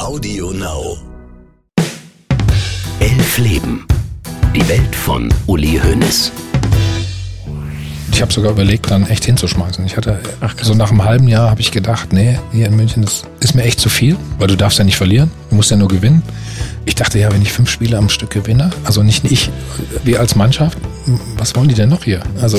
Audio Now. Elf Leben. Die Welt von Uli Hoeneß. Ich habe sogar überlegt, dann echt hinzuschmeißen. Ich hatte so nach einem halben Jahr habe ich gedacht, nee, hier in München, das ist mir echt zu viel, weil du darfst ja nicht verlieren, du musst ja nur gewinnen. Ich dachte ja, wenn ich fünf Spiele am Stück gewinne, also nicht ich, wir als Mannschaft, was wollen die denn noch hier? Also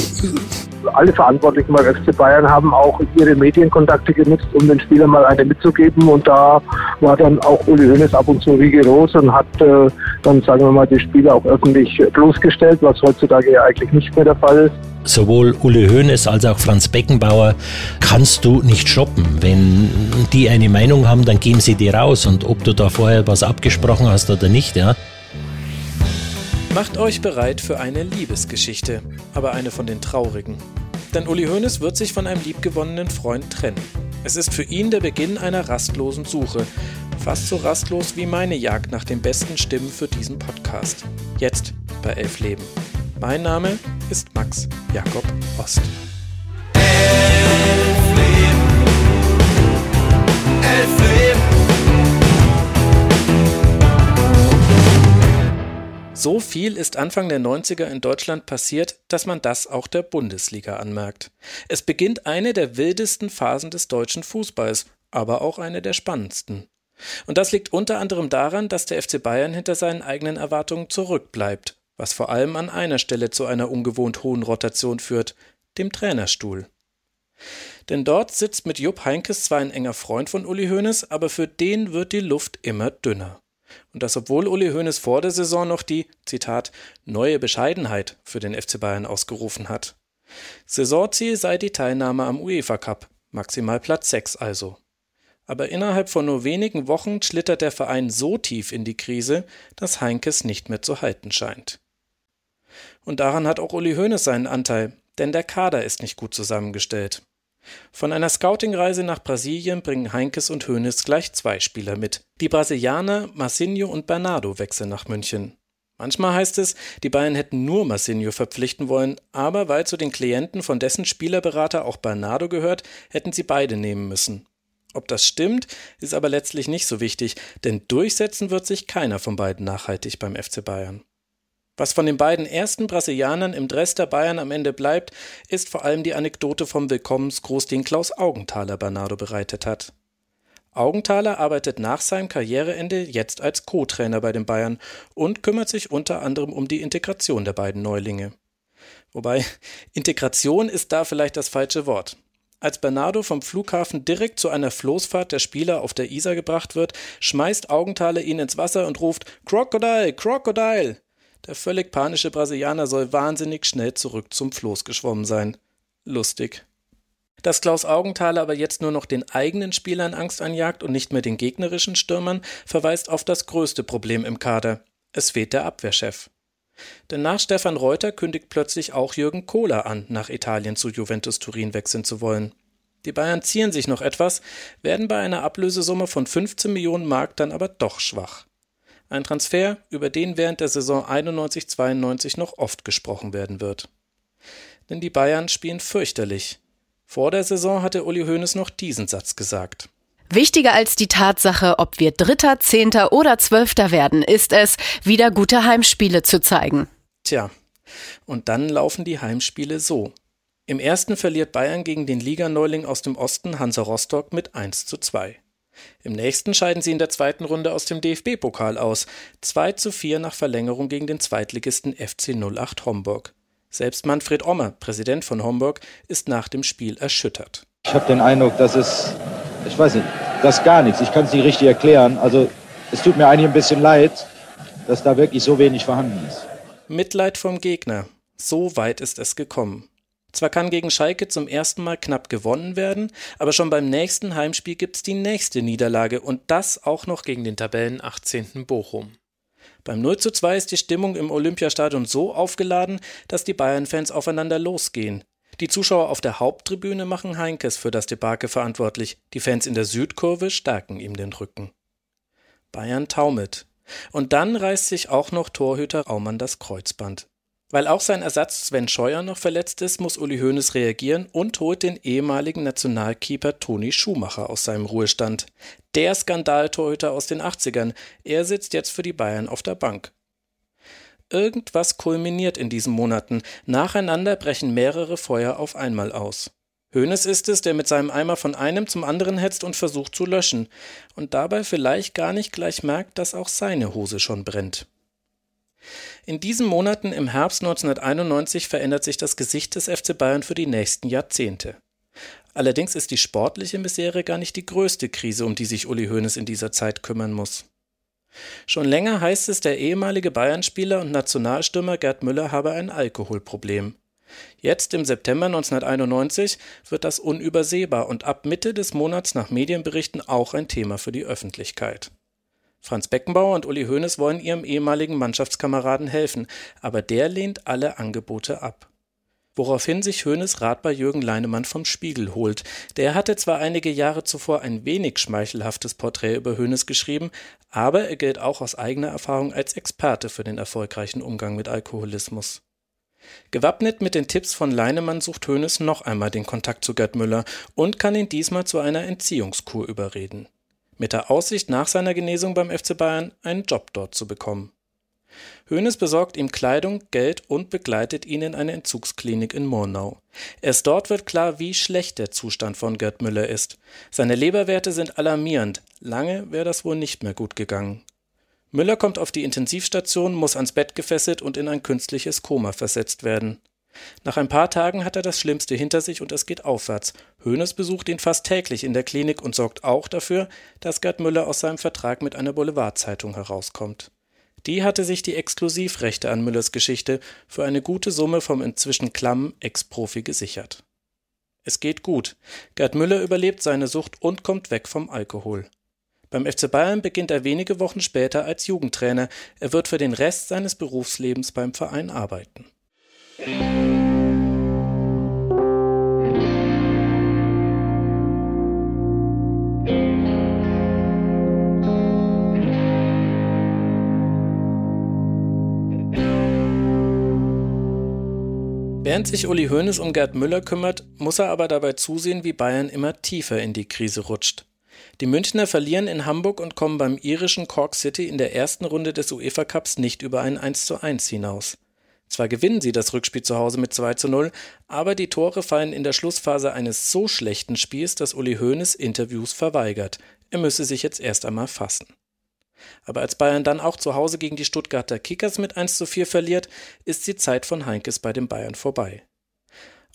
alle Verantwortlichen beim FC Bayern haben auch ihre Medienkontakte genutzt, um den Spielern mal eine mitzugeben. Und da war dann auch Uli Hoeneß ab und zu rigoros und hat äh, dann, sagen wir mal, die Spieler auch öffentlich bloßgestellt, was heutzutage ja eigentlich nicht mehr der Fall ist. Sowohl Uli Hoeneß als auch Franz Beckenbauer kannst du nicht shoppen. Wenn die eine Meinung haben, dann geben sie die raus. Und ob du da vorher was abgesprochen hast oder nicht, ja. Macht euch bereit für eine Liebesgeschichte, aber eine von den traurigen. Denn Uli Hoeneß wird sich von einem liebgewonnenen Freund trennen. Es ist für ihn der Beginn einer rastlosen Suche. Fast so rastlos wie meine Jagd nach den besten Stimmen für diesen Podcast. Jetzt bei Elf Leben. Mein Name ist Max Jakob Ost. So viel ist Anfang der 90er in Deutschland passiert, dass man das auch der Bundesliga anmerkt. Es beginnt eine der wildesten Phasen des deutschen Fußballs, aber auch eine der spannendsten. Und das liegt unter anderem daran, dass der FC Bayern hinter seinen eigenen Erwartungen zurückbleibt, was vor allem an einer Stelle zu einer ungewohnt hohen Rotation führt, dem Trainerstuhl. Denn dort sitzt mit Jupp Heinkes zwar ein enger Freund von Uli Hoeneß, aber für den wird die Luft immer dünner. Und das obwohl Uli Hoeneß vor der Saison noch die, Zitat, neue Bescheidenheit für den FC Bayern ausgerufen hat. Saisonziel sei die Teilnahme am UEFA Cup, maximal Platz 6 also. Aber innerhalb von nur wenigen Wochen schlittert der Verein so tief in die Krise, dass Heinkes nicht mehr zu halten scheint. Und daran hat auch Uli Hoeneß seinen Anteil, denn der Kader ist nicht gut zusammengestellt. Von einer Scouting-Reise nach Brasilien bringen Heinkes und Hoeneß gleich zwei Spieler mit. Die Brasilianer Marcinho und Bernardo wechseln nach München. Manchmal heißt es, die Bayern hätten nur Marcinho verpflichten wollen, aber weil zu den Klienten von dessen Spielerberater auch Bernardo gehört, hätten sie beide nehmen müssen. Ob das stimmt, ist aber letztlich nicht so wichtig, denn durchsetzen wird sich keiner von beiden nachhaltig beim FC Bayern. Was von den beiden ersten Brasilianern im Dress der Bayern am Ende bleibt, ist vor allem die Anekdote vom Willkommensgruß, den Klaus Augenthaler Bernardo bereitet hat. Augenthaler arbeitet nach seinem Karriereende jetzt als Co-Trainer bei den Bayern und kümmert sich unter anderem um die Integration der beiden Neulinge. Wobei Integration ist da vielleicht das falsche Wort. Als Bernardo vom Flughafen direkt zu einer Floßfahrt der Spieler auf der Isar gebracht wird, schmeißt Augenthaler ihn ins Wasser und ruft Crocodile, Crocodile. Der völlig panische Brasilianer soll wahnsinnig schnell zurück zum Floß geschwommen sein. Lustig. Dass Klaus Augenthaler aber jetzt nur noch den eigenen Spielern Angst anjagt und nicht mehr den gegnerischen Stürmern, verweist auf das größte Problem im Kader. Es fehlt der Abwehrchef. Denn nach Stefan Reuter kündigt plötzlich auch Jürgen Kohler an, nach Italien zu Juventus Turin wechseln zu wollen. Die Bayern zieren sich noch etwas, werden bei einer Ablösesumme von 15 Millionen Mark dann aber doch schwach. Ein Transfer, über den während der Saison 91-92 noch oft gesprochen werden wird. Denn die Bayern spielen fürchterlich. Vor der Saison hatte Uli Hoeneß noch diesen Satz gesagt. Wichtiger als die Tatsache, ob wir Dritter, Zehnter oder Zwölfter werden, ist es, wieder gute Heimspiele zu zeigen. Tja, und dann laufen die Heimspiele so. Im ersten verliert Bayern gegen den Liganeuling aus dem Osten Hansa Rostock mit 1 zu 2. Im nächsten scheiden sie in der zweiten Runde aus dem DFB-Pokal aus. 2 zu 4 nach Verlängerung gegen den Zweitligisten FC 08 Homburg. Selbst Manfred Ommer, Präsident von Homburg, ist nach dem Spiel erschüttert. Ich habe den Eindruck, dass es, ich weiß nicht, das gar nichts. Ich kann es nicht richtig erklären. Also es tut mir eigentlich ein bisschen leid, dass da wirklich so wenig vorhanden ist. Mitleid vom Gegner. So weit ist es gekommen. Zwar kann gegen Schalke zum ersten Mal knapp gewonnen werden, aber schon beim nächsten Heimspiel gibt's die nächste Niederlage und das auch noch gegen den Tabellen 18. Bochum. Beim 0 zu 2 ist die Stimmung im Olympiastadion so aufgeladen, dass die Bayern-Fans aufeinander losgehen. Die Zuschauer auf der Haupttribüne machen Heinkes für das Debakel verantwortlich, die Fans in der Südkurve stärken ihm den Rücken. Bayern taumelt. Und dann reißt sich auch noch Torhüter Raumann das Kreuzband. Weil auch sein Ersatz Sven Scheuer noch verletzt ist, muss Uli Hoeneß reagieren und holt den ehemaligen Nationalkeeper Toni Schumacher aus seinem Ruhestand. Der Skandaltorhüter aus den 80ern. Er sitzt jetzt für die Bayern auf der Bank. Irgendwas kulminiert in diesen Monaten. Nacheinander brechen mehrere Feuer auf einmal aus. Hoeneß ist es, der mit seinem Eimer von einem zum anderen hetzt und versucht zu löschen und dabei vielleicht gar nicht gleich merkt, dass auch seine Hose schon brennt. In diesen Monaten im Herbst 1991 verändert sich das Gesicht des FC Bayern für die nächsten Jahrzehnte. Allerdings ist die sportliche Misere gar nicht die größte Krise, um die sich Uli Hoeneß in dieser Zeit kümmern muss. Schon länger heißt es, der ehemalige Bayern-Spieler und Nationalstürmer Gerd Müller habe ein Alkoholproblem. Jetzt im September 1991 wird das unübersehbar und ab Mitte des Monats nach Medienberichten auch ein Thema für die Öffentlichkeit. Franz Beckenbauer und Uli Hoeneß wollen ihrem ehemaligen Mannschaftskameraden helfen, aber der lehnt alle Angebote ab. Woraufhin sich Hoeneß Rat bei Jürgen Leinemann vom Spiegel holt. Der hatte zwar einige Jahre zuvor ein wenig schmeichelhaftes Porträt über Hoeneß geschrieben, aber er gilt auch aus eigener Erfahrung als Experte für den erfolgreichen Umgang mit Alkoholismus. Gewappnet mit den Tipps von Leinemann sucht Hoeneß noch einmal den Kontakt zu Gerd Müller und kann ihn diesmal zu einer Entziehungskur überreden mit der Aussicht, nach seiner Genesung beim FC Bayern einen Job dort zu bekommen. Hoeneß besorgt ihm Kleidung, Geld und begleitet ihn in eine Entzugsklinik in Murnau. Erst dort wird klar, wie schlecht der Zustand von Gerd Müller ist. Seine Leberwerte sind alarmierend. Lange wäre das wohl nicht mehr gut gegangen. Müller kommt auf die Intensivstation, muss ans Bett gefesselt und in ein künstliches Koma versetzt werden. Nach ein paar Tagen hat er das Schlimmste hinter sich und es geht aufwärts. Hoeneß besucht ihn fast täglich in der Klinik und sorgt auch dafür, dass Gerd Müller aus seinem Vertrag mit einer Boulevardzeitung herauskommt. Die hatte sich die Exklusivrechte an Müllers Geschichte für eine gute Summe vom inzwischen klammen Ex-Profi gesichert. Es geht gut. Gerd Müller überlebt seine Sucht und kommt weg vom Alkohol. Beim FC Bayern beginnt er wenige Wochen später als Jugendtrainer. Er wird für den Rest seines Berufslebens beim Verein arbeiten. Während sich Uli Hoeneß um Gerd Müller kümmert, muss er aber dabei zusehen, wie Bayern immer tiefer in die Krise rutscht. Die Münchner verlieren in Hamburg und kommen beim irischen Cork City in der ersten Runde des UEFA Cups nicht über ein 1:1 hinaus. Zwar gewinnen sie das Rückspiel zu Hause mit 2 zu 0, aber die Tore fallen in der Schlussphase eines so schlechten Spiels, dass Uli Hoeneß Interviews verweigert. Er müsse sich jetzt erst einmal fassen. Aber als Bayern dann auch zu Hause gegen die Stuttgarter Kickers mit 1 zu 4 verliert, ist die Zeit von Heinkes bei den Bayern vorbei.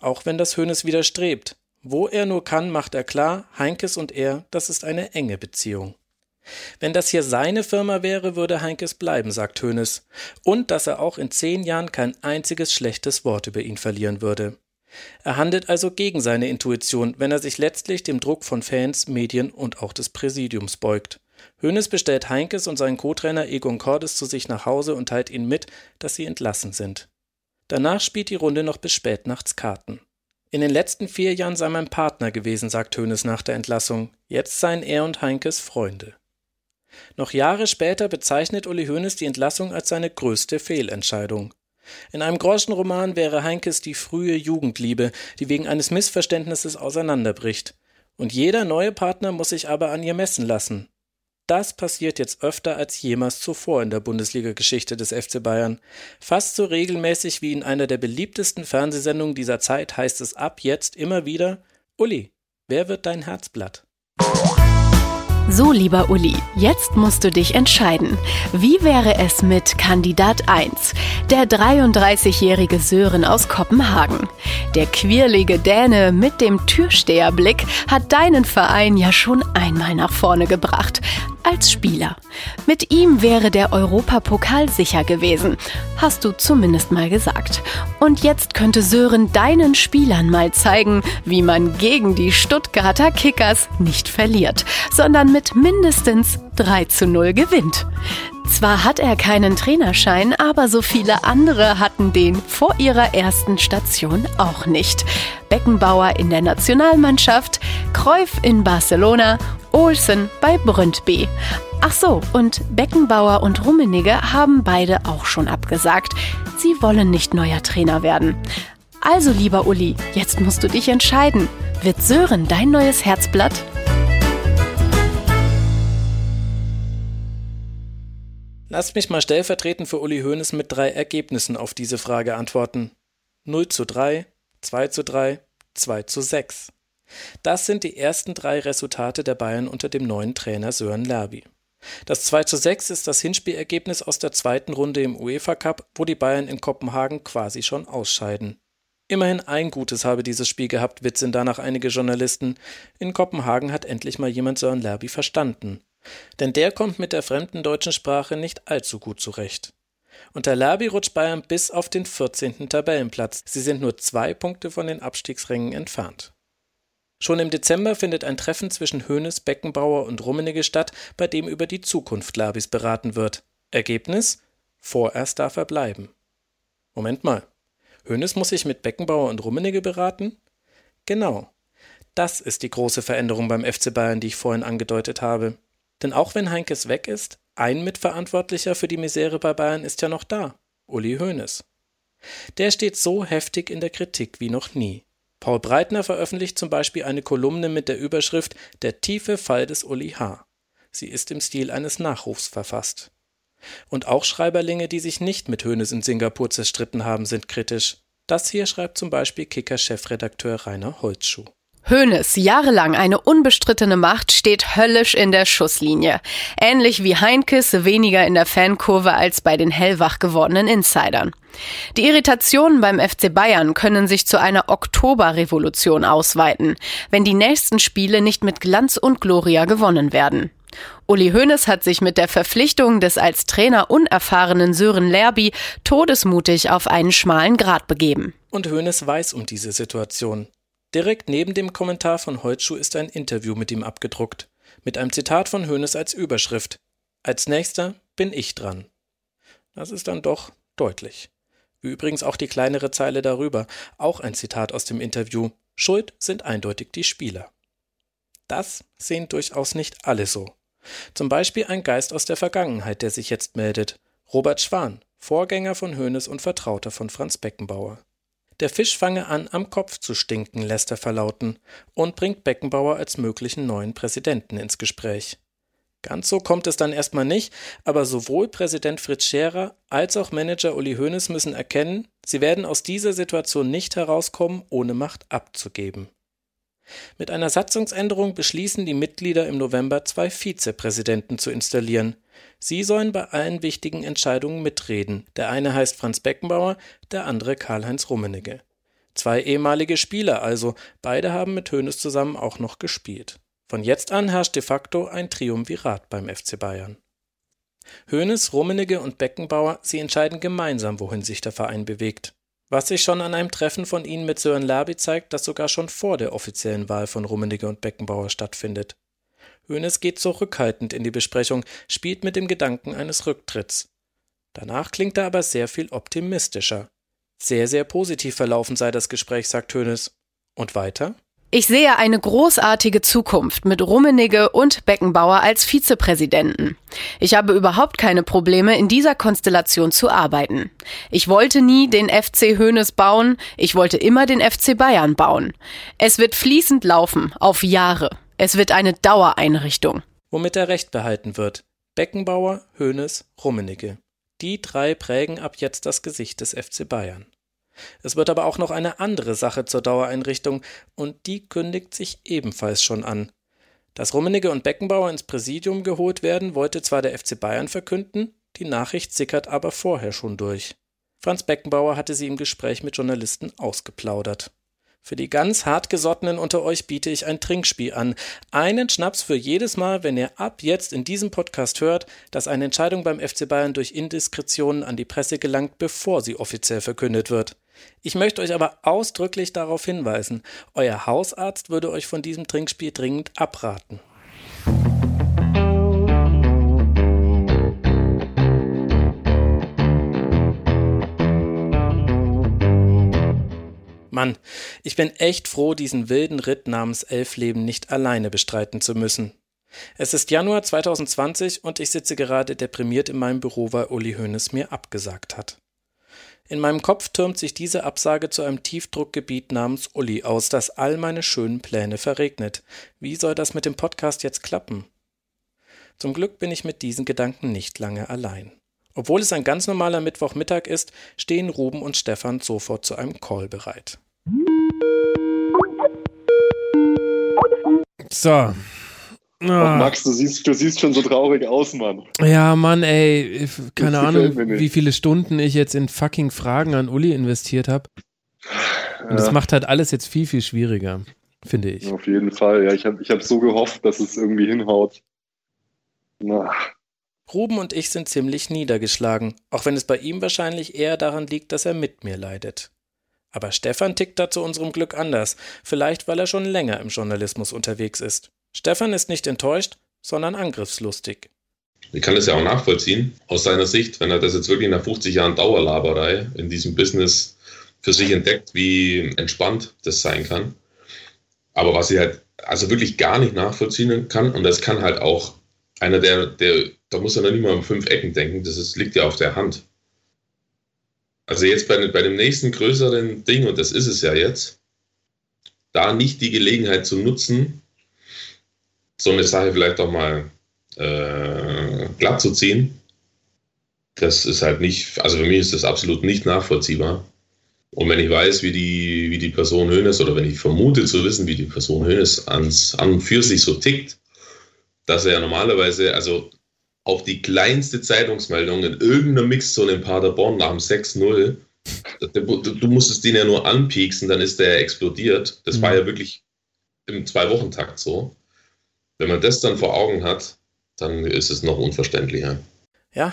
Auch wenn das Hoeneß widerstrebt. Wo er nur kann, macht er klar, Heinkes und er, das ist eine enge Beziehung. Wenn das hier seine Firma wäre, würde Heinkes bleiben, sagt Hoeneß. Und dass er auch in zehn Jahren kein einziges schlechtes Wort über ihn verlieren würde. Er handelt also gegen seine Intuition, wenn er sich letztlich dem Druck von Fans, Medien und auch des Präsidiums beugt. Hoeneß bestellt Heinkes und seinen Co-Trainer Egon Cordes zu sich nach Hause und teilt ihnen mit, dass sie entlassen sind. Danach spielt die Runde noch bis spät nachts Karten. In den letzten vier Jahren sei mein Partner gewesen, sagt Hoeneß nach der Entlassung. Jetzt seien er und Heinkes Freunde. Noch Jahre später bezeichnet Uli Hoeneß die Entlassung als seine größte Fehlentscheidung. In einem Groschenroman wäre Heinkes die frühe Jugendliebe, die wegen eines Missverständnisses auseinanderbricht. Und jeder neue Partner muss sich aber an ihr messen lassen. Das passiert jetzt öfter als jemals zuvor in der Bundesliga-Geschichte des FC Bayern. Fast so regelmäßig wie in einer der beliebtesten Fernsehsendungen dieser Zeit heißt es ab jetzt immer wieder: Uli, wer wird dein Herzblatt? So, lieber Uli, jetzt musst du dich entscheiden. Wie wäre es mit Kandidat 1, der 33-jährige Sören aus Kopenhagen? Der quirlige Däne mit dem Türsteherblick hat deinen Verein ja schon einmal nach vorne gebracht als Spieler. Mit ihm wäre der Europapokal sicher gewesen, hast du zumindest mal gesagt. Und jetzt könnte Sören deinen Spielern mal zeigen, wie man gegen die Stuttgarter Kickers nicht verliert, sondern mit mindestens 3 zu 0 gewinnt. Zwar hat er keinen Trainerschein, aber so viele andere hatten den vor ihrer ersten Station auch nicht. Beckenbauer in der Nationalmannschaft, Cruyff in Barcelona Olsen bei Brøndby. Ach so, und Beckenbauer und Rummenigge haben beide auch schon abgesagt. Sie wollen nicht neuer Trainer werden. Also, lieber Uli, jetzt musst du dich entscheiden. Wird Sören dein neues Herzblatt? Lasst mich mal stellvertretend für Uli Hoeneß mit drei Ergebnissen auf diese Frage antworten. 0 zu 3, 2 zu 3, 2 zu 6. Das sind die ersten drei Resultate der Bayern unter dem neuen Trainer Sören Lerby. Das 2 zu 6 ist das Hinspielergebnis aus der zweiten Runde im UEFA Cup, wo die Bayern in Kopenhagen quasi schon ausscheiden. Immerhin ein Gutes habe dieses Spiel gehabt, witzen danach einige Journalisten. In Kopenhagen hat endlich mal jemand Sören Lerby verstanden. Denn der kommt mit der fremden deutschen Sprache nicht allzu gut zurecht. Unter Lerby rutscht Bayern bis auf den 14. Tabellenplatz. Sie sind nur zwei Punkte von den Abstiegsrängen entfernt. Schon im Dezember findet ein Treffen zwischen Hoeneß, Beckenbauer und Rummenigge statt, bei dem über die Zukunft Labis beraten wird. Ergebnis? Vorerst darf er bleiben. Moment mal. Hoeneß muss sich mit Beckenbauer und Rummenigge beraten? Genau. Das ist die große Veränderung beim FC Bayern, die ich vorhin angedeutet habe. Denn auch wenn Heinkes weg ist, ein Mitverantwortlicher für die Misere bei Bayern ist ja noch da. Uli Hoeneß. Der steht so heftig in der Kritik wie noch nie. Paul Breitner veröffentlicht zum Beispiel eine Kolumne mit der Überschrift Der tiefe Fall des Uli H. Sie ist im Stil eines Nachrufs verfasst. Und auch Schreiberlinge, die sich nicht mit Hoeneß in Singapur zerstritten haben, sind kritisch. Das hier schreibt zum Beispiel Kicker-Chefredakteur Rainer Holzschuh. Hoeneß, jahrelang eine unbestrittene Macht, steht höllisch in der Schusslinie. Ähnlich wie Heinkes weniger in der Fankurve als bei den hellwach gewordenen Insidern. Die Irritationen beim FC Bayern können sich zu einer Oktoberrevolution ausweiten, wenn die nächsten Spiele nicht mit Glanz und Gloria gewonnen werden. Uli Hoeneß hat sich mit der Verpflichtung des als Trainer unerfahrenen Sören Lerby todesmutig auf einen schmalen Grat begeben. Und Hoeneß weiß um diese Situation. Direkt neben dem Kommentar von Holtschuh ist ein Interview mit ihm abgedruckt, mit einem Zitat von Hoeneß als Überschrift. Als nächster bin ich dran. Das ist dann doch deutlich. Wie übrigens auch die kleinere Zeile darüber, auch ein Zitat aus dem Interview. Schuld sind eindeutig die Spieler. Das sehen durchaus nicht alle so. Zum Beispiel ein Geist aus der Vergangenheit, der sich jetzt meldet. Robert Schwan, Vorgänger von Hoeneß und Vertrauter von Franz Beckenbauer. Der Fisch fange an, am Kopf zu stinken, lässt er verlauten und bringt Beckenbauer als möglichen neuen Präsidenten ins Gespräch. Ganz so kommt es dann erstmal nicht, aber sowohl Präsident Fritz Scherer als auch Manager Uli Hoeneß müssen erkennen, sie werden aus dieser Situation nicht herauskommen, ohne Macht abzugeben. Mit einer Satzungsänderung beschließen die Mitglieder im November zwei Vizepräsidenten zu installieren, Sie sollen bei allen wichtigen Entscheidungen mitreden. Der eine heißt Franz Beckenbauer, der andere Karl-Heinz Rummenigge. Zwei ehemalige Spieler also, beide haben mit Hoeneß zusammen auch noch gespielt. Von jetzt an herrscht de facto ein Triumvirat beim FC Bayern. Hoeneß, Rummenigge und Beckenbauer, sie entscheiden gemeinsam, wohin sich der Verein bewegt. Was sich schon an einem Treffen von ihnen mit Sören Labi zeigt, das sogar schon vor der offiziellen Wahl von Rummenigge und Beckenbauer stattfindet. Hoeneß geht zurückhaltend in die Besprechung, spielt mit dem Gedanken eines Rücktritts. Danach klingt er aber sehr viel optimistischer. Sehr, sehr positiv verlaufen sei das Gespräch, sagt Hoeneß. Und weiter? Ich sehe eine großartige Zukunft mit Rummenigge und Beckenbauer als Vizepräsidenten. Ich habe überhaupt keine Probleme, in dieser Konstellation zu arbeiten. Ich wollte nie den FC Hoeneß bauen, ich wollte immer den FC Bayern bauen. Es wird fließend laufen, auf Jahre. Es wird eine Dauereinrichtung. Womit er recht behalten wird. Beckenbauer, Hoeneß, Rummenigge. Die drei prägen ab jetzt das Gesicht des FC Bayern. Es wird aber auch noch eine andere Sache zur Dauereinrichtung und die kündigt sich ebenfalls schon an. Dass Rummenigge und Beckenbauer ins Präsidium geholt werden, wollte zwar der FC Bayern verkünden, die Nachricht sickert aber vorher schon durch. Franz Beckenbauer hatte sie im Gespräch mit Journalisten ausgeplaudert. Für die ganz hartgesottenen unter euch biete ich ein Trinkspiel an. Einen Schnaps für jedes Mal, wenn ihr ab jetzt in diesem Podcast hört, dass eine Entscheidung beim FC Bayern durch Indiskretionen an die Presse gelangt, bevor sie offiziell verkündet wird. Ich möchte euch aber ausdrücklich darauf hinweisen, euer Hausarzt würde euch von diesem Trinkspiel dringend abraten. Mann, ich bin echt froh, diesen wilden Ritt namens Elfleben nicht alleine bestreiten zu müssen. Es ist Januar 2020 und ich sitze gerade deprimiert in meinem Büro, weil Uli Hoeneß mir abgesagt hat. In meinem Kopf türmt sich diese Absage zu einem Tiefdruckgebiet namens Uli aus, das all meine schönen Pläne verregnet. Wie soll das mit dem Podcast jetzt klappen? Zum Glück bin ich mit diesen Gedanken nicht lange allein. Obwohl es ein ganz normaler Mittwochmittag ist, stehen Ruben und Stefan sofort zu einem Call bereit. So, Ah. Max, du siehst, du siehst schon so traurig aus, Mann. Ja, Mann, ey, keine Ahnung, wie viele Stunden ich jetzt in fucking Fragen an Uli investiert habe. Und ja. das macht halt alles jetzt viel, viel schwieriger, finde ich. Auf jeden Fall, ja. Ich habe ich hab so gehofft, dass es irgendwie hinhaut. Na. Ruben und ich sind ziemlich niedergeschlagen, auch wenn es bei ihm wahrscheinlich eher daran liegt, dass er mit mir leidet. Aber Stefan tickt da zu unserem Glück anders, vielleicht weil er schon länger im Journalismus unterwegs ist. Stefan ist nicht enttäuscht, sondern angriffslustig. Ich kann das ja auch nachvollziehen, aus seiner Sicht, wenn er das jetzt wirklich nach 50 Jahren Dauerlaberei in diesem Business für sich entdeckt, wie entspannt das sein kann. Aber was ich halt also wirklich gar nicht nachvollziehen kann, und das kann halt auch einer, der, der da muss er noch nicht mal um fünf Ecken denken, das ist, liegt ja auf der Hand. Also jetzt bei, bei dem nächsten größeren Ding, und das ist es ja jetzt, da nicht die Gelegenheit zu nutzen, so eine Sache vielleicht auch mal äh, glatt zu ziehen. Das ist halt nicht, also für mich ist das absolut nicht nachvollziehbar. Und wenn ich weiß, wie die, wie die Person Hönes oder wenn ich vermute zu wissen, wie die Person Hönes an und für sich so tickt, dass er ja normalerweise, also auf die kleinste Zeitungsmeldung in irgendeiner Mixzone in Paderborn nach dem 6-0, du, du musstest den ja nur anpieksen, dann ist der explodiert. Das mhm. war ja wirklich im Zwei-Wochen-Takt so. Wenn man das dann vor Augen hat, dann ist es noch unverständlicher. Ja,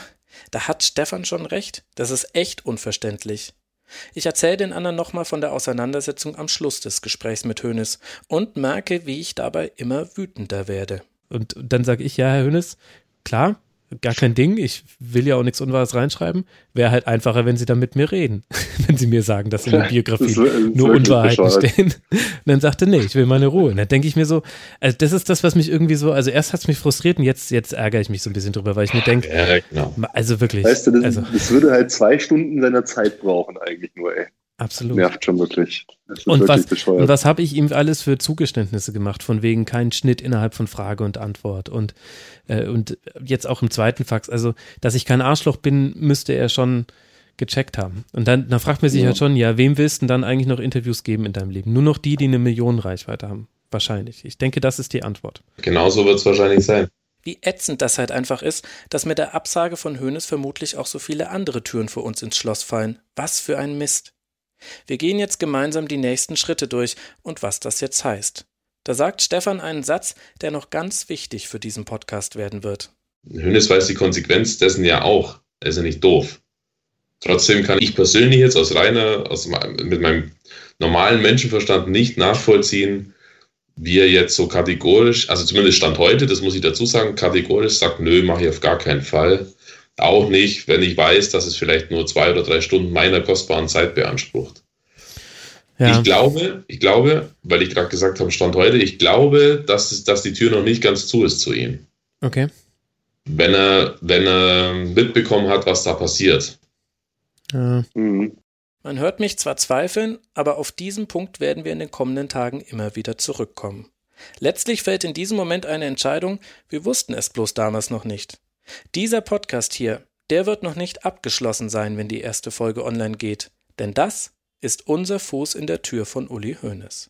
da hat Stefan schon recht. Das ist echt unverständlich. Ich erzähle den anderen nochmal von der Auseinandersetzung am Schluss des Gesprächs mit Hönes und merke, wie ich dabei immer wütender werde. Und dann sage ich, ja, Herr Hönes, klar, gar kein Ding. Ich will ja auch nichts Unwahres reinschreiben. Wäre halt einfacher, wenn sie dann mit mir reden. wenn sie mir sagen, dass in der Biografie nur Unwahrheiten stehen. Und dann sagte, nee, ich will meine Ruhe. Und dann denke ich mir so, also das ist das, was mich irgendwie so, also erst hat es mich frustriert und jetzt, jetzt ärgere ich mich so ein bisschen drüber, weil ich mir denke, ja, genau. also wirklich. Weißt du, das, also, das würde halt zwei Stunden seiner Zeit brauchen eigentlich nur, ey. Absolut. Nervt schon wirklich. Und was, und was habe ich ihm alles für Zugeständnisse gemacht, von wegen kein Schnitt innerhalb von Frage und Antwort und, äh, und jetzt auch im zweiten Fax. Also, dass ich kein Arschloch bin, müsste er schon gecheckt haben. Und dann, dann fragt man sich ja. halt schon, ja, wem willst du denn dann eigentlich noch Interviews geben in deinem Leben? Nur noch die, die eine Millionenreichweite haben. Wahrscheinlich. Ich denke, das ist die Antwort. Genauso wird es wahrscheinlich sein. Wie ätzend das halt einfach ist, dass mit der Absage von Hönes vermutlich auch so viele andere Türen für uns ins Schloss fallen. Was für ein Mist. Wir gehen jetzt gemeinsam die nächsten Schritte durch und was das jetzt heißt. Da sagt Stefan einen Satz, der noch ganz wichtig für diesen Podcast werden wird. Hönes weiß die Konsequenz dessen ja auch. Er ist ja nicht doof. Trotzdem kann ich persönlich jetzt aus reiner, aus, mit meinem normalen Menschenverstand nicht nachvollziehen, wie er jetzt so kategorisch, also zumindest Stand heute, das muss ich dazu sagen, kategorisch sagt, nö, mache ich auf gar keinen Fall. Auch nicht, wenn ich weiß, dass es vielleicht nur zwei oder drei Stunden meiner kostbaren Zeit beansprucht. Ja. Ich glaube, ich glaube, weil ich gerade gesagt habe, Stand heute, ich glaube, dass, es, dass die Tür noch nicht ganz zu ist zu ihm. Okay. Wenn er, wenn er mitbekommen hat, was da passiert. Ja. Mhm. Man hört mich zwar zweifeln, aber auf diesen Punkt werden wir in den kommenden Tagen immer wieder zurückkommen. Letztlich fällt in diesem Moment eine Entscheidung, wir wussten es bloß damals noch nicht. Dieser Podcast hier, der wird noch nicht abgeschlossen sein, wenn die erste Folge online geht, denn das ist unser Fuß in der Tür von Uli Hoeneß.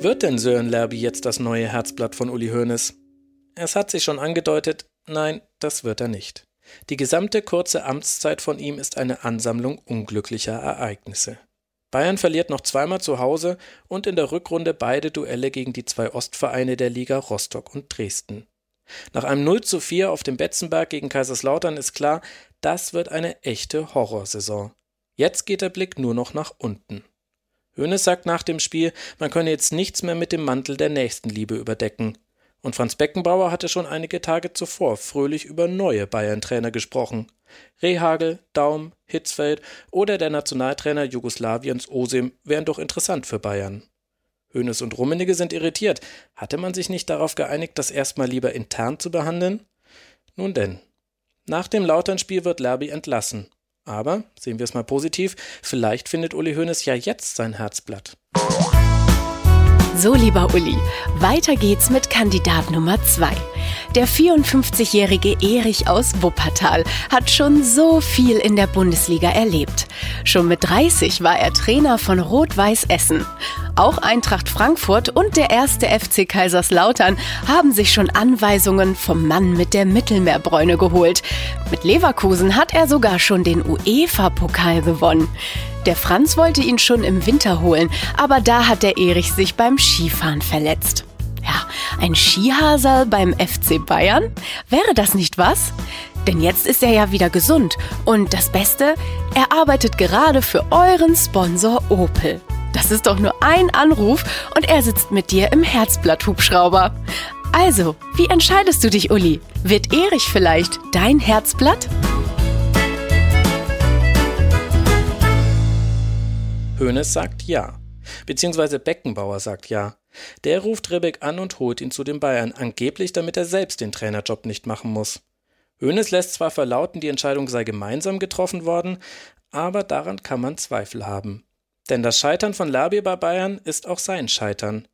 Wird denn Sören Lerby jetzt das neue Herzblatt von Uli Hoeneß? Es hat sich schon angedeutet, Nein, das wird er nicht. Die gesamte kurze Amtszeit von ihm ist eine Ansammlung unglücklicher Ereignisse. Bayern verliert noch zweimal zu Hause und in der Rückrunde beide Duelle gegen die zwei Ostvereine der Liga Rostock und Dresden. Nach einem 0 zu 4 auf dem Betzenberg gegen Kaiserslautern ist klar, das wird eine echte Horrorsaison. Jetzt geht der Blick nur noch nach unten. Hönes sagt nach dem Spiel, man könne jetzt nichts mehr mit dem Mantel der Nächstenliebe überdecken. Und Franz Beckenbauer hatte schon einige Tage zuvor fröhlich über neue Bayern-Trainer gesprochen. Rehagel, Daum, Hitzfeld oder der Nationaltrainer Jugoslawiens Osim wären doch interessant für Bayern. Hoeneß und Rummenigge sind irritiert. Hatte man sich nicht darauf geeinigt, das erstmal lieber intern zu behandeln? Nun denn. Nach dem Lautern-Spiel wird Lerby entlassen. Aber, sehen wir es mal positiv, vielleicht findet Uli Hoeneß ja jetzt sein Herzblatt. So, lieber Uli, weiter geht's mit Kandidat Nummer 2. Der 54-jährige Erich aus Wuppertal hat schon so viel in der Bundesliga erlebt. Schon mit 30 war er Trainer von Rot-Weiß Essen. Auch Eintracht Frankfurt und der erste FC Kaiserslautern haben sich schon Anweisungen vom Mann mit der Mittelmeerbräune geholt. Mit Leverkusen hat er sogar schon den UEFA-Pokal gewonnen. Der Franz wollte ihn schon im Winter holen, aber da hat der Erich sich beim Skifahren verletzt. Ja, ein Skihasel beim FC Bayern? Wäre das nicht was? Denn jetzt ist er ja wieder gesund. Und das Beste, er arbeitet gerade für euren Sponsor Opel. Das ist doch nur ein Anruf und er sitzt mit dir im Herzblatt-Hubschrauber. Also, wie entscheidest du dich, Uli? Wird Erich vielleicht dein Herzblatt? Hoeneß sagt ja. Beziehungsweise Beckenbauer sagt ja. Der ruft Ribbeck an und holt ihn zu den Bayern, angeblich damit er selbst den Trainerjob nicht machen muss. Hoeneß lässt zwar verlauten, die Entscheidung sei gemeinsam getroffen worden, aber daran kann man Zweifel haben. Denn das Scheitern von Labi bei Bayern ist auch sein Scheitern.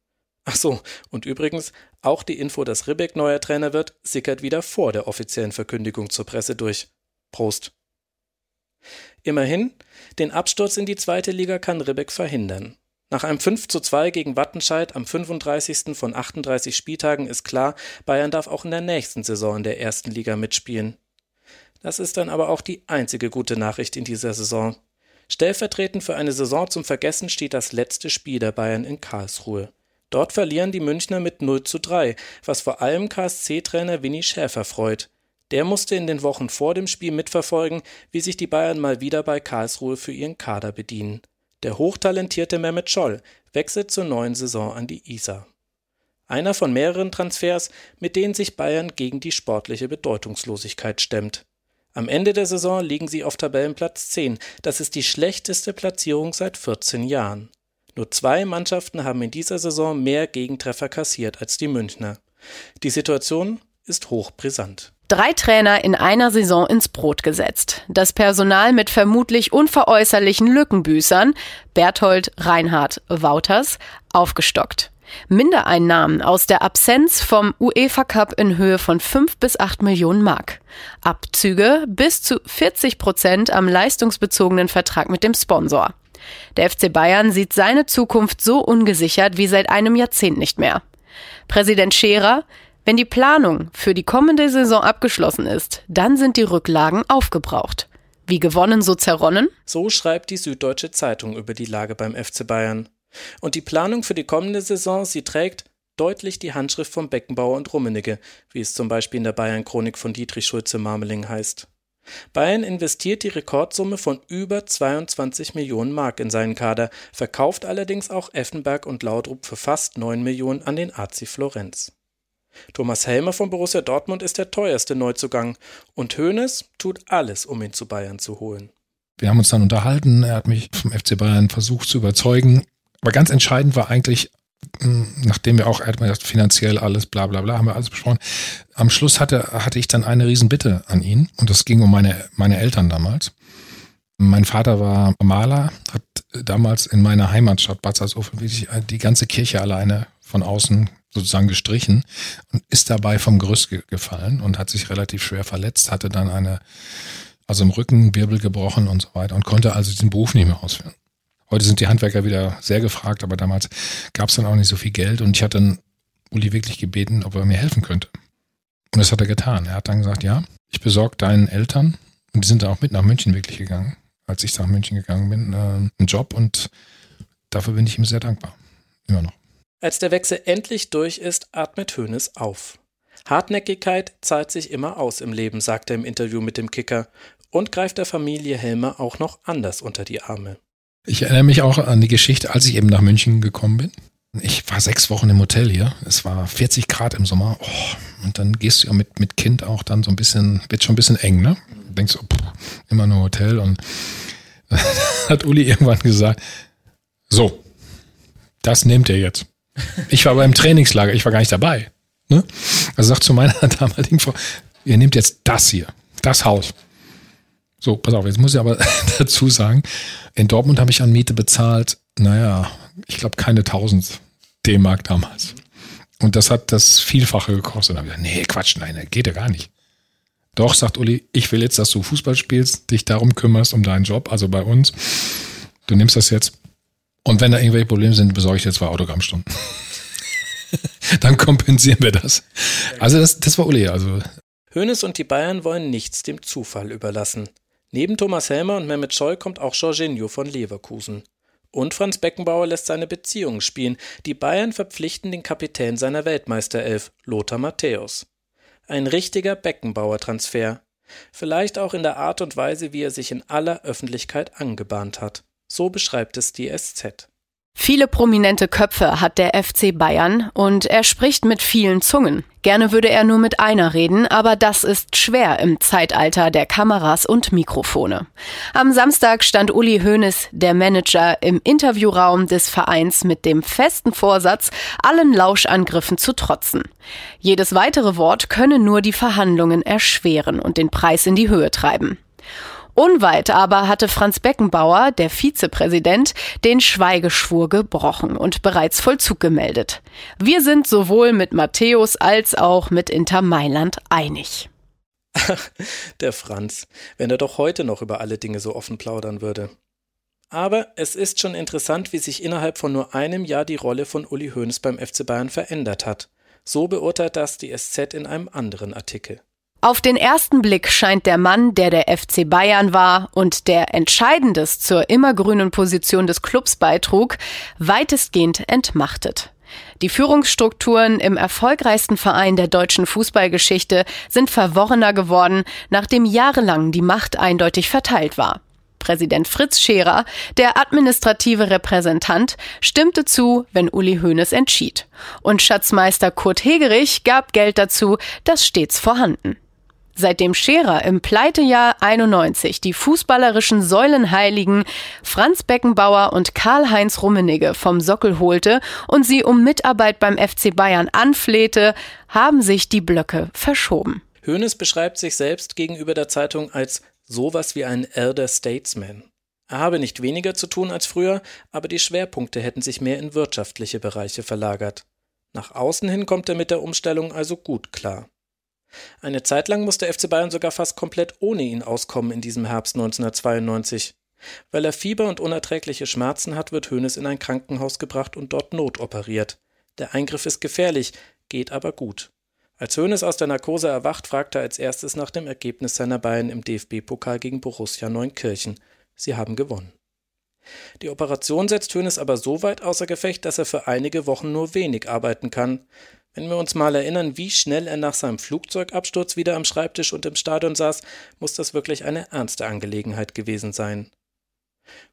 Ach so, und übrigens, auch die Info, dass Ribbeck neuer Trainer wird, sickert wieder vor der offiziellen Verkündigung zur Presse durch. Prost. Immerhin, den Absturz in die zweite Liga kann Ribbeck verhindern. Nach einem 5 zu 2 gegen Wattenscheid am 35. von 38 Spieltagen ist klar, Bayern darf auch in der nächsten Saison in der ersten Liga mitspielen. Das ist dann aber auch die einzige gute Nachricht in dieser Saison. Stellvertretend für eine Saison zum Vergessen steht das letzte Spiel der Bayern in Karlsruhe. Dort verlieren die Münchner mit 0 zu 3, was vor allem KSC-Trainer Winnie Schäfer freut. Der musste in den Wochen vor dem Spiel mitverfolgen, wie sich die Bayern mal wieder bei Karlsruhe für ihren Kader bedienen. Der hochtalentierte Mehmet Scholl wechselt zur neuen Saison an die Isar. Einer von mehreren Transfers, mit denen sich Bayern gegen die sportliche Bedeutungslosigkeit stemmt. Am Ende der Saison liegen sie auf Tabellenplatz 10. Das ist die schlechteste Platzierung seit 14 Jahren. Nur zwei Mannschaften haben in dieser Saison mehr Gegentreffer kassiert als die Münchner. Die Situation ist hochbrisant. Drei Trainer in einer Saison ins Brot gesetzt. Das Personal mit vermutlich unveräußerlichen Lückenbüßern, Berthold, Reinhard, Wouters, aufgestockt. Mindereinnahmen aus der Absenz vom UEFA Cup in Höhe von 5 bis 8 Millionen Mark. Abzüge bis zu 40 Prozent am leistungsbezogenen Vertrag mit dem Sponsor. Der FC Bayern sieht seine Zukunft so ungesichert wie seit einem Jahrzehnt nicht mehr. Präsident Scherer, wenn die Planung für die kommende Saison abgeschlossen ist, dann sind die Rücklagen aufgebraucht. Wie gewonnen, so zerronnen? So schreibt die Süddeutsche Zeitung über die Lage beim FC Bayern. Und die Planung für die kommende Saison, sie trägt deutlich die Handschrift von Beckenbauer und Rummenigge, wie es zum Beispiel in der Bayern-Chronik von Dietrich Schulze-Marmeling heißt. Bayern investiert die Rekordsumme von über 22 Millionen Mark in seinen Kader, verkauft allerdings auch Effenberg und Laudrup für fast 9 Millionen an den AC Florenz. Thomas Helmer von Borussia Dortmund ist der teuerste Neuzugang und Hoeneß tut alles, um ihn zu Bayern zu holen. Wir haben uns dann unterhalten, er hat mich vom FC Bayern versucht zu überzeugen, aber ganz entscheidend war eigentlich, hm, nachdem wir auch, er finanziell alles, bla bla bla, haben wir alles besprochen. Am Schluss hatte, hatte ich dann eine Riesenbitte an ihn und das ging um meine, meine Eltern damals. Mein Vater war Maler, hat damals in meiner Heimatstadt Bad Salzuflen die ganze Kirche alleine von außen sozusagen gestrichen und ist dabei vom Gerüst gefallen und hat sich relativ schwer verletzt, hatte dann eine, also im Rücken Wirbel gebrochen und so weiter und konnte also diesen Beruf nicht mehr ausführen. Heute sind die Handwerker wieder sehr gefragt, aber damals gab es dann auch nicht so viel Geld und ich hatte dann Uli wirklich gebeten, ob er mir helfen könnte. Und das hat er getan. Er hat dann gesagt, ja, ich besorge deinen Eltern und die sind dann auch mit nach München wirklich gegangen, als ich nach München gegangen bin, äh, einen Job und dafür bin ich ihm sehr dankbar. Immer noch. Als der Wechsel endlich durch ist, atmet Hoeneß auf. Hartnäckigkeit zahlt sich immer aus im Leben, sagt er im Interview mit dem Kicker und greift der Familie Helmer auch noch anders unter die Arme. Ich erinnere mich auch an die Geschichte, als ich eben nach München gekommen bin. Ich war sechs Wochen im Hotel hier. Es war 40 Grad im Sommer. Oh, und dann gehst du ja mit, mit Kind auch dann so ein bisschen, wird schon ein bisschen eng, ne? Du denkst pff, immer nur Hotel. Und hat Uli irgendwann gesagt, so, das nehmt ihr jetzt. Ich war beim Trainingslager, ich war gar nicht dabei. Ne? Also sagt zu meiner damaligen Frau, ihr nehmt jetzt das hier, das Haus. So, pass auf, jetzt muss ich aber dazu sagen, in Dortmund habe ich an Miete bezahlt, naja, ich glaube keine 1000 D-Mark damals. Und das hat das Vielfache gekostet. Dann habe ich gesagt, nee, Quatsch, nein, geht ja gar nicht. Doch, sagt Uli, ich will jetzt, dass du Fußball spielst, dich darum kümmerst, um deinen Job, also bei uns. Du nimmst das jetzt. Und wenn da irgendwelche Probleme sind, besorge ich dir zwei Autogrammstunden. Dann kompensieren wir das. Also das, das war Uli. Also. Hoeneß und die Bayern wollen nichts dem Zufall überlassen. Neben Thomas Helmer und Mehmet Scholl kommt auch Jorginho von Leverkusen. Und Franz Beckenbauer lässt seine Beziehungen spielen. Die Bayern verpflichten den Kapitän seiner Weltmeisterelf, Lothar Matthäus. Ein richtiger Beckenbauer-Transfer. Vielleicht auch in der Art und Weise, wie er sich in aller Öffentlichkeit angebahnt hat. So beschreibt es die SZ. Viele prominente Köpfe hat der FC Bayern und er spricht mit vielen Zungen. Gerne würde er nur mit einer reden, aber das ist schwer im Zeitalter der Kameras und Mikrofone. Am Samstag stand Uli Hoeneß, der Manager, im Interviewraum des Vereins mit dem festen Vorsatz, allen Lauschangriffen zu trotzen. Jedes weitere Wort könne nur die Verhandlungen erschweren und den Preis in die Höhe treiben. Unweit aber hatte Franz Beckenbauer, der Vizepräsident, den Schweigeschwur gebrochen und bereits Vollzug gemeldet. Wir sind sowohl mit Matthäus als auch mit Inter Mailand einig. der Franz, wenn er doch heute noch über alle Dinge so offen plaudern würde. Aber es ist schon interessant, wie sich innerhalb von nur einem Jahr die Rolle von Uli Hoeneß beim FC Bayern verändert hat. So beurteilt das die SZ in einem anderen Artikel. Auf den ersten Blick scheint der Mann, der der FC Bayern war und der Entscheidendes zur immergrünen Position des Clubs beitrug, weitestgehend entmachtet. Die Führungsstrukturen im erfolgreichsten Verein der deutschen Fußballgeschichte sind verworrener geworden, nachdem jahrelang die Macht eindeutig verteilt war. Präsident Fritz Scherer, der administrative Repräsentant, stimmte zu, wenn Uli Hoeneß entschied. Und Schatzmeister Kurt Hegerich gab Geld dazu, das stets vorhanden. Seitdem Scherer im Pleitejahr 91 die fußballerischen Säulenheiligen Franz Beckenbauer und Karl-Heinz Rummenigge vom Sockel holte und sie um Mitarbeit beim FC Bayern anflehte, haben sich die Blöcke verschoben. Hoeneß beschreibt sich selbst gegenüber der Zeitung als sowas wie ein Elder Statesman. Er habe nicht weniger zu tun als früher, aber die Schwerpunkte hätten sich mehr in wirtschaftliche Bereiche verlagert. Nach außen hin kommt er mit der Umstellung also gut klar. Eine Zeit lang musste FC Bayern sogar fast komplett ohne ihn auskommen in diesem Herbst 1992. Weil er Fieber und unerträgliche Schmerzen hat, wird Hoeneß in ein Krankenhaus gebracht und dort notoperiert. Der Eingriff ist gefährlich, geht aber gut. Als Hoeneß aus der Narkose erwacht, fragt er als erstes nach dem Ergebnis seiner Bayern im DFB-Pokal gegen Borussia Neunkirchen. Sie haben gewonnen. Die Operation setzt Hoeneß aber so weit außer Gefecht, dass er für einige Wochen nur wenig arbeiten kann. Wenn wir uns mal erinnern, wie schnell er nach seinem Flugzeugabsturz wieder am Schreibtisch und im Stadion saß, muss das wirklich eine ernste Angelegenheit gewesen sein.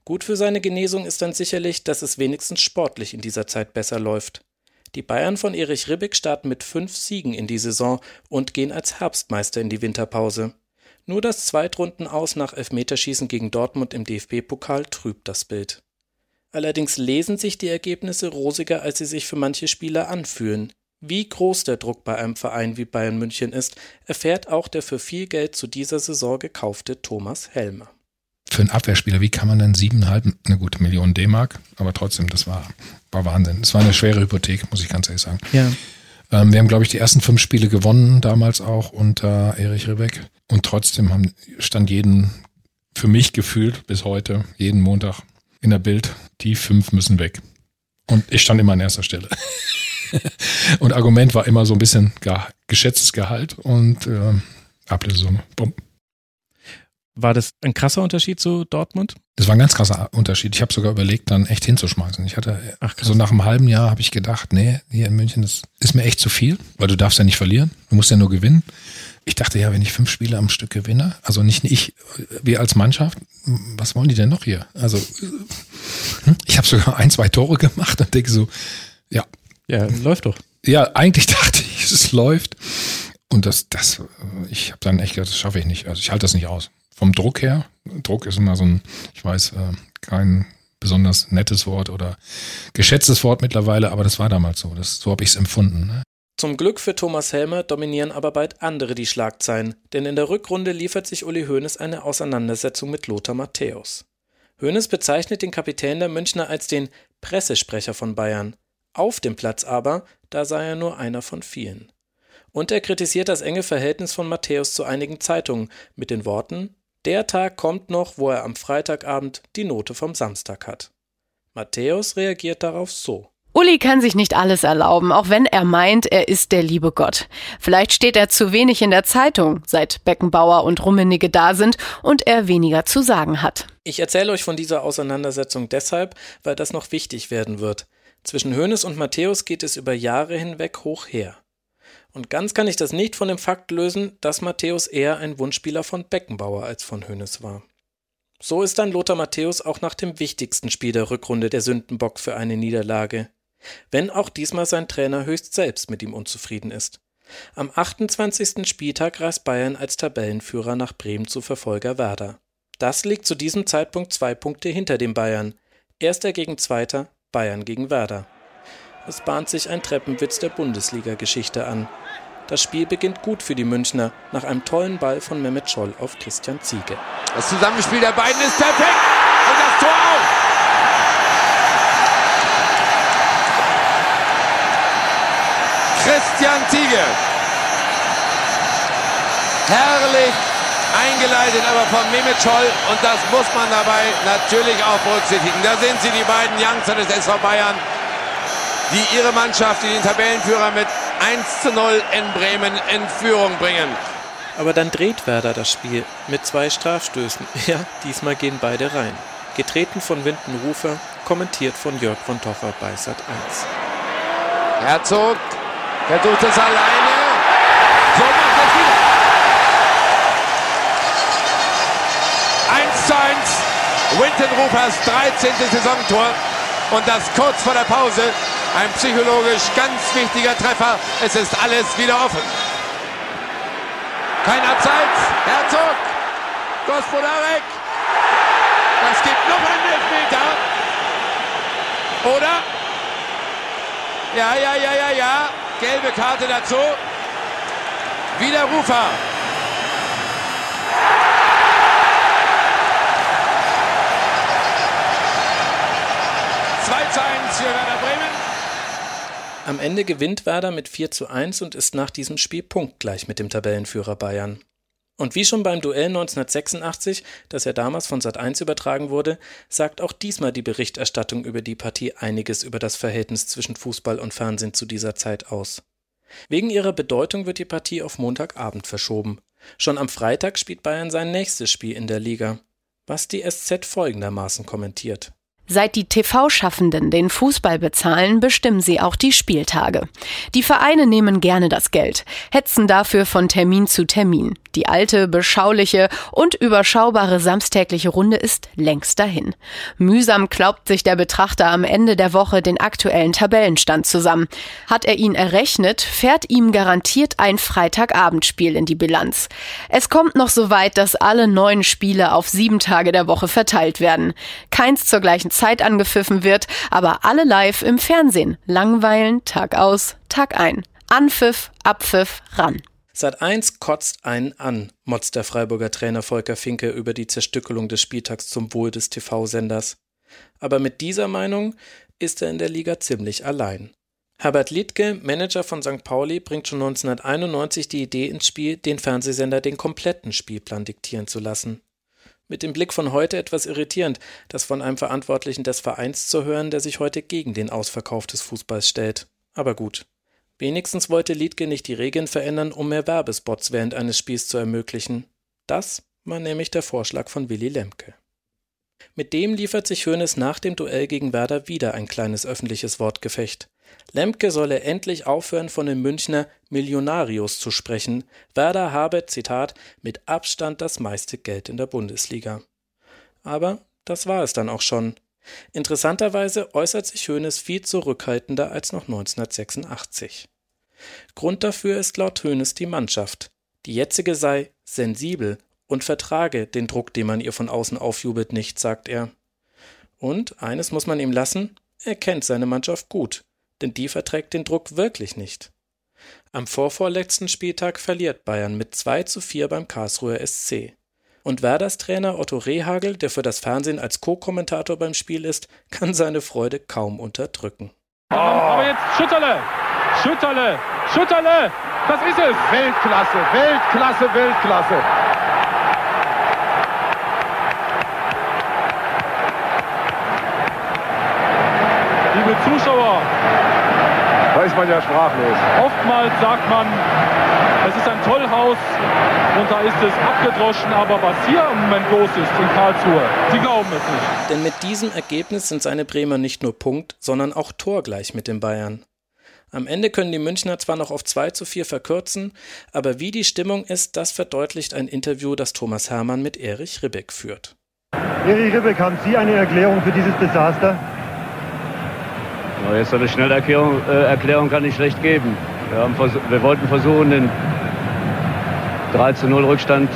Gut für seine Genesung ist dann sicherlich, dass es wenigstens sportlich in dieser Zeit besser läuft. Die Bayern von Erich Ribbeck starten mit fünf Siegen in die Saison und gehen als Herbstmeister in die Winterpause. Nur das Zweitrunden aus nach Elfmeterschießen gegen Dortmund im DFB-Pokal trübt das Bild. Allerdings lesen sich die Ergebnisse rosiger, als sie sich für manche Spieler anfühlen. Wie groß der Druck bei einem Verein wie Bayern München ist, erfährt auch der für viel Geld zu dieser Saison gekaufte Thomas Helmer. Für einen Abwehrspieler, wie kann man denn siebeneinhalb, eine gute Million D-Mark, aber trotzdem, das war, war Wahnsinn. Es war eine schwere Hypothek, muss ich ganz ehrlich sagen. Ja. Ähm, wir haben, glaube ich, die ersten fünf Spiele gewonnen, damals auch unter Erich Ribbeck. Und trotzdem haben, stand jeden, für mich gefühlt bis heute, jeden Montag in der Bild, die fünf müssen weg. Und ich stand immer an erster Stelle. und Argument war immer so ein bisschen ja, geschätztes Gehalt und äh, Ablösesumme. Bumm. War das ein krasser Unterschied zu Dortmund? Das war ein ganz krasser Unterschied. Ich habe sogar überlegt, dann echt hinzuschmeißen. Ich hatte Ach, so nach einem halben Jahr habe ich gedacht, nee, hier in München, das ist mir echt zu viel, weil du darfst ja nicht verlieren, du musst ja nur gewinnen. Ich dachte ja, wenn ich fünf Spiele am Stück gewinne, also nicht ich, wir als Mannschaft, was wollen die denn noch hier? Also hm, ich habe sogar ein, zwei Tore gemacht und denke so, Ja. Ja, läuft doch. Ja, eigentlich dachte ich, es läuft. Und das, das, ich habe dann echt gedacht, das schaffe ich nicht. Also ich halte das nicht aus. Vom Druck her, Druck ist immer so ein, ich weiß, äh, kein besonders nettes Wort oder geschätztes Wort mittlerweile, aber das war damals so. Das, so habe ich es empfunden. Ne? Zum Glück für Thomas Helmer dominieren aber bald andere die Schlagzeilen, denn in der Rückrunde liefert sich Uli Hoeneß eine Auseinandersetzung mit Lothar Matthäus. Hoeneß bezeichnet den Kapitän der Münchner als den Pressesprecher von Bayern. Auf dem Platz aber, da sei er nur einer von vielen. Und er kritisiert das enge Verhältnis von Matthäus zu einigen Zeitungen mit den Worten: Der Tag kommt noch, wo er am Freitagabend die Note vom Samstag hat. Matthäus reagiert darauf so. Uli kann sich nicht alles erlauben, auch wenn er meint, er ist der liebe Gott. Vielleicht steht er zu wenig in der Zeitung, seit Beckenbauer und Rummenigge da sind und er weniger zu sagen hat. Ich erzähle euch von dieser Auseinandersetzung deshalb, weil das noch wichtig werden wird. Zwischen Hoeneß und Matthäus geht es über Jahre hinweg hoch her. Und ganz kann ich das nicht von dem Fakt lösen, dass Matthäus eher ein Wunschspieler von Beckenbauer als von Hoeneß war. So ist dann Lothar Matthäus auch nach dem wichtigsten Spiel der Rückrunde der Sündenbock für eine Niederlage wenn auch diesmal sein Trainer höchst selbst mit ihm unzufrieden ist. Am 28. Spieltag reist Bayern als Tabellenführer nach Bremen zu Verfolger Werder. Das liegt zu diesem Zeitpunkt zwei Punkte hinter dem Bayern. Erster gegen Zweiter, Bayern gegen Werder. Es bahnt sich ein Treppenwitz der Bundesliga-Geschichte an. Das Spiel beginnt gut für die Münchner nach einem tollen Ball von Mehmet Scholl auf Christian Ziege. Das Zusammenspiel der beiden ist perfekt und das Tor auch. Christian Ziege. Herrlich eingeleitet, aber von Mehmet Scholl. Und das muss man dabei natürlich auch berücksichtigen. Da sind sie, die beiden Youngster des SV Bayern, die ihre Mannschaft, die den Tabellenführer mit 1 zu 0 in Bremen in Führung bringen. Aber dann dreht Werder das Spiel mit zwei Strafstößen. Ja, diesmal gehen beide rein. Getreten von Winden Rufer, kommentiert von Jörg von Tocher bei Sat 1. Herzog Versucht es alleine. So Winton Rufers 13. Saisontor. Und das kurz vor der Pause. Ein psychologisch ganz wichtiger Treffer. Es ist alles wieder offen. Kein Abseits. Herzog. Gospodarek. Das gibt noch einen Elfmeter. Oder? Ja, ja, ja, ja, ja. Gelbe Karte dazu. Wieder Rufer. zu 1 für Werder Bremen. Am Ende gewinnt Werder mit 4 zu 1 und ist nach diesem Spiel punktgleich mit dem Tabellenführer Bayern. Und wie schon beim Duell 1986, das ja damals von Sat1 übertragen wurde, sagt auch diesmal die Berichterstattung über die Partie einiges über das Verhältnis zwischen Fußball und Fernsehen zu dieser Zeit aus. Wegen ihrer Bedeutung wird die Partie auf Montagabend verschoben. Schon am Freitag spielt Bayern sein nächstes Spiel in der Liga, was die SZ folgendermaßen kommentiert. Seit die TV-Schaffenden den Fußball bezahlen, bestimmen sie auch die Spieltage. Die Vereine nehmen gerne das Geld, hetzen dafür von Termin zu Termin. Die alte, beschauliche und überschaubare samstägliche Runde ist längst dahin. Mühsam klaubt sich der Betrachter am Ende der Woche den aktuellen Tabellenstand zusammen. Hat er ihn errechnet, fährt ihm garantiert ein Freitagabendspiel in die Bilanz. Es kommt noch so weit, dass alle neun Spiele auf sieben Tage der Woche verteilt werden. Keins zur gleichen Zeit angepfiffen wird, aber alle live im Fernsehen. Langweilen, Tag aus, Tag ein. Anpfiff, Abpfiff, ran. Sat 1 kotzt einen an, motzt der Freiburger Trainer Volker Finke über die Zerstückelung des Spieltags zum Wohl des TV-Senders. Aber mit dieser Meinung ist er in der Liga ziemlich allein. Herbert Liedke, Manager von St. Pauli, bringt schon 1991 die Idee ins Spiel, den Fernsehsender den kompletten Spielplan diktieren zu lassen. Mit dem Blick von heute etwas irritierend, das von einem Verantwortlichen des Vereins zu hören, der sich heute gegen den Ausverkauf des Fußballs stellt. Aber gut. Wenigstens wollte Liedke nicht die Regeln verändern, um mehr Werbespots während eines Spiels zu ermöglichen. Das war nämlich der Vorschlag von Willy Lemke. Mit dem liefert sich Hoeneß nach dem Duell gegen Werder wieder ein kleines öffentliches Wortgefecht. Lemke solle endlich aufhören, von den Münchner Millionarios zu sprechen. Werder habe, Zitat, mit Abstand das meiste Geld in der Bundesliga. Aber das war es dann auch schon. Interessanterweise äußert sich Hoeneß viel zurückhaltender als noch 1986. Grund dafür ist laut Hoeneß die Mannschaft. Die jetzige sei sensibel und vertrage den Druck, den man ihr von außen aufjubelt, nicht, sagt er. Und eines muss man ihm lassen, er kennt seine Mannschaft gut, denn die verträgt den Druck wirklich nicht. Am vorvorletzten Spieltag verliert Bayern mit 2 zu 4 beim Karlsruher SC. Und Werders Trainer Otto Rehagel, der für das Fernsehen als Co-Kommentator beim Spiel ist, kann seine Freude kaum unterdrücken. Oh. Aber jetzt Schütterle, Schütterle, Schütterle, das ist es. Weltklasse, Weltklasse, Weltklasse. Liebe Zuschauer, da ist man ja sprachlos. Oftmals sagt man, es ist ein Tollhaus und da ist es abgedroschen, aber was hier im Moment los ist in Karlsruhe, Sie glauben es nicht. Denn mit diesem Ergebnis sind seine Bremer nicht nur Punkt, sondern auch torgleich mit den Bayern. Am Ende können die Münchner zwar noch auf 2 zu 4 verkürzen, aber wie die Stimmung ist, das verdeutlicht ein Interview, das Thomas Hermann mit Erich Ribbeck führt. Erich Ribbeck, haben Sie eine Erklärung für dieses Desaster? Jetzt eine Schnellerklärung äh, Erklärung kann ich schlecht geben. Wir, haben wir wollten versuchen, den 3 zu 0 Rückstand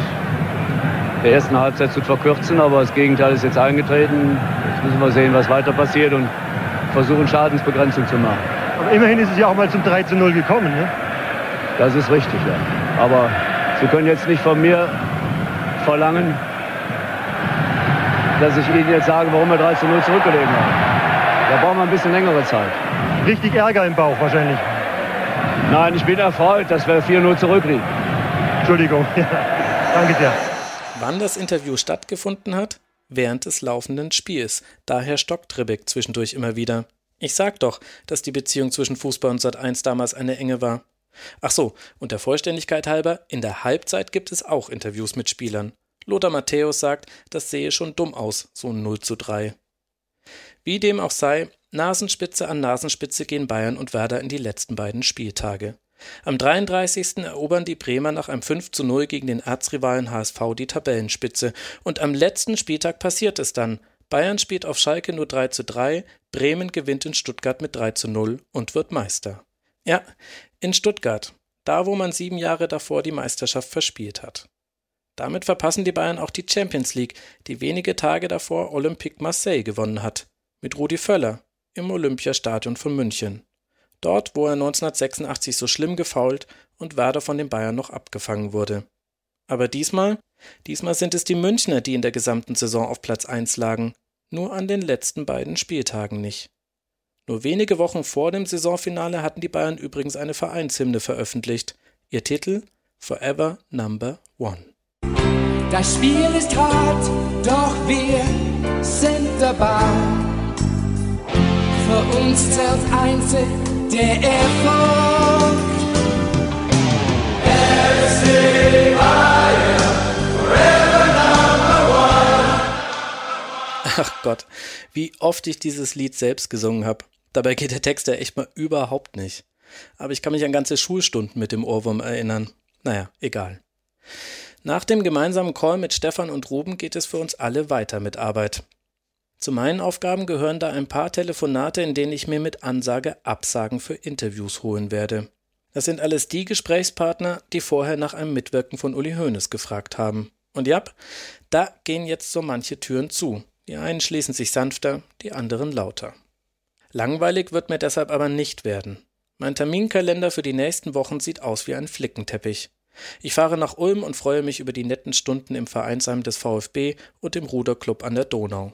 der ersten Halbzeit zu verkürzen, aber das Gegenteil ist jetzt eingetreten. Jetzt müssen wir sehen, was weiter passiert und versuchen, Schadensbegrenzung zu machen. Aber immerhin ist es ja auch mal zum 3 zu 0 gekommen, ne? Das ist richtig, ja. Aber Sie können jetzt nicht von mir verlangen, dass ich Ihnen jetzt sage, warum wir 3 zu 0 zurückgelegen haben. Da brauchen wir ein bisschen längere Zeit. Richtig Ärger im Bauch wahrscheinlich. Nein, ich bin erfreut, dass wir 4-0 zurückliegen. Entschuldigung. Danke sehr. Wann das Interview stattgefunden hat? Während des laufenden Spiels. Daher stockt Ribbeck zwischendurch immer wieder. Ich sag doch, dass die Beziehung zwischen Fußball und Sat1 damals eine enge war. Ach so, und der Vollständigkeit halber, in der Halbzeit gibt es auch Interviews mit Spielern. Lothar Matthäus sagt, das sehe schon dumm aus, so ein 0 zu 3. Wie dem auch sei, Nasenspitze an Nasenspitze gehen Bayern und Werder in die letzten beiden Spieltage. Am 33. erobern die Bremer nach einem 5 zu 0 gegen den Erzrivalen HSV die Tabellenspitze. Und am letzten Spieltag passiert es dann. Bayern spielt auf Schalke nur 3 zu 3, Bremen gewinnt in Stuttgart mit 3 zu 0 und wird Meister. Ja, in Stuttgart, da wo man sieben Jahre davor die Meisterschaft verspielt hat. Damit verpassen die Bayern auch die Champions League, die wenige Tage davor Olympique Marseille gewonnen hat mit Rudi Völler im Olympiastadion von München. Dort, wo er 1986 so schlimm gefault und Werder von den Bayern noch abgefangen wurde. Aber diesmal, diesmal sind es die Münchner, die in der gesamten Saison auf Platz 1 lagen, nur an den letzten beiden Spieltagen nicht. Nur wenige Wochen vor dem Saisonfinale hatten die Bayern übrigens eine Vereinshymne veröffentlicht. Ihr Titel Forever Number One. Das Spiel ist hart, doch wir sind dabei. Für uns zählt einzig der Erfolg. Ach Gott, wie oft ich dieses Lied selbst gesungen habe. Dabei geht der Text ja echt mal überhaupt nicht. Aber ich kann mich an ganze Schulstunden mit dem Ohrwurm erinnern. Naja, egal. Nach dem gemeinsamen Call mit Stefan und Ruben geht es für uns alle weiter mit Arbeit. Zu meinen Aufgaben gehören da ein paar Telefonate, in denen ich mir mit Ansage Absagen für Interviews holen werde. Das sind alles die Gesprächspartner, die vorher nach einem Mitwirken von Uli Hoeneß gefragt haben. Und ja, da gehen jetzt so manche Türen zu. Die einen schließen sich sanfter, die anderen lauter. Langweilig wird mir deshalb aber nicht werden. Mein Terminkalender für die nächsten Wochen sieht aus wie ein Flickenteppich. Ich fahre nach Ulm und freue mich über die netten Stunden im Vereinsheim des VfB und im Ruderclub an der Donau.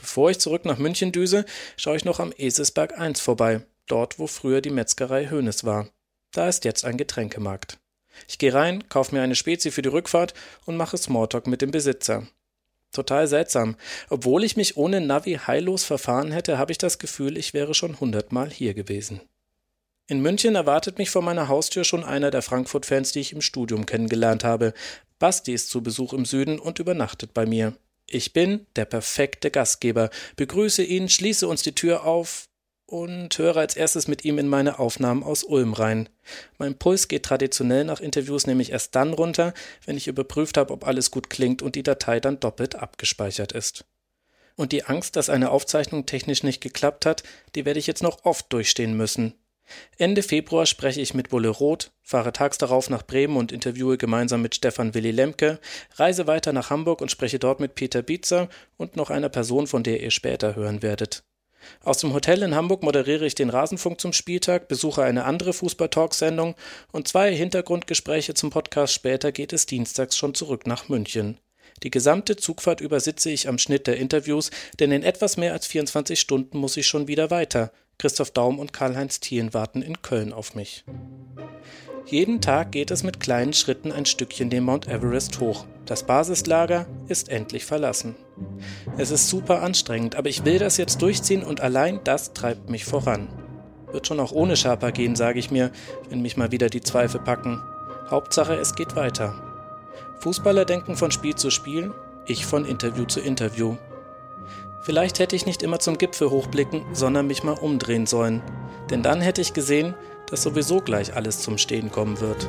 Bevor ich zurück nach München düse, schaue ich noch am Eselsberg 1 vorbei, dort wo früher die Metzgerei Hönes war. Da ist jetzt ein Getränkemarkt. Ich gehe rein, kaufe mir eine Spezi für die Rückfahrt und mache Smalltalk mit dem Besitzer. Total seltsam. Obwohl ich mich ohne Navi heillos verfahren hätte, habe ich das Gefühl, ich wäre schon hundertmal hier gewesen. In München erwartet mich vor meiner Haustür schon einer der Frankfurt-Fans, die ich im Studium kennengelernt habe. Basti ist zu Besuch im Süden und übernachtet bei mir. Ich bin der perfekte Gastgeber, begrüße ihn, schließe uns die Tür auf und höre als erstes mit ihm in meine Aufnahmen aus Ulm rein. Mein Puls geht traditionell nach Interviews nämlich erst dann runter, wenn ich überprüft habe, ob alles gut klingt und die Datei dann doppelt abgespeichert ist. Und die Angst, dass eine Aufzeichnung technisch nicht geklappt hat, die werde ich jetzt noch oft durchstehen müssen. Ende Februar spreche ich mit Bulle Roth, fahre tags darauf nach Bremen und interviewe gemeinsam mit Stefan Willi Lemke, reise weiter nach Hamburg und spreche dort mit Peter Bietzer und noch einer Person, von der ihr später hören werdet. Aus dem Hotel in Hamburg moderiere ich den Rasenfunk zum Spieltag, besuche eine andere Fußball-Talk-Sendung und zwei Hintergrundgespräche zum Podcast später geht es dienstags schon zurück nach München. Die gesamte Zugfahrt über sitze ich am Schnitt der Interviews, denn in etwas mehr als 24 Stunden muss ich schon wieder weiter. Christoph Daum und Karl-Heinz Thien warten in Köln auf mich. Jeden Tag geht es mit kleinen Schritten ein Stückchen den Mount Everest hoch. Das Basislager ist endlich verlassen. Es ist super anstrengend, aber ich will das jetzt durchziehen und allein das treibt mich voran. Wird schon auch ohne Sherpa gehen, sage ich mir, wenn mich mal wieder die Zweifel packen. Hauptsache, es geht weiter. Fußballer denken von Spiel zu Spiel, ich von Interview zu Interview. Vielleicht hätte ich nicht immer zum Gipfel hochblicken, sondern mich mal umdrehen sollen. Denn dann hätte ich gesehen, dass sowieso gleich alles zum Stehen kommen wird.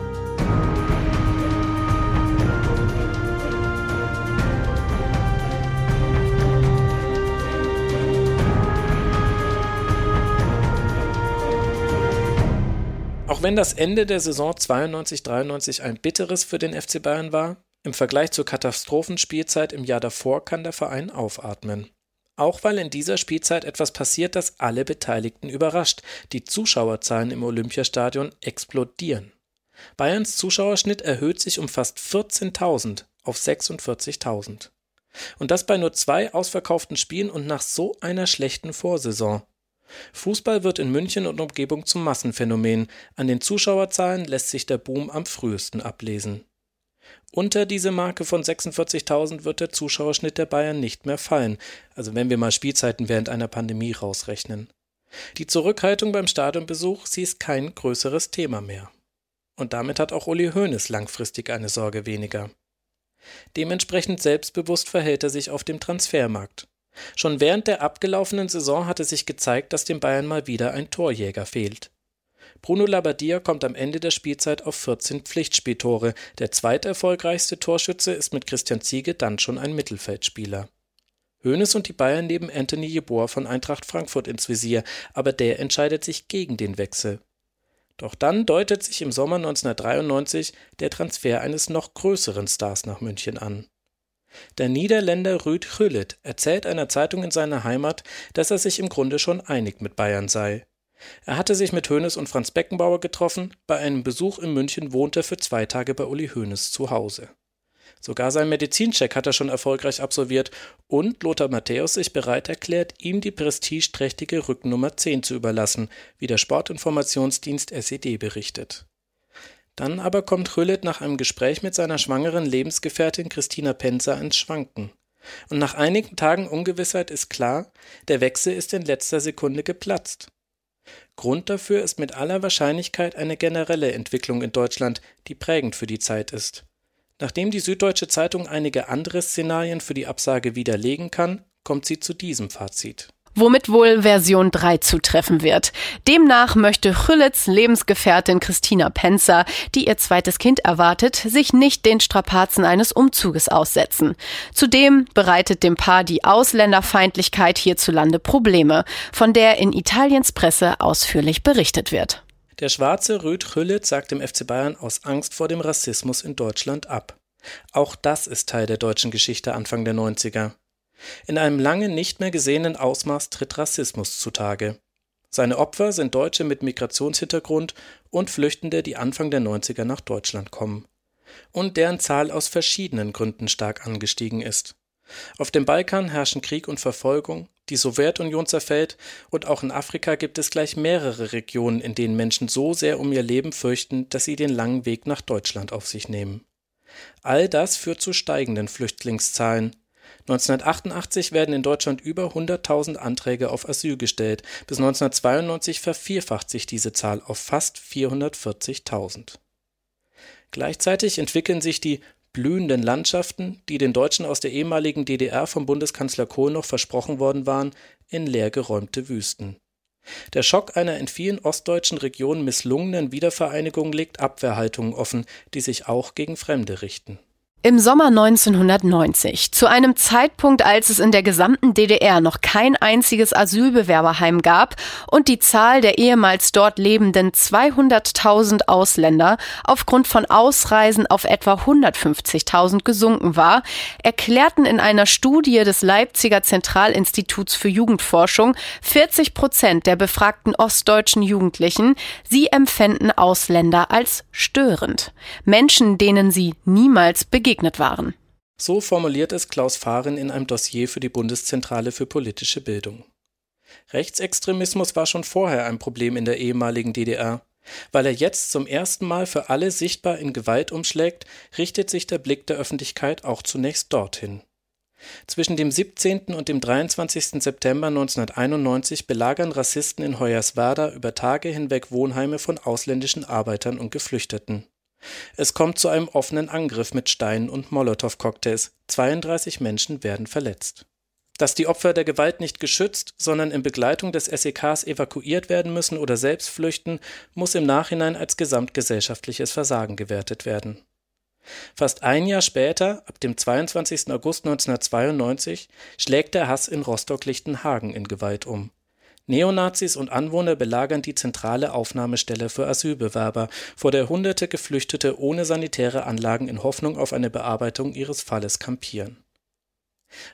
Auch wenn das Ende der Saison 92-93 ein bitteres für den FC Bayern war, im Vergleich zur Katastrophenspielzeit im Jahr davor kann der Verein aufatmen. Auch weil in dieser Spielzeit etwas passiert, das alle Beteiligten überrascht. Die Zuschauerzahlen im Olympiastadion explodieren. Bayerns Zuschauerschnitt erhöht sich um fast 14.000 auf 46.000. Und das bei nur zwei ausverkauften Spielen und nach so einer schlechten Vorsaison. Fußball wird in München und Umgebung zum Massenphänomen. An den Zuschauerzahlen lässt sich der Boom am frühesten ablesen. Unter diese Marke von 46.000 wird der Zuschauerschnitt der Bayern nicht mehr fallen, also wenn wir mal Spielzeiten während einer Pandemie rausrechnen. Die Zurückhaltung beim Stadionbesuch, sie ist kein größeres Thema mehr. Und damit hat auch Uli Hoeneß langfristig eine Sorge weniger. Dementsprechend selbstbewusst verhält er sich auf dem Transfermarkt. Schon während der abgelaufenen Saison hatte sich gezeigt, dass dem Bayern mal wieder ein Torjäger fehlt. Bruno Labbadia kommt am Ende der Spielzeit auf 14 Pflichtspieltore. Der zweiterfolgreichste Torschütze ist mit Christian Ziege dann schon ein Mittelfeldspieler. Hoeneß und die Bayern nehmen Anthony Jeboa von Eintracht Frankfurt ins Visier, aber der entscheidet sich gegen den Wechsel. Doch dann deutet sich im Sommer 1993 der Transfer eines noch größeren Stars nach München an. Der Niederländer Ruud Gullit erzählt einer Zeitung in seiner Heimat, dass er sich im Grunde schon einig mit Bayern sei. Er hatte sich mit Hoeneß und Franz Beckenbauer getroffen, bei einem Besuch in München wohnt er für zwei Tage bei Uli Hoeneß zu Hause. Sogar seinen Medizincheck hat er schon erfolgreich absolviert und Lothar Matthäus sich bereit erklärt, ihm die prestigeträchtige Rückennummer 10 zu überlassen, wie der Sportinformationsdienst SED berichtet. Dann aber kommt Rüllet nach einem Gespräch mit seiner schwangeren Lebensgefährtin Christina Penzer ins Schwanken. Und nach einigen Tagen Ungewissheit ist klar, der Wechsel ist in letzter Sekunde geplatzt. Grund dafür ist mit aller Wahrscheinlichkeit eine generelle Entwicklung in Deutschland, die prägend für die Zeit ist. Nachdem die Süddeutsche Zeitung einige andere Szenarien für die Absage widerlegen kann, kommt sie zu diesem Fazit womit wohl Version 3 zutreffen wird. Demnach möchte Chüllets Lebensgefährtin Christina Penzer, die ihr zweites Kind erwartet, sich nicht den Strapazen eines Umzuges aussetzen. Zudem bereitet dem Paar die Ausländerfeindlichkeit hierzulande Probleme, von der in Italiens Presse ausführlich berichtet wird. Der schwarze Rüd Chüllet sagt dem FC Bayern aus Angst vor dem Rassismus in Deutschland ab. Auch das ist Teil der deutschen Geschichte Anfang der 90er. In einem lange nicht mehr gesehenen Ausmaß tritt Rassismus zutage. Seine Opfer sind Deutsche mit Migrationshintergrund und Flüchtende, die Anfang der 90er nach Deutschland kommen. Und deren Zahl aus verschiedenen Gründen stark angestiegen ist. Auf dem Balkan herrschen Krieg und Verfolgung, die Sowjetunion zerfällt und auch in Afrika gibt es gleich mehrere Regionen, in denen Menschen so sehr um ihr Leben fürchten, dass sie den langen Weg nach Deutschland auf sich nehmen. All das führt zu steigenden Flüchtlingszahlen, 1988 werden in Deutschland über 100.000 Anträge auf Asyl gestellt, bis 1992 vervierfacht sich diese Zahl auf fast 440.000. Gleichzeitig entwickeln sich die blühenden Landschaften, die den Deutschen aus der ehemaligen DDR vom Bundeskanzler Kohl noch versprochen worden waren, in leergeräumte Wüsten. Der Schock einer in vielen ostdeutschen Regionen misslungenen Wiedervereinigung legt Abwehrhaltungen offen, die sich auch gegen Fremde richten Im Sommer 1990, zu einem Zeitpunkt, als es in der gesamten DDR noch kein einziges Asylbewerberheim gab und die Zahl der ehemals dort lebenden 200.000 Ausländer aufgrund von Ausreisen auf etwa 150.000 gesunken war, erklärten in einer Studie des Leipziger Zentralinstituts für Jugendforschung 40 Prozent der befragten ostdeutschen Jugendlichen, sie empfänden Ausländer als störend. Menschen, denen sie niemals begegnen begegnet waren. So formuliert es Klaus Fahren in einem Dossier für die Bundeszentrale für politische Bildung. Rechtsextremismus war schon vorher ein Problem in der ehemaligen DDR. Weil er jetzt zum ersten Mal für alle sichtbar in Gewalt umschlägt, richtet sich der Blick der Öffentlichkeit auch zunächst dorthin. Zwischen dem 17. und dem 23. September 1991 belagern Rassisten in Hoyerswerda über Tage hinweg Wohnheime von ausländischen Arbeitern und Geflüchteten. Es kommt zu einem offenen Angriff mit Steinen und Molotow-Cocktails. 32 Menschen werden verletzt. Dass die Opfer der Gewalt nicht geschützt, sondern in Begleitung des SEKs evakuiert werden müssen oder selbst flüchten, muss im Nachhinein als gesamtgesellschaftliches Versagen gewertet werden. Fast ein Jahr später, ab dem 22. August 1992, schlägt der Hass in Rostock-Lichtenhagen in Gewalt um. Neonazis und Anwohner belagern die zentrale Aufnahmestelle für Asylbewerber, vor der hunderte Geflüchtete ohne sanitäre Anlagen in Hoffnung auf eine Bearbeitung ihres Falles kampieren.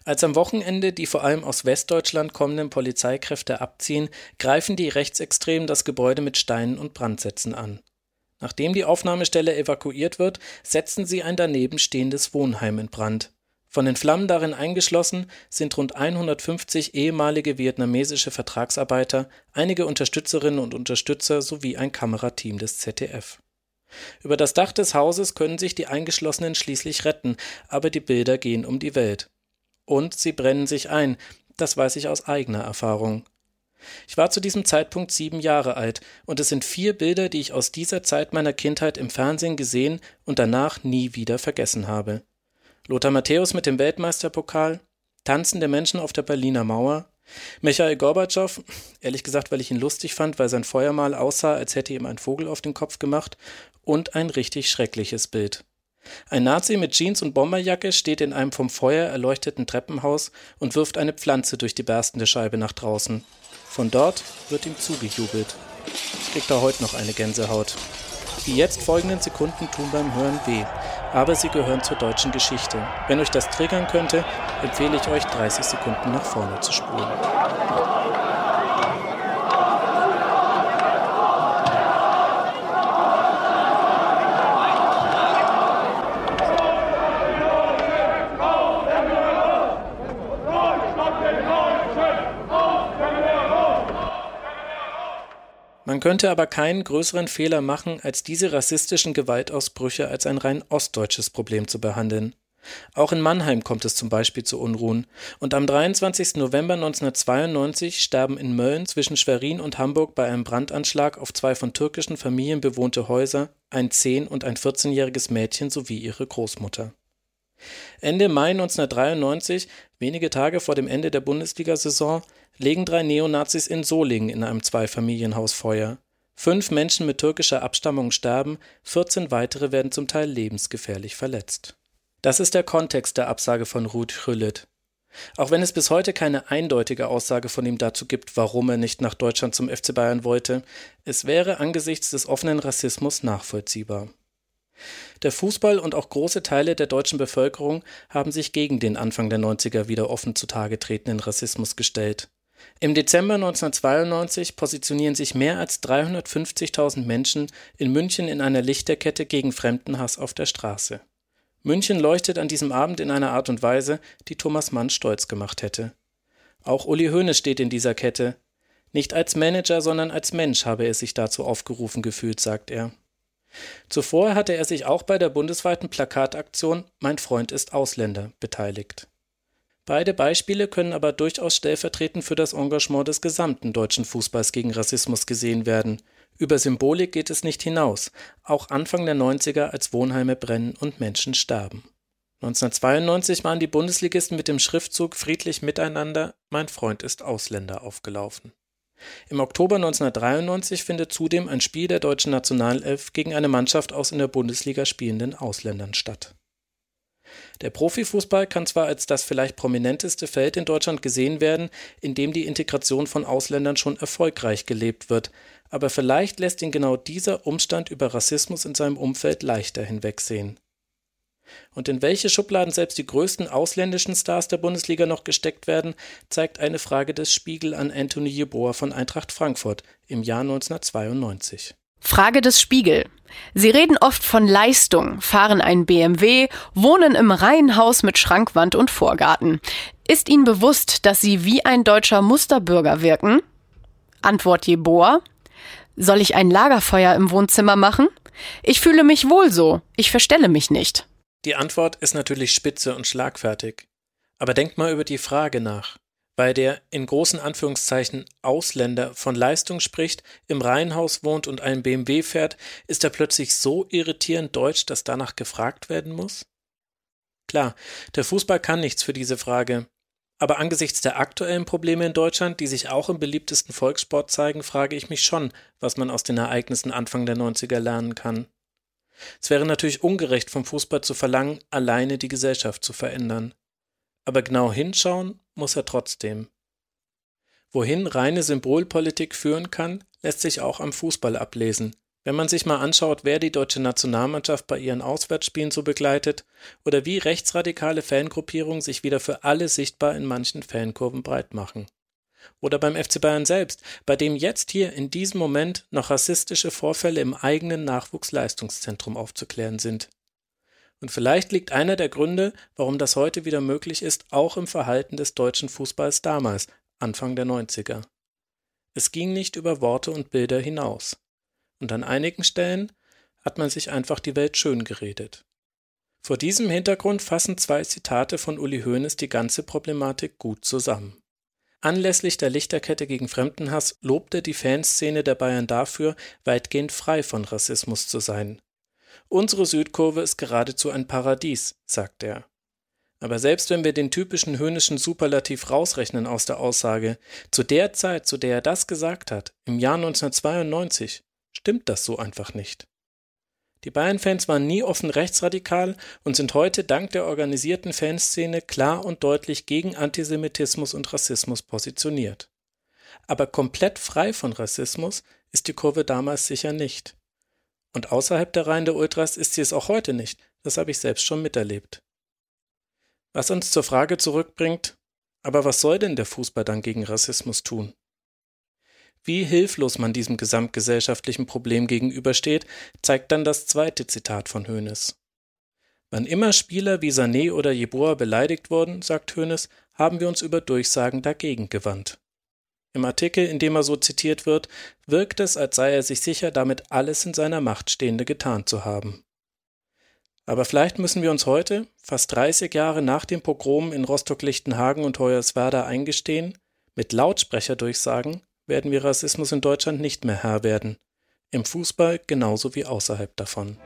Als am Wochenende die vor allem aus Westdeutschland kommenden Polizeikräfte abziehen, greifen die Rechtsextremen das Gebäude mit Steinen und Brandsätzen an. Nachdem die Aufnahmestelle evakuiert wird, setzen sie ein daneben stehendes Wohnheim in Brand. Von den Flammen darin eingeschlossen sind rund 150 ehemalige vietnamesische Vertragsarbeiter, einige Unterstützerinnen und Unterstützer sowie ein Kamerateam des ZDF. Über das Dach des Hauses können sich die Eingeschlossenen schließlich retten, aber die Bilder gehen um die Welt. Und sie brennen sich ein, das weiß ich aus eigener Erfahrung. Ich war zu diesem Zeitpunkt sieben Jahre alt, und es sind vier Bilder, die ich aus dieser Zeit meiner Kindheit im Fernsehen gesehen und danach nie wieder vergessen habe. Lothar Matthäus mit dem Weltmeisterpokal, tanzende Menschen auf der Berliner Mauer, Michael Gorbatschow, ehrlich gesagt, weil ich ihn lustig fand, weil sein Feuermal aussah, als hätte ihm ein Vogel auf den Kopf gemacht, und ein richtig schreckliches Bild. Ein Nazi mit Jeans und Bomberjacke steht in einem vom Feuer erleuchteten Treppenhaus und wirft eine Pflanze durch die berstende Scheibe nach draußen. Von dort wird ihm zugejubelt. Ich krieg da heute noch eine Gänsehaut. Die jetzt folgenden Sekunden tun beim Hören weh, aber sie gehören zur deutschen Geschichte. Wenn euch das triggern könnte, empfehle ich euch 30 Sekunden nach vorne zu spulen. Man könnte aber keinen größeren Fehler machen, als diese rassistischen Gewaltausbrüche als ein rein ostdeutsches Problem zu behandeln. Auch in Mannheim kommt es zum Beispiel zu Unruhen. Und am 23. November 1992 sterben in Mölln zwischen Schwerin und Hamburg bei einem Brandanschlag auf zwei von türkischen Familien bewohnte Häuser ein 10- und ein 14-jähriges Mädchen sowie ihre Großmutter. Ende Mai 1993, wenige Tage vor dem Ende der Bundesliga-Saison, legen drei Neonazis in Solingen in einem Zweifamilienhaus Feuer. Fünf Menschen mit türkischer Abstammung sterben, 14 weitere werden zum Teil lebensgefährlich verletzt. Das ist der Kontext der Absage von Ruth Chrüllit. Auch wenn es bis heute keine eindeutige Aussage von ihm dazu gibt, warum er nicht nach Deutschland zum FC Bayern wollte, es wäre angesichts des offenen Rassismus nachvollziehbar. Der Fußball und auch große Teile der deutschen Bevölkerung haben sich gegen den Anfang der 90er wieder offen zutage tretenden Rassismus gestellt. Im Dezember 1992 positionieren sich mehr als 350.000 Menschen in München in einer Lichterkette gegen Fremdenhass auf der Straße. München leuchtet an diesem Abend in einer Art und Weise, die Thomas Mann stolz gemacht hätte. Auch Uli Hoeneß steht in dieser Kette. Nicht als Manager, sondern als Mensch habe er sich dazu aufgerufen gefühlt, sagt er. Zuvor hatte er sich auch bei der bundesweiten Plakataktion Mein Freund ist Ausländer beteiligt. Beide Beispiele können aber durchaus stellvertretend für das Engagement des gesamten deutschen Fußballs gegen Rassismus gesehen werden. Über Symbolik geht es nicht hinaus, auch Anfang der 90er, als Wohnheime brennen und Menschen sterben. 1992 waren die Bundesligisten mit dem Schriftzug Friedlich miteinander, mein Freund ist Ausländer aufgelaufen. Im Oktober 1993 findet zudem ein Spiel der deutschen Nationalelf gegen eine Mannschaft aus in der Bundesliga spielenden Ausländern statt Der Profifußball kann zwar als das vielleicht prominenteste Feld in Deutschland gesehen werden, in dem die Integration von Ausländern schon erfolgreich gelebt wird, aber vielleicht lässt ihn genau dieser Umstand über Rassismus in seinem Umfeld leichter hinwegsehen. Und in welche Schubladen selbst die größten ausländischen Stars der Bundesliga noch gesteckt werden, zeigt eine Frage des Spiegel an Anthony Jeboa von Eintracht Frankfurt im Jahr 1992. Frage des Spiegel. Sie reden oft von Leistung, fahren ein BMW, wohnen im Reihenhaus mit Schrankwand und Vorgarten. Ist Ihnen bewusst, dass Sie wie ein deutscher Musterbürger wirken? Antwort Jeboa. Soll ich ein Lagerfeuer im Wohnzimmer machen? Ich fühle mich wohl so, ich verstelle mich nicht. Die Antwort ist natürlich spitze und schlagfertig. Aber denkt mal über die Frage nach. Weil der in großen Anführungszeichen Ausländer von Leistung spricht, im Reihenhaus wohnt und einen BMW fährt, ist er plötzlich so irritierend deutsch, dass danach gefragt werden muss? Klar, der Fußball kann nichts für diese Frage. Aber angesichts der aktuellen Probleme in Deutschland, die sich auch im beliebtesten Volkssport zeigen, frage ich mich schon, was man aus den Ereignissen Anfang der 90er lernen kann. Es wäre natürlich ungerecht vom Fußball zu verlangen, alleine die Gesellschaft zu verändern. Aber genau hinschauen muss er trotzdem. Wohin reine Symbolpolitik führen kann, lässt sich auch am Fußball ablesen. Wenn man sich mal anschaut, wer die deutsche Nationalmannschaft bei ihren Auswärtsspielen so begleitet oder wie rechtsradikale Fangruppierungen sich wieder für alle sichtbar in manchen Fankurven breit machen. Oder beim FC Bayern selbst, bei dem jetzt hier in diesem Moment noch rassistische Vorfälle im eigenen Nachwuchsleistungszentrum aufzuklären sind. Und vielleicht liegt einer der Gründe, warum das heute wieder möglich ist, auch im Verhalten des deutschen Fußballs damals, Anfang der 90er. Es ging nicht über Worte und Bilder hinaus. Und an einigen Stellen hat man sich einfach die Welt schön geredet. Vor diesem Hintergrund fassen zwei Zitate von Uli Hoeneß die ganze Problematik gut zusammen. Anlässlich der Lichterkette gegen Fremdenhass lobte die Fanszene der Bayern dafür, weitgehend frei von Rassismus zu sein. Unsere Südkurve ist geradezu ein Paradies, sagt er. Aber selbst wenn wir den typischen höhnischen Superlativ rausrechnen aus der Aussage, zu der Zeit, zu der er das gesagt hat, im Jahr 1992, stimmt das so einfach nicht. Die Bayern-Fans waren nie offen rechtsradikal und sind heute dank der organisierten Fanszene klar und deutlich gegen Antisemitismus und Rassismus positioniert. Aber komplett frei von Rassismus ist die Kurve damals sicher nicht. Und außerhalb der Reihen der Ultras ist sie es auch heute nicht, das habe ich selbst schon miterlebt. Was uns zur Frage zurückbringt, aber was soll denn der Fußball dann gegen Rassismus tun? Wie hilflos man diesem gesamtgesellschaftlichen Problem gegenübersteht, zeigt dann das zweite Zitat von Hoeneß. Wann immer Spieler wie Sané oder Jeboa beleidigt wurden, sagt Hoeneß, haben wir uns über Durchsagen dagegen gewandt. Im Artikel, in dem er so zitiert wird, wirkt es, als sei er sich sicher, damit alles in seiner Macht Stehende getan zu haben. Aber vielleicht müssen wir uns heute, fast 30 Jahre nach dem Pogrom in Rostock-Lichtenhagen und Hoyerswerda eingestehen, mit Lautsprecherdurchsagen, werden wir Rassismus in Deutschland nicht mehr Herr werden. Im Fußball genauso wie außerhalb davon.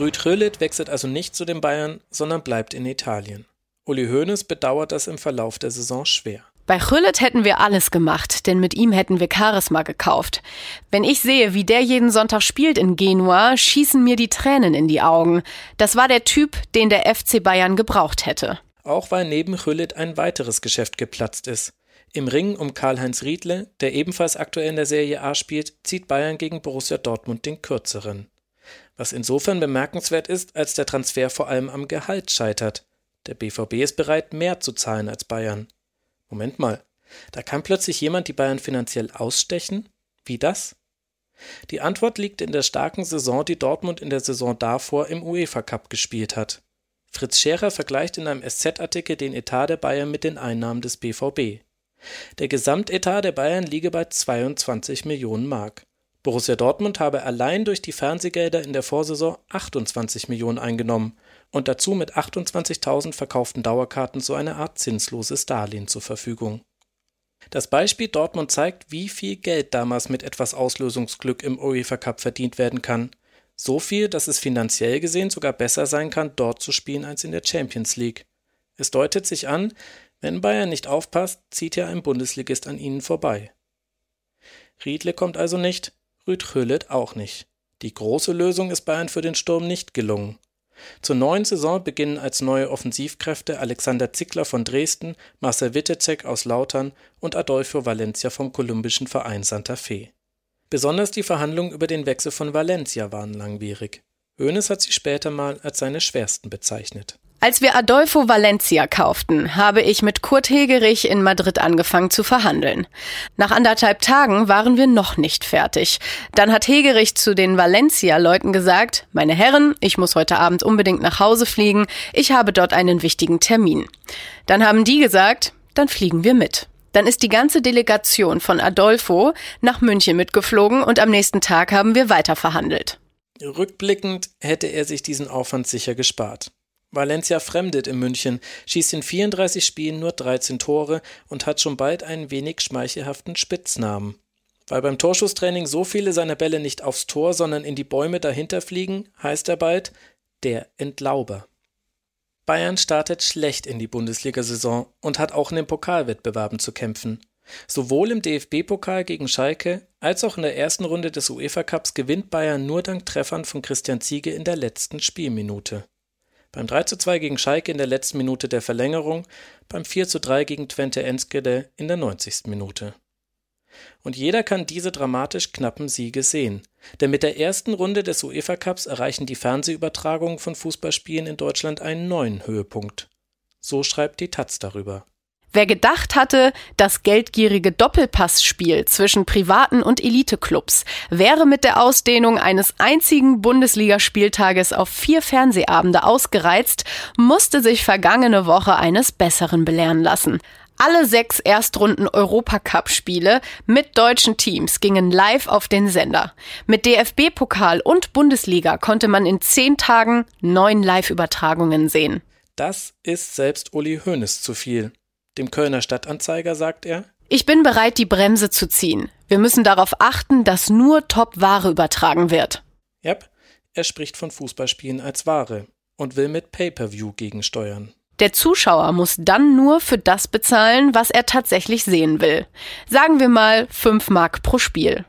Rüd Rüllit wechselt also nicht zu den Bayern, sondern bleibt in Italien. Uli Hoeneß bedauert das im Verlauf der Saison schwer. Bei Chüllet hätten wir alles gemacht, denn mit ihm hätten wir Charisma gekauft. Wenn ich sehe, wie der jeden Sonntag spielt in Genua, schießen mir die Tränen in die Augen. Das war der Typ, den der FC Bayern gebraucht hätte. Auch weil neben Chüllet ein weiteres Geschäft geplatzt ist. Im Ring um Karl-Heinz Riedle, der ebenfalls aktuell in der Serie A spielt, zieht Bayern gegen Borussia Dortmund den kürzeren. Was insofern bemerkenswert ist, als der Transfer vor allem am Gehalt scheitert. Der BVB ist bereit, mehr zu zahlen als Bayern. Moment mal, da kann plötzlich jemand die Bayern finanziell ausstechen? Wie das? Die Antwort liegt in der starken Saison, die Dortmund in der Saison davor im UEFA Cup gespielt hat. Fritz Scherer vergleicht in einem SZ-Artikel den Etat der Bayern mit den Einnahmen des BVB. Der Gesamtetat der Bayern liege bei 22 Millionen Mark. Borussia Dortmund habe allein durch die Fernsehgelder in der Vorsaison 28 Millionen eingenommen und dazu mit 28.000 verkauften Dauerkarten so eine Art zinsloses Darlehen zur Verfügung. Das Beispiel Dortmund zeigt, wie viel Geld damals mit etwas Auslösungsglück im UEFA Cup verdient werden kann. So viel, dass es finanziell gesehen sogar besser sein kann, dort zu spielen als in der Champions League. Es deutet sich an, wenn Bayern nicht aufpasst, zieht ja ein Bundesligist an ihnen vorbei. Riedle kommt also nicht, Rüd Hüllet auch nicht. Die große Lösung ist Bayern für den Sturm nicht gelungen. Zur neuen Saison beginnen als neue Offensivkräfte Alexander Zickler von Dresden, Marcel Wittecek aus Lautern und Adolfo Valencia vom kolumbischen Verein Santa Fe. Besonders die Verhandlungen über den Wechsel von Valencia waren langwierig. Hoeneß hat sie später mal als seine schwersten bezeichnet. Als wir Adolfo Valencia kauften, habe ich mit Kurt Hegerich in Madrid angefangen zu verhandeln. Nach anderthalb Tagen waren wir noch nicht fertig. Dann hat Hegerich zu den Valencia-Leuten gesagt, meine Herren, ich muss heute Abend unbedingt nach Hause fliegen, ich habe dort einen wichtigen Termin. Dann haben die gesagt, dann fliegen wir mit. Dann ist die ganze Delegation von Adolfo nach München mitgeflogen und am nächsten Tag haben wir weiter verhandelt. Rückblickend hätte er sich diesen Aufwand sicher gespart. Valencia fremdet in München, schießt in 34 Spielen nur 13 Tore und hat schon bald einen wenig schmeichelhaften Spitznamen. Weil beim Torschusstraining so viele seiner Bälle nicht aufs Tor, sondern in die Bäume dahinter fliegen, heißt er bald der Entlauber. Bayern startet schlecht in die Bundesliga-Saison und hat auch in den Pokalwettbewerben zu kämpfen. Sowohl im DFB-Pokal gegen Schalke als auch in der ersten Runde des UEFA-Cups gewinnt Bayern nur dank Treffern von Christian Ziege in der letzten Spielminute. Beim 3:2 gegen Schalke in der letzten Minute der Verlängerung, beim 4:3 gegen Twente Enskede in der 90. Minute und jeder kann diese dramatisch knappen Siege sehen. Denn mit der ersten Runde des UEFA Cups erreichen die Fernsehübertragungen von Fußballspielen in Deutschland einen neuen Höhepunkt. So schreibt die Taz darüber. Wer gedacht hatte, das geldgierige Doppelpassspiel zwischen privaten und Eliteclubs wäre mit der Ausdehnung eines einzigen Bundesligaspieltages auf vier Fernsehabende ausgereizt, musste sich vergangene Woche eines Besseren belehren lassen. Alle sechs Erstrunden Europacup-Spiele mit deutschen Teams gingen live auf den Sender. Mit DFB-Pokal und Bundesliga konnte man in zehn Tagen neun Live-Übertragungen sehen. Das ist selbst Uli Hoeneß zu viel. Dem Kölner Stadtanzeiger sagt er, ich bin bereit, die Bremse zu ziehen. Wir müssen darauf achten, dass nur Top-Ware übertragen wird. Yep, er spricht von Fußballspielen als Ware und will mit Pay-per-View gegensteuern. Der Zuschauer muss dann nur für das bezahlen, was er tatsächlich sehen will. Sagen wir mal 5 Mark pro Spiel.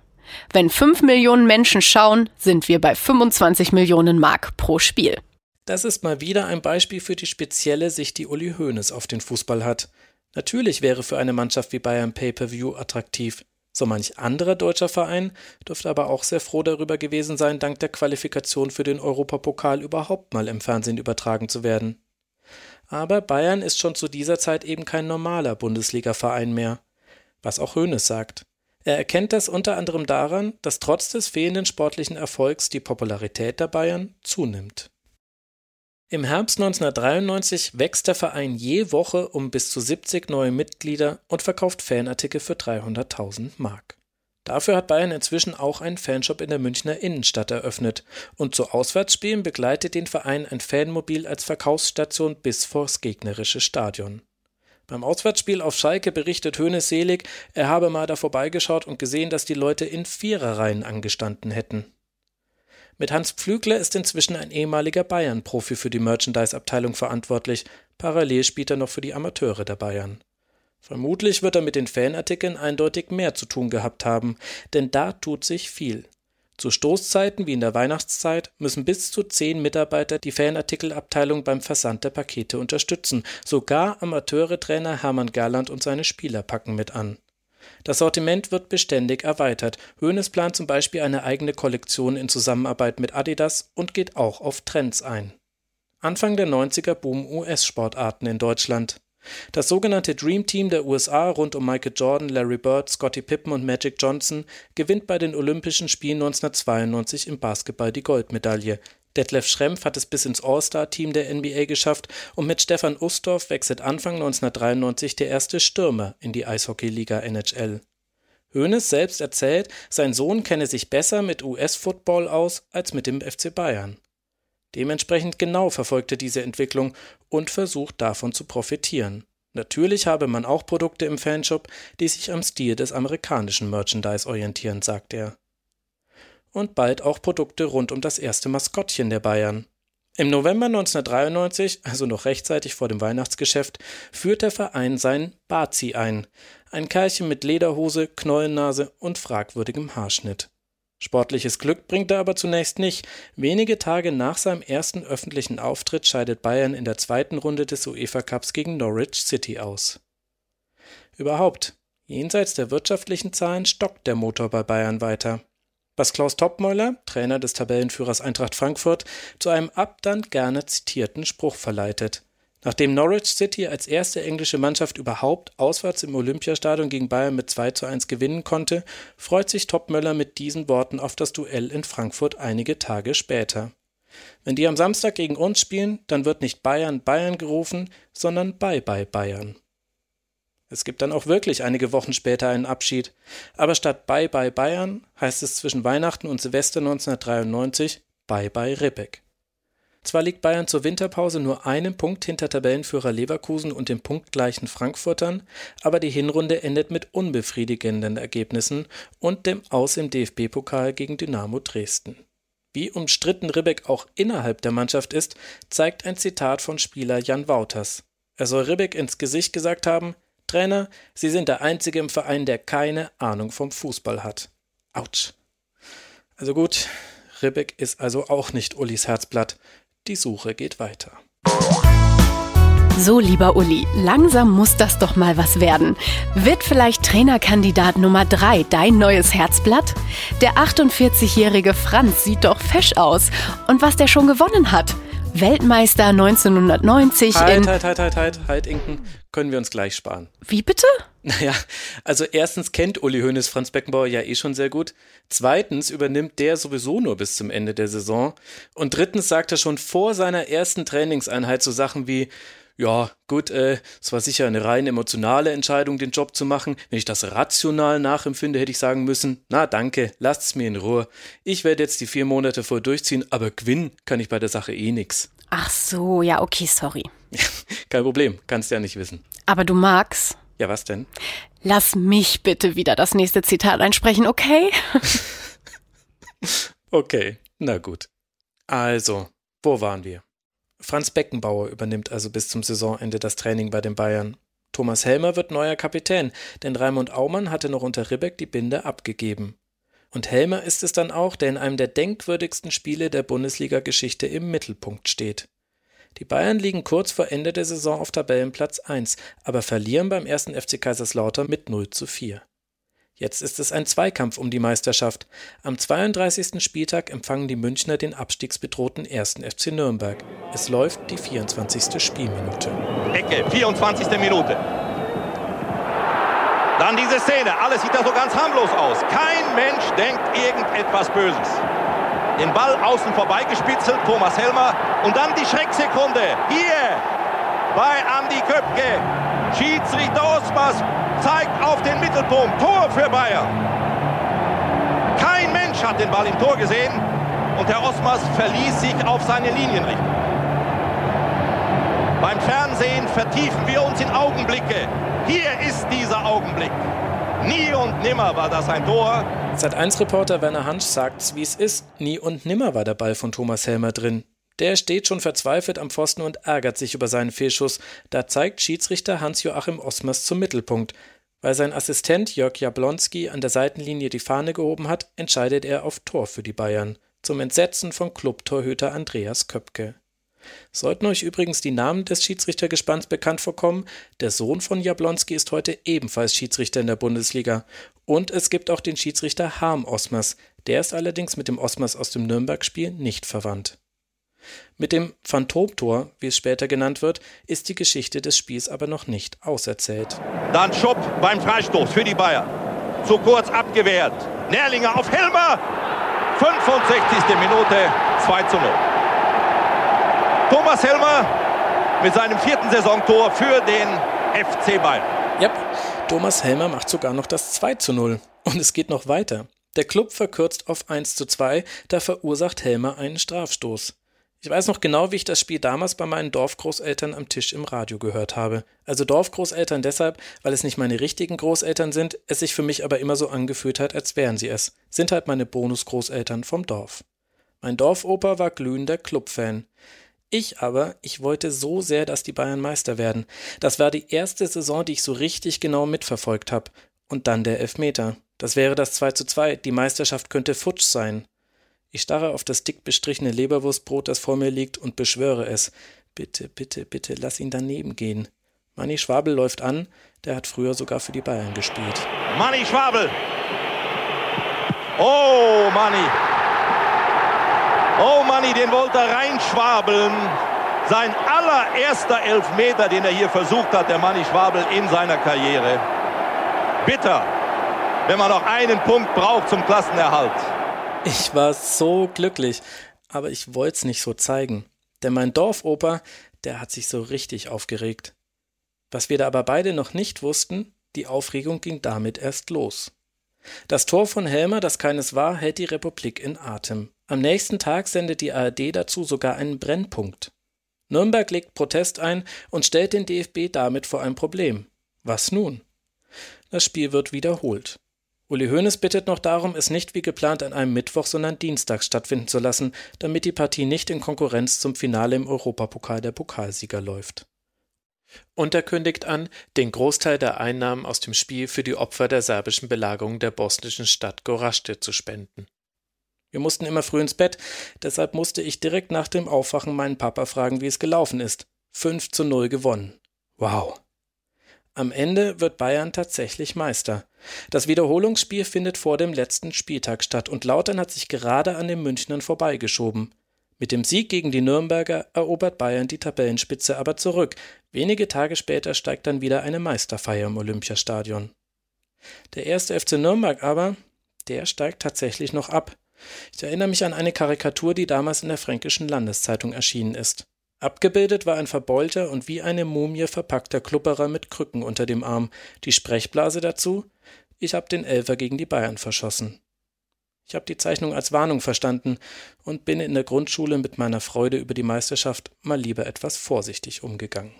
Wenn 5 Millionen Menschen schauen, sind wir bei 25 Millionen Mark pro Spiel. Das ist mal wieder ein Beispiel für die spezielle Sicht, die Uli Hoeneß auf den Fußball hat. Natürlich wäre für eine Mannschaft wie Bayern Pay-per-View attraktiv. So manch anderer deutscher Verein dürfte aber auch sehr froh darüber gewesen sein, dank der Qualifikation für den Europapokal überhaupt mal im Fernsehen übertragen zu werden. Aber Bayern ist schon zu dieser Zeit eben kein normaler Bundesliga-Verein mehr. Was auch Hoeneß sagt. Er erkennt das unter anderem daran, dass trotz des fehlenden sportlichen Erfolgs die Popularität der Bayern zunimmt. Im Herbst 1993 wächst der Verein je Woche um bis zu 70 neue Mitglieder und verkauft Fanartikel für 300.000 Mark. Dafür hat Bayern inzwischen auch einen Fanshop in der Münchner Innenstadt eröffnet und zu Auswärtsspielen begleitet den Verein ein Fanmobil als Verkaufsstation bis vors gegnerische Stadion. Beim Auswärtsspiel auf Schalke berichtet Hönes selig, er habe mal da vorbeigeschaut und gesehen, dass die Leute in Viererreihen angestanden hätten. Mit Hans Pflügler ist inzwischen ein ehemaliger Bayern-Profi für die Merchandise-Abteilung verantwortlich, parallel spielt er noch für die Amateure der Bayern. Vermutlich wird er mit den Fanartikeln eindeutig mehr zu tun gehabt haben, denn da tut sich viel. Zu Stoßzeiten wie in der Weihnachtszeit müssen bis zu zehn Mitarbeiter die Fanartikelabteilung beim Versand der Pakete unterstützen. Sogar Amateure-Trainer Hermann Gerland und seine Spieler packen mit an. Das Sortiment wird beständig erweitert. Hoeneß plant zum Beispiel eine eigene Kollektion in Zusammenarbeit mit Adidas und geht auch auf Trends ein. Anfang der 90er boomen US-Sportarten in Deutschland. Das sogenannte Dream Team der USA rund um Michael Jordan, Larry Bird, Scottie Pippen und Magic Johnson gewinnt bei den Olympischen Spielen 1992 im Basketball die Goldmedaille. Detlef Schrempf hat es bis ins All-Star-Team der NBA geschafft und mit Stefan Ustorf wechselt Anfang 1993 der erste Stürmer in die Eishockey-Liga NHL. Hoeneß selbst erzählt, sein Sohn kenne sich besser mit US-Football aus als mit dem FC Bayern. Dementsprechend genau verfolgt er diese Entwicklung und versucht davon zu profitieren. Natürlich habe man auch Produkte im Fanshop, die sich am Stil des amerikanischen Merchandise orientieren, sagt er. Und bald auch Produkte rund um das erste Maskottchen der Bayern. Im November 1993, also noch rechtzeitig vor dem Weihnachtsgeschäft, führt der Verein seinen Bazi ein, ein Kerlchen mit Lederhose, Knollennase und fragwürdigem Haarschnitt. Sportliches Glück bringt er aber zunächst nicht. Wenige Tage nach seinem ersten öffentlichen Auftritt scheidet Bayern in der zweiten Runde des UEFA Cups gegen Norwich City aus. Überhaupt, jenseits der wirtschaftlichen Zahlen stockt der Motor bei Bayern weiter. Was Klaus Toppmeuler, Trainer des Tabellenführers Eintracht Frankfurt, zu einem ab dann gerne zitierten Spruch verleitet. Nachdem Norwich City als erste englische Mannschaft überhaupt auswärts im Olympiastadion gegen Bayern mit 2 zu 1 gewinnen konnte, freut sich Topmöller mit diesen Worten auf das Duell in Frankfurt einige Tage später. Wenn die am Samstag gegen uns spielen, dann wird nicht Bayern Bayern gerufen, sondern Bye Bye Bayern. Es gibt dann auch wirklich einige Wochen später einen Abschied, aber statt Bye Bye Bayern heißt es zwischen Weihnachten und Silvester 1993 Bye Bye Ribbeck. Zwar liegt Bayern zur Winterpause nur einen Punkt hinter Tabellenführer Leverkusen und dem punktgleichen Frankfurtern, aber die Hinrunde endet mit unbefriedigenden Ergebnissen und dem Aus im DFB-Pokal gegen Dynamo Dresden. Wie umstritten Ribbeck auch innerhalb der Mannschaft ist, zeigt ein Zitat von Spieler Jan Wouters. Er soll Ribbeck ins Gesicht gesagt haben: Trainer, Sie sind der Einzige im Verein, der keine Ahnung vom Fußball hat. Autsch. Also gut, Ribbeck ist also auch nicht Ullis Herzblatt. Die Suche geht weiter. So, lieber Uli, langsam muss das doch mal was werden. Wird vielleicht Trainerkandidat Nummer 3 dein neues Herzblatt? Der 48-jährige Franz sieht doch fesch aus. Und was der schon gewonnen hat? Weltmeister 1990 halt, in... Halt, halt, halt, halt, halt, Inken. Können wir uns gleich sparen. Wie bitte? Naja, also erstens kennt Uli Hoeneß Franz Beckenbauer ja eh schon sehr gut. Zweitens übernimmt der sowieso nur bis zum Ende der Saison. Und drittens sagt er schon vor seiner ersten Trainingseinheit so Sachen wie, ja, gut, äh, es war sicher eine rein emotionale Entscheidung, den Job zu machen. Wenn ich das rational nachempfinde, hätte ich sagen müssen, na danke, lasst's mir in Ruhe. Ich werde jetzt die vier Monate voll durchziehen, aber gewinnen kann ich bei der Sache eh nix. Ach so, ja, okay, sorry. Kein Problem, kannst ja nicht wissen. Aber du magst. Ja, was denn? Lass mich bitte wieder das nächste Zitat einsprechen, okay? okay, na gut. Also, wo waren wir? Franz Beckenbauer übernimmt also bis zum Saisonende das Training bei den Bayern. Thomas Helmer wird neuer Kapitän, denn Raimund Aumann hatte noch unter Ribbeck die Binde abgegeben. Und Helmer ist es dann auch, der in einem der denkwürdigsten Spiele der Bundesliga-Geschichte im Mittelpunkt steht. Die Bayern liegen kurz vor Ende der Saison auf Tabellenplatz 1, aber verlieren beim ersten FC Kaiserslautern mit 0 zu 4. Jetzt ist es ein Zweikampf um die Meisterschaft. Am 32. Spieltag empfangen die Münchner den abstiegsbedrohten 1. FC Nürnberg. Es läuft die 24. Spielminute. Ecke, 24. Minute. Dann diese Szene. Alles sieht da so ganz harmlos aus. Kein Mensch denkt irgendetwas Böses den Ball außen vorbeigespitzelt, Thomas Helmer. Und dann die Schrecksekunde hier bei Andi Köpke. Schiedsrichter Osmas zeigt auf den Mittelpunkt. Tor für Bayern. Kein Mensch hat den Ball im Tor gesehen und Herr Osmas verließ sich auf seine Linienrichtung. Beim Fernsehen vertiefen wir uns in Augenblicke. Hier ist dieser Augenblick. Nie und nimmer war das ein Tor. Sat1-Reporter Werner Hansch sagt's, wie es ist. Nie und nimmer war der Ball von Thomas Helmer drin. Der steht schon verzweifelt am Pfosten und ärgert sich über seinen Fehlschuss. Da zeigt Schiedsrichter Hans-Joachim Osmers zum Mittelpunkt. Weil sein Assistent Jörg Jablonski an der Seitenlinie die Fahne gehoben hat, entscheidet er auf Tor für die Bayern. Zum Entsetzen von Clubtorhüter Andreas Köpke. Sollten euch übrigens die Namen des Schiedsrichtergespanns bekannt vorkommen, der Sohn von Jablonski ist heute ebenfalls Schiedsrichter in der Bundesliga. Und es gibt auch den Schiedsrichter Harm Osmers, der ist allerdings mit dem Osmers aus dem Nürnberg-Spiel nicht verwandt. Mit dem Phantomtor, wie es später genannt wird, ist die Geschichte des Spiels aber noch nicht auserzählt. Dann Schupp beim Freistoß für die Bayern. Zu kurz abgewehrt. Nährlinger auf Helmer. 65. Minute 2 zu 0. Thomas Helmer mit seinem vierten Saisontor für den FC Bayern. Yep, Thomas Helmer macht sogar noch das 2 zu 0. Und es geht noch weiter. Der Club verkürzt auf 1 zu 2, da verursacht Helmer einen Strafstoß. Ich weiß noch genau, wie ich das Spiel damals bei meinen Dorfgroßeltern am Tisch im Radio gehört habe. Also Dorfgroßeltern deshalb, weil es nicht meine richtigen Großeltern sind, es sich für mich aber immer so angefühlt hat, als wären sie es. Sind halt meine Bonusgroßeltern vom Dorf. Mein Dorfoper war glühender Clubfan. Ich aber, ich wollte so sehr, dass die Bayern Meister werden. Das war die erste Saison, die ich so richtig genau mitverfolgt habe. Und dann der Elfmeter. Das wäre das 2 zu 2. Die Meisterschaft könnte futsch sein. Ich starre auf das dick bestrichene Leberwurstbrot, das vor mir liegt, und beschwöre es. Bitte, bitte, bitte, lass ihn daneben gehen. Manni Schwabel läuft an, der hat früher sogar für die Bayern gespielt. Manni Schwabel! Oh, Manni! Oh, Manni, den wollte er reinschwabeln. Sein allererster Elfmeter, den er hier versucht hat, der Manni Schwabel in seiner Karriere. Bitter, wenn man noch einen Punkt braucht zum Klassenerhalt. Ich war so glücklich, aber ich wollte es nicht so zeigen. Denn mein Dorfoper, der hat sich so richtig aufgeregt. Was wir da aber beide noch nicht wussten, die Aufregung ging damit erst los. Das Tor von Helmer, das keines war, hält die Republik in Atem. Am nächsten Tag sendet die ARD dazu sogar einen Brennpunkt. Nürnberg legt Protest ein und stellt den DFB damit vor ein Problem. Was nun? Das Spiel wird wiederholt. Uli Hoeneß bittet noch darum, es nicht wie geplant an einem Mittwoch, sondern Dienstag stattfinden zu lassen, damit die Partie nicht in Konkurrenz zum Finale im Europapokal der Pokalsieger läuft. Und er kündigt an, den Großteil der Einnahmen aus dem Spiel für die Opfer der serbischen Belagerung der bosnischen Stadt Gorazde zu spenden. Wir mussten immer früh ins Bett, deshalb musste ich direkt nach dem Aufwachen meinen Papa fragen, wie es gelaufen ist. 5 zu 0 gewonnen. Wow. Am Ende wird Bayern tatsächlich Meister. Das Wiederholungsspiel findet vor dem letzten Spieltag statt und Lautern hat sich gerade an den Münchnern vorbeigeschoben. Mit dem Sieg gegen die Nürnberger erobert Bayern die Tabellenspitze aber zurück. Wenige Tage später steigt dann wieder eine Meisterfeier im Olympiastadion. Der erste FC Nürnberg aber, der steigt tatsächlich noch ab. Ich erinnere mich an eine Karikatur, die damals in der Fränkischen Landeszeitung erschienen ist. Abgebildet war ein verbeulter und wie eine Mumie verpackter Klupperer mit Krücken unter dem Arm. Die Sprechblase dazu: Ich hab den Elfer gegen die Bayern verschossen. Ich habe die Zeichnung als Warnung verstanden und bin in der Grundschule mit meiner Freude über die Meisterschaft mal lieber etwas vorsichtig umgegangen.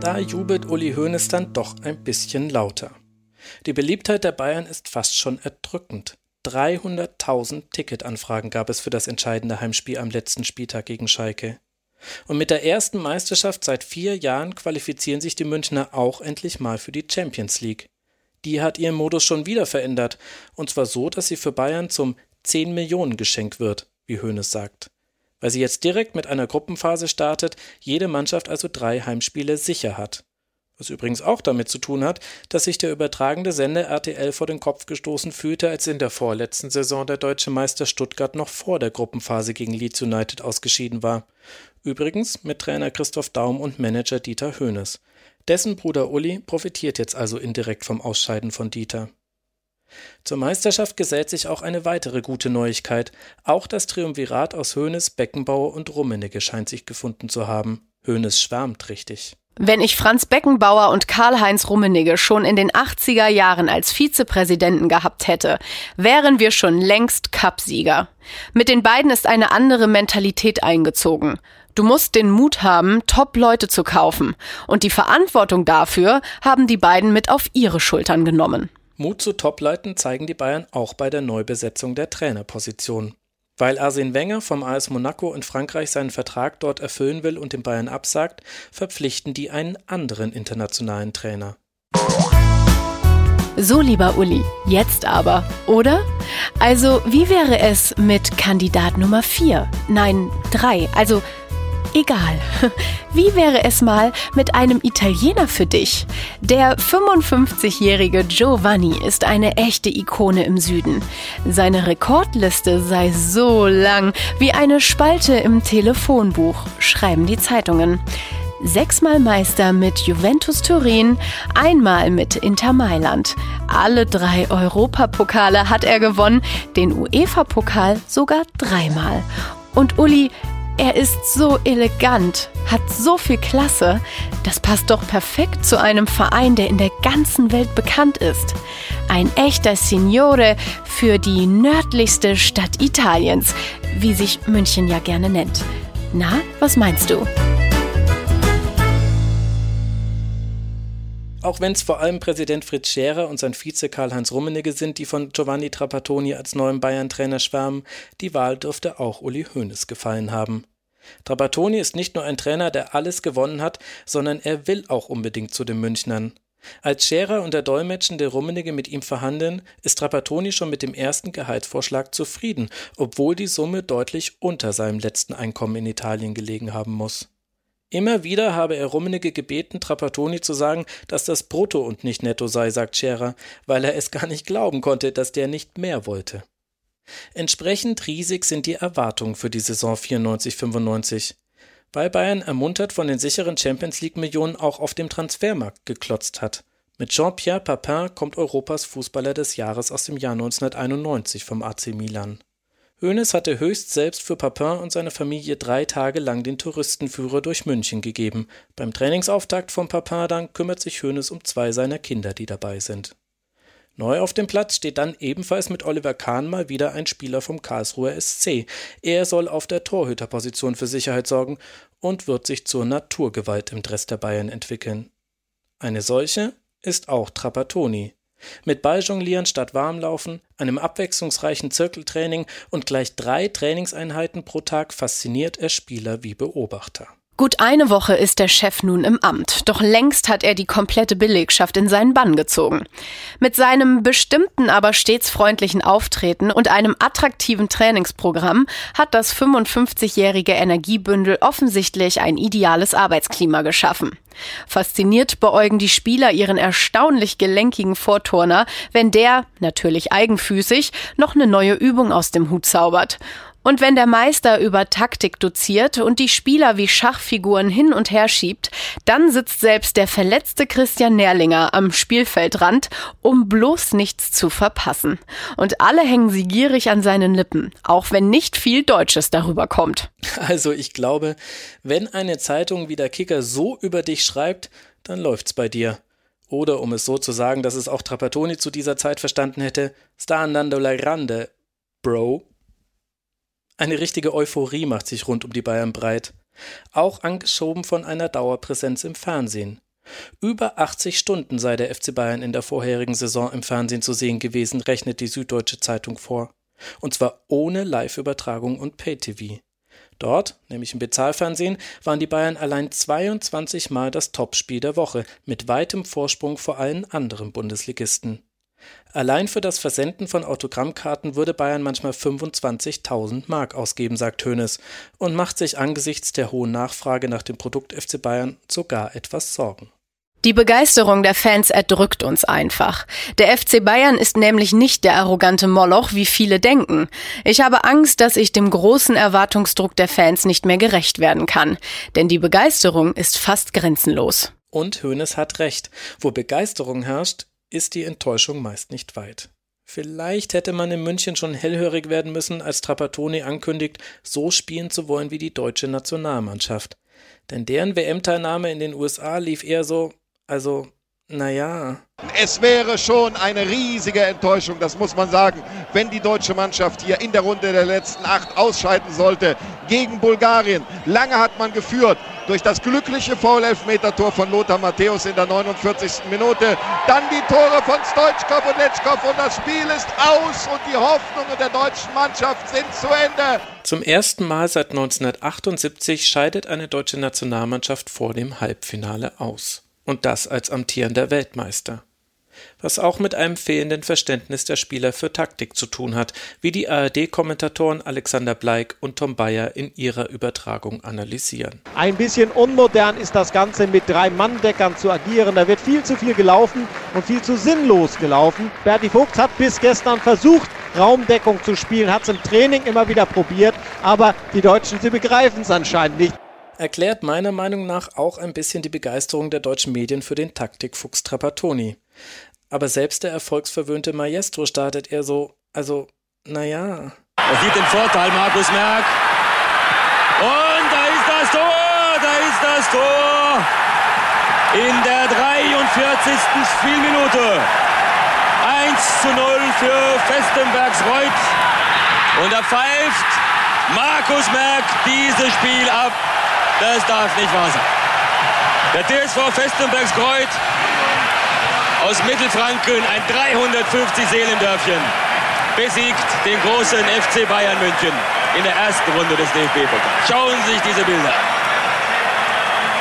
Da jubelt Uli Hoeneß dann doch ein bisschen lauter. Die Beliebtheit der Bayern ist fast schon erdrückend. 300.000 Ticketanfragen gab es für das entscheidende Heimspiel am letzten Spieltag gegen Schalke. Und mit der ersten Meisterschaft seit vier Jahren qualifizieren sich die Münchner auch endlich mal für die Champions League. Die hat ihren Modus schon wieder verändert, und zwar so, dass sie für Bayern zum 10 Millionen Geschenk wird, wie Hoeneß sagt. Weil sie jetzt direkt mit einer Gruppenphase startet, jede Mannschaft also drei Heimspiele sicher hat. Was übrigens auch damit zu tun hat, dass sich der übertragende Sender RTL vor den Kopf gestoßen fühlte, als in der vorletzten Saison der deutsche Meister Stuttgart noch vor der Gruppenphase gegen Leeds United ausgeschieden war. Übrigens mit Trainer Christoph Daum und Manager Dieter Höhnes. Dessen Bruder Uli profitiert jetzt also indirekt vom Ausscheiden von Dieter. Zur Meisterschaft gesellt sich auch eine weitere gute Neuigkeit. Auch das Triumvirat aus Höhnes, Beckenbauer und Rummenigge scheint sich gefunden zu haben. Höhnes schwärmt richtig. Wenn ich Franz Beckenbauer und Karl-Heinz Rummenigge schon in den 80er Jahren als Vizepräsidenten gehabt hätte, wären wir schon längst Cupsieger. Mit den beiden ist eine andere Mentalität eingezogen. Du musst den Mut haben, Top-Leute zu kaufen. Und die Verantwortung dafür haben die beiden mit auf ihre Schultern genommen. Mut zu Top-Leuten zeigen die Bayern auch bei der Neubesetzung der Trainerposition. Weil Arsene Wenger vom AS Monaco in Frankreich seinen Vertrag dort erfüllen will und den Bayern absagt, verpflichten die einen anderen internationalen Trainer. So, lieber Uli, jetzt aber, oder? Also, wie wäre es mit Kandidat Nummer 4? Nein, 3. Also Egal. Wie wäre es mal mit einem Italiener für dich? Der 55-jährige Giovanni ist eine echte Ikone im Süden. Seine Rekordliste sei so lang wie eine Spalte im Telefonbuch, schreiben die Zeitungen. Sechsmal Meister mit Juventus Turin, einmal mit Inter Mailand. Alle drei Europapokale hat er gewonnen, den UEFA-Pokal sogar dreimal. Und Uli, Er ist so elegant, hat so viel Klasse. Das passt doch perfekt zu einem Verein, der in der ganzen Welt bekannt ist. Ein echter Signore für die nördlichste Stadt Italiens, wie sich München ja gerne nennt. Na, was meinst du? Auch wenn es vor allem Präsident Fritz Scherer und sein Vize Karl-Heinz Rummenigge sind, die von Giovanni Trapattoni als neuem Bayern-Trainer schwärmen, die Wahl dürfte auch Uli Hoeneß gefallen haben. Trapattoni ist nicht nur ein Trainer, der alles gewonnen hat, sondern er will auch unbedingt zu den Münchnern. Als Scherer und der dolmetschende Rummenigge mit ihm verhandeln, ist Trapattoni schon mit dem ersten Gehaltsvorschlag zufrieden, obwohl die Summe deutlich unter seinem letzten Einkommen in Italien gelegen haben muss. Immer wieder habe er Rummenigge gebeten, Trapattoni zu sagen, dass das Brutto und nicht Netto sei, sagt Scherer, weil er es gar nicht glauben konnte, dass der nicht mehr wollte. Entsprechend riesig sind die Erwartungen für die Saison 94-95, weil Bayern ermuntert von den sicheren Champions League Millionen auch auf dem Transfermarkt geklotzt hat. Mit Jean-Pierre Papin kommt Europas Fußballer des Jahres aus dem Jahr 1991 vom AC Milan. Hoeneß hatte höchst selbst für Papin und seine Familie drei Tage lang den Touristenführer durch München gegeben. Beim Trainingsauftakt von Papin dann kümmert sich Hoeneß um zwei seiner Kinder, die dabei sind. Neu auf dem Platz steht dann ebenfalls mit Oliver Kahn mal wieder ein Spieler vom Karlsruher SC. Er soll auf der Torhüterposition für Sicherheit sorgen und wird sich zur Naturgewalt im Dress der Bayern entwickeln. Eine solche ist auch Trapattoni. Mit Balljonglieren statt Warmlaufen, einem abwechslungsreichen Zirkeltraining und gleich drei Trainingseinheiten pro Tag fasziniert er Spieler wie Beobachter. Gut eine Woche ist der Chef nun im Amt, doch längst hat er die komplette Belegschaft in seinen Bann gezogen. Mit seinem bestimmten, aber stets freundlichen Auftreten und einem attraktiven Trainingsprogramm hat das 55-jährige Energiebündel offensichtlich ein ideales Arbeitsklima geschaffen. Fasziniert beäugen die Spieler ihren erstaunlich gelenkigen Vorturner, wenn der, natürlich eigenfüßig, noch eine neue Übung aus dem Hut zaubert. Und wenn der Meister über Taktik doziert und die Spieler wie Schachfiguren hin und her schiebt, dann sitzt selbst der verletzte Christian Nährlinger am Spielfeldrand, um bloß nichts zu verpassen. Und alle hängen sie gierig an seinen Lippen, auch wenn nicht viel Deutsches darüber kommt. Also ich glaube, wenn eine Zeitung wie der Kicker so über dich schreibt, dann läuft's bei dir. Oder um es so zu sagen, dass es auch Trapattoni zu dieser Zeit verstanden hätte, sta andando la grande, Bro. Eine richtige Euphorie macht sich rund um die Bayern breit, auch angeschoben von einer Dauerpräsenz im Fernsehen. Über 80 Stunden sei der FC Bayern in der vorherigen Saison im Fernsehen zu sehen gewesen, rechnet die Süddeutsche Zeitung vor. Und zwar ohne Live-Übertragung und Pay-TV. Dort, nämlich im Bezahlfernsehen, waren die Bayern allein 22 Mal das Topspiel der Woche, mit weitem Vorsprung vor allen anderen Bundesligisten. Allein für das Versenden von Autogrammkarten würde Bayern manchmal 25.000 Mark ausgeben, sagt Hoeneß, und macht sich angesichts der hohen Nachfrage nach dem Produkt FC Bayern sogar etwas Sorgen. Die Begeisterung der Fans erdrückt uns einfach. Der FC Bayern ist nämlich nicht der arrogante Moloch, wie viele denken. Ich habe Angst, dass ich dem großen Erwartungsdruck der Fans nicht mehr gerecht werden kann. Denn die Begeisterung ist fast grenzenlos. Und Hoeneß hat recht. Wo Begeisterung herrscht, ist die Enttäuschung meist nicht weit. Vielleicht hätte man in München schon hellhörig werden müssen, als Trapattoni ankündigt, so spielen zu wollen wie die deutsche Nationalmannschaft. Denn deren WM-Teilnahme in den USA lief eher so, also, naja. Es wäre schon eine riesige Enttäuschung, das muss man sagen, wenn die deutsche Mannschaft hier in der Runde der letzten acht ausscheiden sollte gegen Bulgarien. Lange hat man geführt durch das glückliche Foul-Elfmeter-Tor von Lothar Matthäus in der 49. Minute. Dann die Tore von Stoichkov und Letschkov und das Spiel ist aus und die Hoffnungen der deutschen Mannschaft sind zu Ende. Zum ersten Mal seit 1978 scheidet eine deutsche Nationalmannschaft vor dem Halbfinale aus. Und das als amtierender Weltmeister was auch mit einem fehlenden Verständnis der Spieler für Taktik zu tun hat, wie die ARD-Kommentatoren Alexander Bleik und Tom Bayer in ihrer Übertragung analysieren. Ein bisschen unmodern ist das Ganze mit drei Manndeckern zu agieren. Da wird viel zu viel gelaufen und viel zu sinnlos gelaufen. Berti Vogt hat bis gestern versucht, Raumdeckung zu spielen, hat es im Training immer wieder probiert, aber die Deutschen, sie begreifen es anscheinend nicht erklärt meiner Meinung nach auch ein bisschen die Begeisterung der deutschen Medien für den Taktikfuchs Trapattoni. Aber selbst der erfolgsverwöhnte Maestro startet eher so, also, naja. Er sieht den Vorteil, Markus Merck. Und das Tor, da ist das Tor. In der 43. Spielminute. 1 zu 0 für Festenbergs Reuth. Und da pfeift Markus Merck dieses Spiel ab. Das darf nicht wahr sein. Der TSV Festenbergs Kreuth aus Mittelfranken, ein 350 Seelendörfchen, besiegt den großen FC Bayern München in der ersten Runde des DFB-Pokals. Schauen Sie sich diese Bilder an.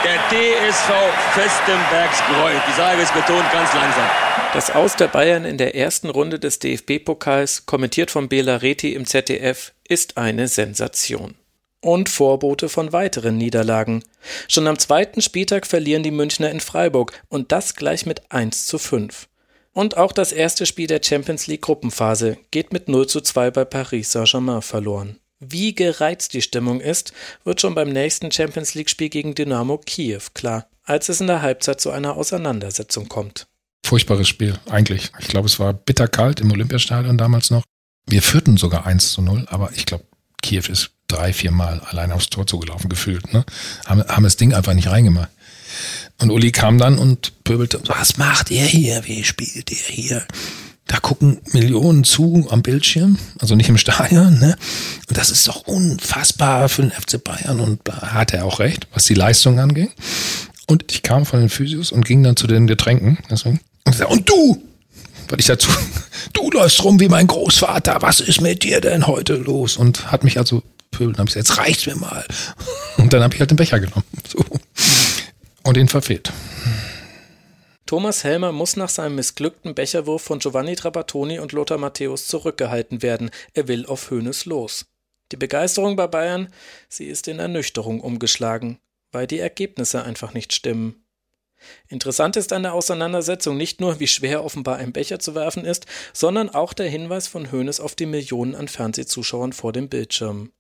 Der DSV Festenbergs Kreuth. Ich sage es betont ganz langsam. Das Aus der Bayern in der ersten Runde des DFB-Pokals, kommentiert von Bela Reti im ZDF, ist eine Sensation. Und Vorbote von weiteren Niederlagen. Schon am zweiten Spieltag verlieren die Münchner in Freiburg und das gleich mit 1 zu 5. Und auch das erste Spiel der Champions League Gruppenphase geht mit 0 zu 2 bei Paris Saint-Germain verloren. Wie gereizt die Stimmung ist, wird schon beim nächsten Champions League Spiel gegen Dynamo Kiew klar, als es in der Halbzeit zu einer Auseinandersetzung kommt. Furchtbares Spiel, eigentlich. Ich glaube, es war bitterkalt im Olympiastadion damals noch. Wir führten sogar 1 zu 0, aber ich glaube, Kiew ist drei, vier Mal allein aufs Tor zugelaufen gefühlt. Ne? Haben, haben das Ding einfach nicht reingemacht. Und Uli kam dann und pöbelte, was macht ihr hier? Wie spielt ihr hier? Da gucken Millionen zu am Bildschirm, also nicht im Stadion. Ne? Und das ist doch unfassbar für den FC Bayern. Und hat er auch recht, was die Leistung angeht. Und ich kam von den Physios und ging dann zu den Getränken. Deswegen. Und, sagte, und du, weil ich dazu, du läufst rum wie mein Großvater, was ist mit dir denn heute los? Und hat mich also pöbeln, habe ich gesagt, jetzt reicht's mir mal. Und dann habe ich halt den Becher genommen. So. Und ihn verfehlt. Thomas Helmer muss nach seinem missglückten Becherwurf von Giovanni Trapattoni und Lothar Matthäus zurückgehalten werden. Er will auf Höhnes los. Die Begeisterung bei Bayern, sie ist in Ernüchterung umgeschlagen, weil die Ergebnisse einfach nicht stimmen. Interessant ist an der Auseinandersetzung nicht nur, wie schwer offenbar ein Becher zu werfen ist, sondern auch der Hinweis von Hoeneß auf die Millionen an Fernsehzuschauern vor dem Bildschirm.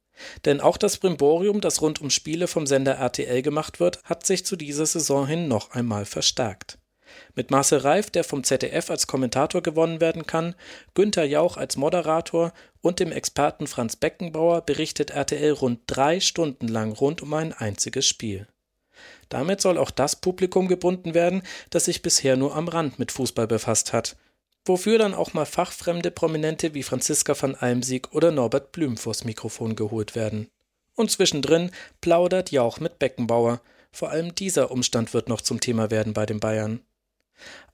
Denn auch das Brimborium, das rund um Spiele vom Sender RTL gemacht wird, hat sich zu dieser Saison hin noch einmal verstärkt. Mit Marcel Reif, der vom ZDF als Kommentator gewonnen werden kann, Günther Jauch als Moderator und dem Experten Franz Beckenbauer berichtet RTL rund drei Stunden lang rund um ein einziges Spiel. Damit soll auch das Publikum gebunden werden, das sich bisher nur am Rand mit Fußball befasst hat, wofür dann auch mal fachfremde Prominente wie Franziska van Almsieg oder Norbert Blüm vors Mikrofon geholt werden. Und zwischendrin plaudert Jauch mit Beckenbauer. Vor allem dieser Umstand wird noch zum Thema werden bei den Bayern.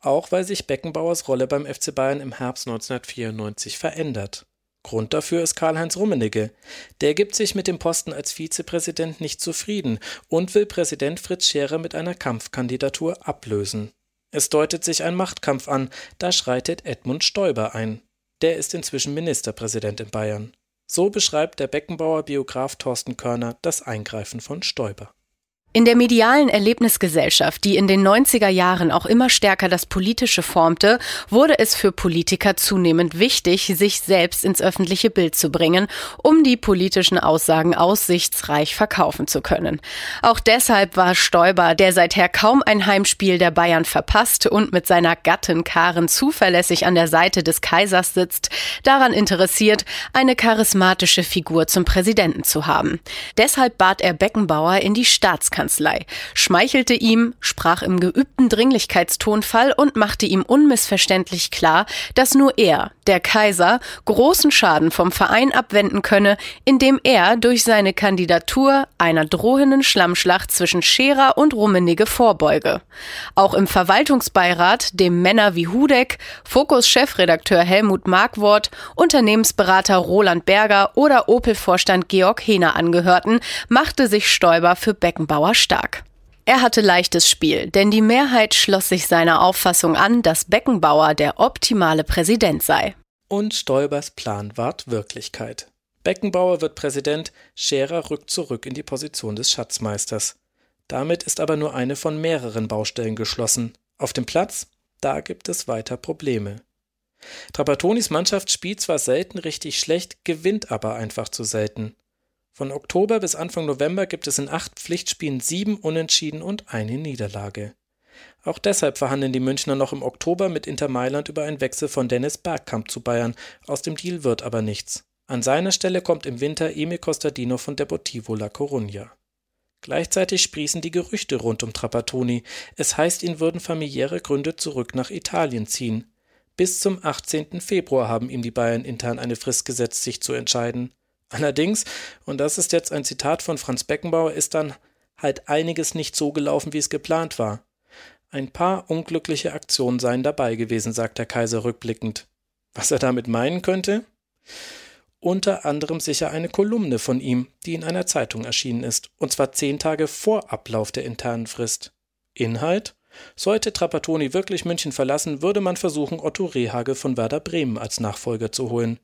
Auch weil sich Beckenbauers Rolle beim FC Bayern im Herbst 1994 verändert. Grund dafür ist Karl-Heinz Rummenigge. Der gibt sich mit dem Posten als Vizepräsident nicht zufrieden und will Präsident Fritz Scherer mit einer Kampfkandidatur ablösen. Es deutet sich ein Machtkampf an, da schreitet Edmund Stoiber ein. Der ist inzwischen Ministerpräsident in Bayern. So beschreibt der Beckenbauer Biograf Thorsten Körner das Eingreifen von Stoiber. In der medialen Erlebnisgesellschaft, die in den 90er Jahren auch immer stärker das Politische formte, wurde es für Politiker zunehmend wichtig, sich selbst ins öffentliche Bild zu bringen, um die politischen Aussagen aussichtsreich verkaufen zu können. Auch deshalb war Stoiber, der seither kaum ein Heimspiel der Bayern verpasst und mit seiner Gattin Karen zuverlässig an der Seite des Kaisers sitzt, daran interessiert, eine charismatische Figur zum Präsidenten zu haben. Deshalb bat er Beckenbauer in die Staatskanzlei Staatskanzlei, schmeichelte ihm, sprach im geübten Dringlichkeitstonfall und machte ihm unmissverständlich klar, dass nur er, der Kaiser, großen Schaden vom Verein abwenden könne, indem er durch seine Kandidatur einer drohenden Schlammschlacht zwischen Scherer und Rummenigge vorbeuge. Auch im Verwaltungsbeirat, dem Männer wie Hudeck, Fokus-Chefredakteur Helmut Markwort, Unternehmensberater Roland Berger oder Opel-Vorstand Georg Hehner angehörten, machte sich Stoiber für Beckenbauer stark. Er hatte leichtes Spiel, denn die Mehrheit schloss sich seiner Auffassung an, dass Beckenbauer der optimale Präsident sei. Und Stoibers Plan ward Wirklichkeit. Beckenbauer wird Präsident, Scherer rückt zurück in die Position des Schatzmeisters. Damit ist aber nur eine von mehreren Baustellen geschlossen. Auf dem Platz, da gibt es weiter Probleme. Trapattonis Mannschaft spielt zwar selten richtig schlecht, gewinnt aber einfach zu selten. Von Oktober bis Anfang November gibt es in acht Pflichtspielen sieben Unentschieden und eine Niederlage. Auch deshalb verhandeln die Münchner noch im Oktober mit Inter Mailand über einen Wechsel von Dennis Bergkamp zu Bayern. Aus dem Deal wird aber nichts. An seiner Stelle kommt im Winter Emil Costadino von Deportivo La Coruña. Gleichzeitig sprießen die Gerüchte rund um Trapattoni. Es heißt, ihn würden familiäre Gründe zurück nach Italien ziehen. Bis zum 18. Februar haben ihm die Bayern intern eine Frist gesetzt, sich zu entscheiden. Allerdings, und das ist jetzt ein Zitat von Franz Beckenbauer, ist dann halt einiges nicht so gelaufen, wie es geplant war. Ein paar unglückliche Aktionen seien dabei gewesen, sagt der Kaiser rückblickend. Was er damit meinen könnte? unter anderem sicher eine Kolumne von ihm, die in einer Zeitung erschienen ist, und zwar zehn Tage vor Ablauf der internen Frist. Inhalt? Sollte Trapattoni wirklich München verlassen, würde man versuchen, Otto Rehage von Werder Bremen als Nachfolger zu holen.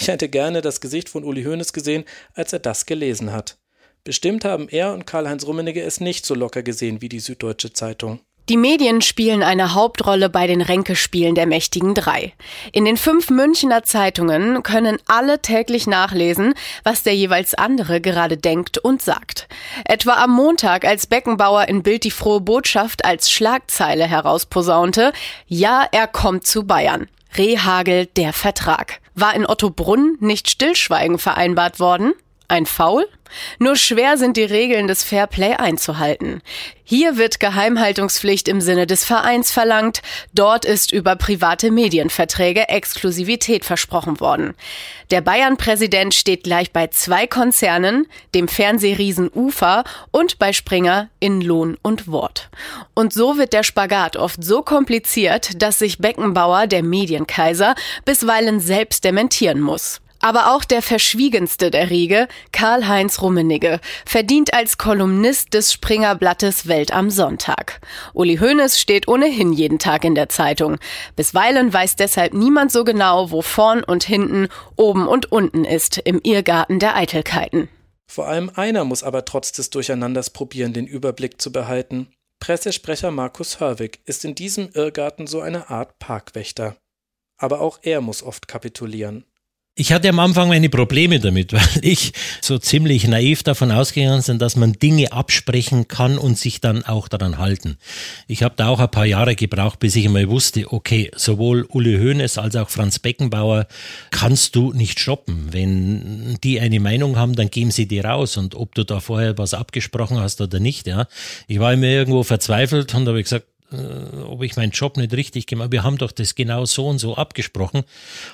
Ich hätte gerne das Gesicht von Uli Hoeneß gesehen, als er das gelesen hat. Bestimmt haben er und Karl-Heinz Rummenigge es nicht so locker gesehen wie die Süddeutsche Zeitung. Die Medien spielen eine Hauptrolle bei den Ränkespielen der mächtigen Drei. In den fünf Münchner Zeitungen können alle täglich nachlesen, was der jeweils andere gerade denkt und sagt. Etwa am Montag, als Beckenbauer in Bild die frohe Botschaft als Schlagzeile herausposaunte, ja, er kommt zu Bayern. Rehagel, der Vertrag. War in Otto Brunn nicht Stillschweigen vereinbart worden? Ein Foul? Nur schwer sind die Regeln des Fairplay einzuhalten. Hier wird Geheimhaltungspflicht im Sinne des Vereins verlangt, dort ist über private Medienverträge Exklusivität versprochen worden. Der Bayern-Präsident steht gleich bei zwei Konzernen, dem Fernsehriesen UFA und bei Springer in Lohn und Wort. Und so wird der Spagat oft so kompliziert, dass sich Beckenbauer, der Medienkaiser, bisweilen selbst dementieren muss. Aber auch der verschwiegenste der Riege, Karl-Heinz Rummenigge, verdient als Kolumnist des Springerblattes Welt am Sonntag. Uli Hoeneß steht ohnehin jeden Tag in der Zeitung. Bisweilen weiß deshalb niemand so genau, wo vorn und hinten, oben und unten ist im Irrgarten der Eitelkeiten. Vor allem einer muss aber trotz des Durcheinanders probieren, den Überblick zu behalten. Pressesprecher Markus Hörwig ist in diesem Irrgarten so eine Art Parkwächter. Aber auch er muss oft kapitulieren. Ich hatte am Anfang meine Probleme damit, weil ich so ziemlich naiv davon ausgegangen bin, dass man Dinge absprechen kann und sich dann auch daran halten. Ich habe da auch ein paar Jahre gebraucht, bis ich einmal wusste, okay, sowohl Uli Hoeneß als auch Franz Beckenbauer kannst du nicht stoppen. Wenn die eine Meinung haben, dann geben sie die raus und ob du da vorher was abgesprochen hast oder nicht, ja. Ich war immer irgendwo verzweifelt und habe gesagt, äh, ob ich meinen Job nicht richtig gemacht. Wir haben doch das genau so und so abgesprochen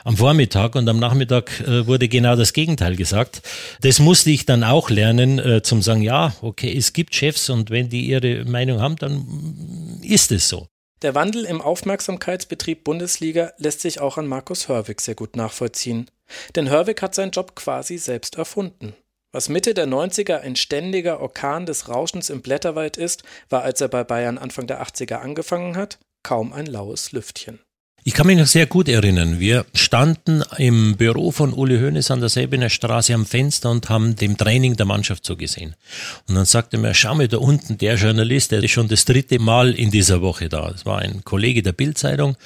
am Vormittag und am Nachmittag äh, wurde genau das Gegenteil gesagt. Das musste ich dann auch lernen, äh, zum sagen, ja, okay, es gibt Chefs und wenn die ihre Meinung haben, dann ist es so. Der Wandel im Aufmerksamkeitsbetrieb Bundesliga lässt sich auch an Markus Hörwig sehr gut nachvollziehen. Denn Hörwig hat seinen Job quasi selbst erfunden. Was Mitte der 90er ein ständiger Orkan des Rauschens im Blätterwald ist, war, als er bei Bayern Anfang der 80er angefangen hat, kaum ein laues Lüftchen. Ich kann mich noch sehr gut erinnern. Wir standen im Büro von Uli Hoeneß an der Säbener Straße am Fenster und haben dem Training der Mannschaft zugesehen. Und dann sagte mir, schau mal da unten, der Journalist, der ist schon das dritte Mal in dieser Woche da. Das war ein Kollege der Bildzeitung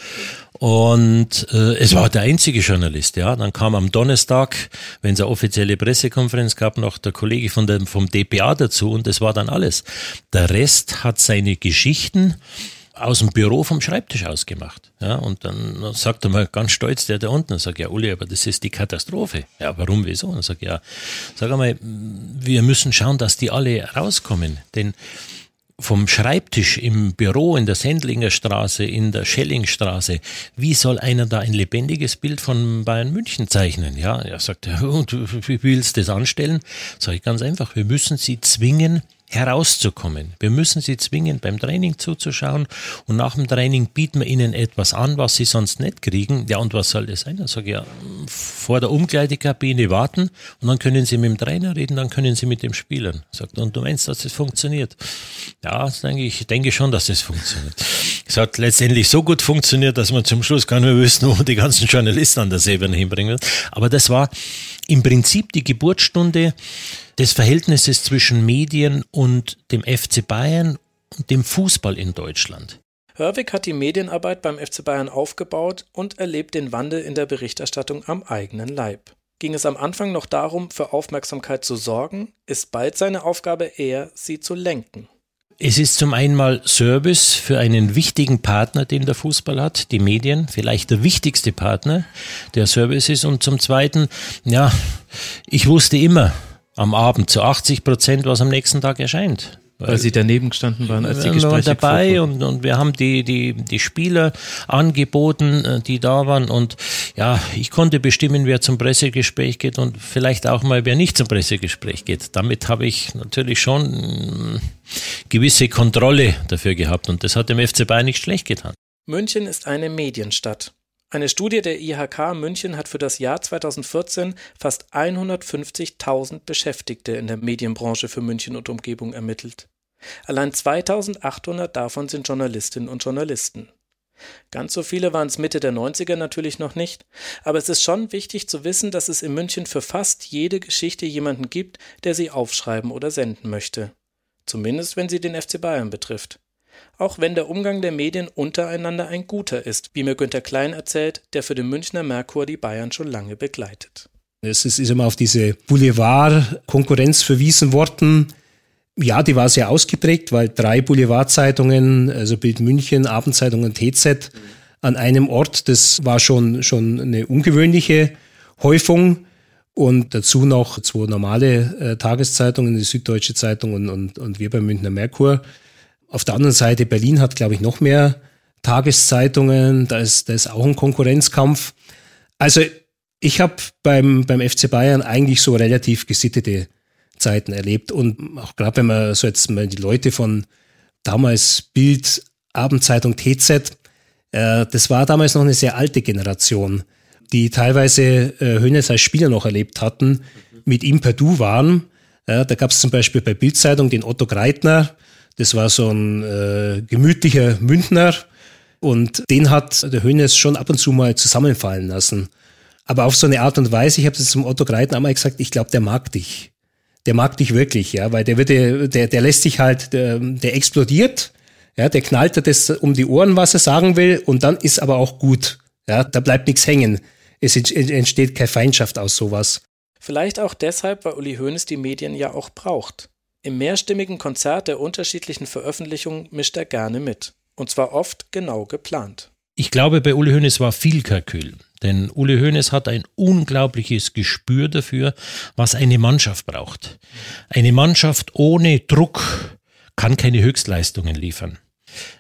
und äh, es war der einzige Journalist, ja. Dann kam am Donnerstag, wenn es eine offizielle Pressekonferenz gab, noch der Kollege von dem, vom DPA dazu und das war dann alles. Der Rest hat seine Geschichten aus dem Büro vom Schreibtisch aus gemacht. Ja, und dann sagt er mal ganz stolz, der da unten, sagt ja, Uli, aber das ist die Katastrophe. Ja, warum, wieso? Und sagt ja, sag einmal, wir müssen schauen, dass die alle rauskommen. Denn vom Schreibtisch im Büro in der Sendlinger Straße, in der Schellingstraße, wie soll einer da ein lebendiges Bild von Bayern München zeichnen? Ja, er sagt, und wie willst du das anstellen? Sag ich ganz einfach, wir müssen sie zwingen, herauszukommen. Wir müssen sie zwingen, beim Training zuzuschauen und nach dem Training bieten wir ihnen etwas an, was sie sonst nicht kriegen. Ja, und was soll das sein? Dann sage ich, ja, vor der Umkleidekabine warten und dann können sie mit dem Trainer reden, dann können sie mit dem spielen. Sagt, und du meinst, dass das funktioniert? Ja, denke ich, denke schon, dass das funktioniert. Es hat letztendlich so gut funktioniert, dass man zum Schluss gar nicht mehr wissen, wo die ganzen Journalisten an der Säberne hinbringen. Aber das war im Prinzip die Geburtsstunde des Verhältnisses zwischen Medien und dem FC Bayern und dem Fußball in Deutschland. Hörwig hat die Medienarbeit beim FC Bayern aufgebaut und erlebt den Wandel in der Berichterstattung am eigenen Leib. Ging es am Anfang noch darum, für Aufmerksamkeit zu sorgen, ist bald seine Aufgabe eher, sie zu lenken. Es ist zum einen mal Service für einen wichtigen Partner, den der Fußball hat, die Medien, vielleicht der wichtigste Partner, der Service ist. Und zum zweiten, ja, ich wusste immer, am Abend zu 80 Prozent, was am nächsten Tag erscheint. Weil, weil sie daneben gestanden waren, als die Gespräche waren dabei und, und wir haben die, die, die Spieler angeboten, äh, die da waren und ja, ich konnte bestimmen, wer zum Pressegespräch geht und vielleicht auch mal, wer nicht zum Pressegespräch geht. Damit habe ich natürlich schon äh, gewisse Kontrolle dafür gehabt und das hat dem FC Bayern nicht schlecht getan. München ist eine Medienstadt. Eine Studie der IHK München hat für das Jahr 2014 fast 150.000 Beschäftigte in der Medienbranche für München und Umgebung ermittelt. Allein 2800 davon sind Journalistinnen und Journalisten. Ganz so viele waren es Mitte der 90er natürlich noch nicht, aber es ist schon wichtig zu wissen, dass es in München für fast jede Geschichte jemanden gibt, der sie aufschreiben oder senden möchte. Zumindest wenn sie den FC Bayern betrifft auch wenn der Umgang der Medien untereinander ein guter ist, wie mir Günter Klein erzählt, der für den Münchner Merkur die Bayern schon lange begleitet. Es ist, immer auf diese Boulevard-Konkurrenz verwiesen worden. Ja, die war sehr ausgeprägt, weil drei Boulevardzeitungen, also Bild München, Abendzeitung und TZ, an einem Ort, das war schon, schon eine ungewöhnliche Häufung. Und dazu noch zwei normale äh, Tageszeitungen, die Süddeutsche Zeitung und, und, und wir beim Münchner Merkur. Auf der anderen Seite, Berlin hat, glaube ich, noch mehr Tageszeitungen. Da ist, da ist auch ein Konkurrenzkampf. Also ich habe beim, beim FC Bayern eigentlich so relativ gesittete Zeiten erlebt. Und auch gerade wenn man so jetzt mal die Leute von damals Bild, Abendzeitung, TZ, äh, das war damals noch eine sehr alte Generation, die teilweise äh, als Spieler noch erlebt hatten, mit ihm per Du waren. Ja, da gab es zum Beispiel bei Bildzeitung den Otto Greitner, das war so ein äh, gemütlicher Münchner und den hat der Hönes schon ab und zu mal zusammenfallen lassen. Aber auf so eine Art und Weise, ich habe es zum Otto Greiten einmal gesagt, ich glaube, der mag dich. Der mag dich wirklich, ja, weil der wird, der, der lässt sich halt, der, der explodiert, ja, der knallt dir das um die Ohren, was er sagen will, und dann ist aber auch gut. Ja, da bleibt nichts hängen. Es entsteht keine Feindschaft aus sowas. Vielleicht auch deshalb, weil Uli Hoeneß die Medien ja auch braucht. Im mehrstimmigen Konzert der unterschiedlichen Veröffentlichungen mischt er gerne mit. Und zwar oft genau geplant. Ich glaube, bei Uli Hoeneß war viel Kalkül. Denn Uli Hoeneß hat ein unglaubliches Gespür dafür, was eine Mannschaft braucht. Eine Mannschaft ohne Druck kann keine Höchstleistungen liefern.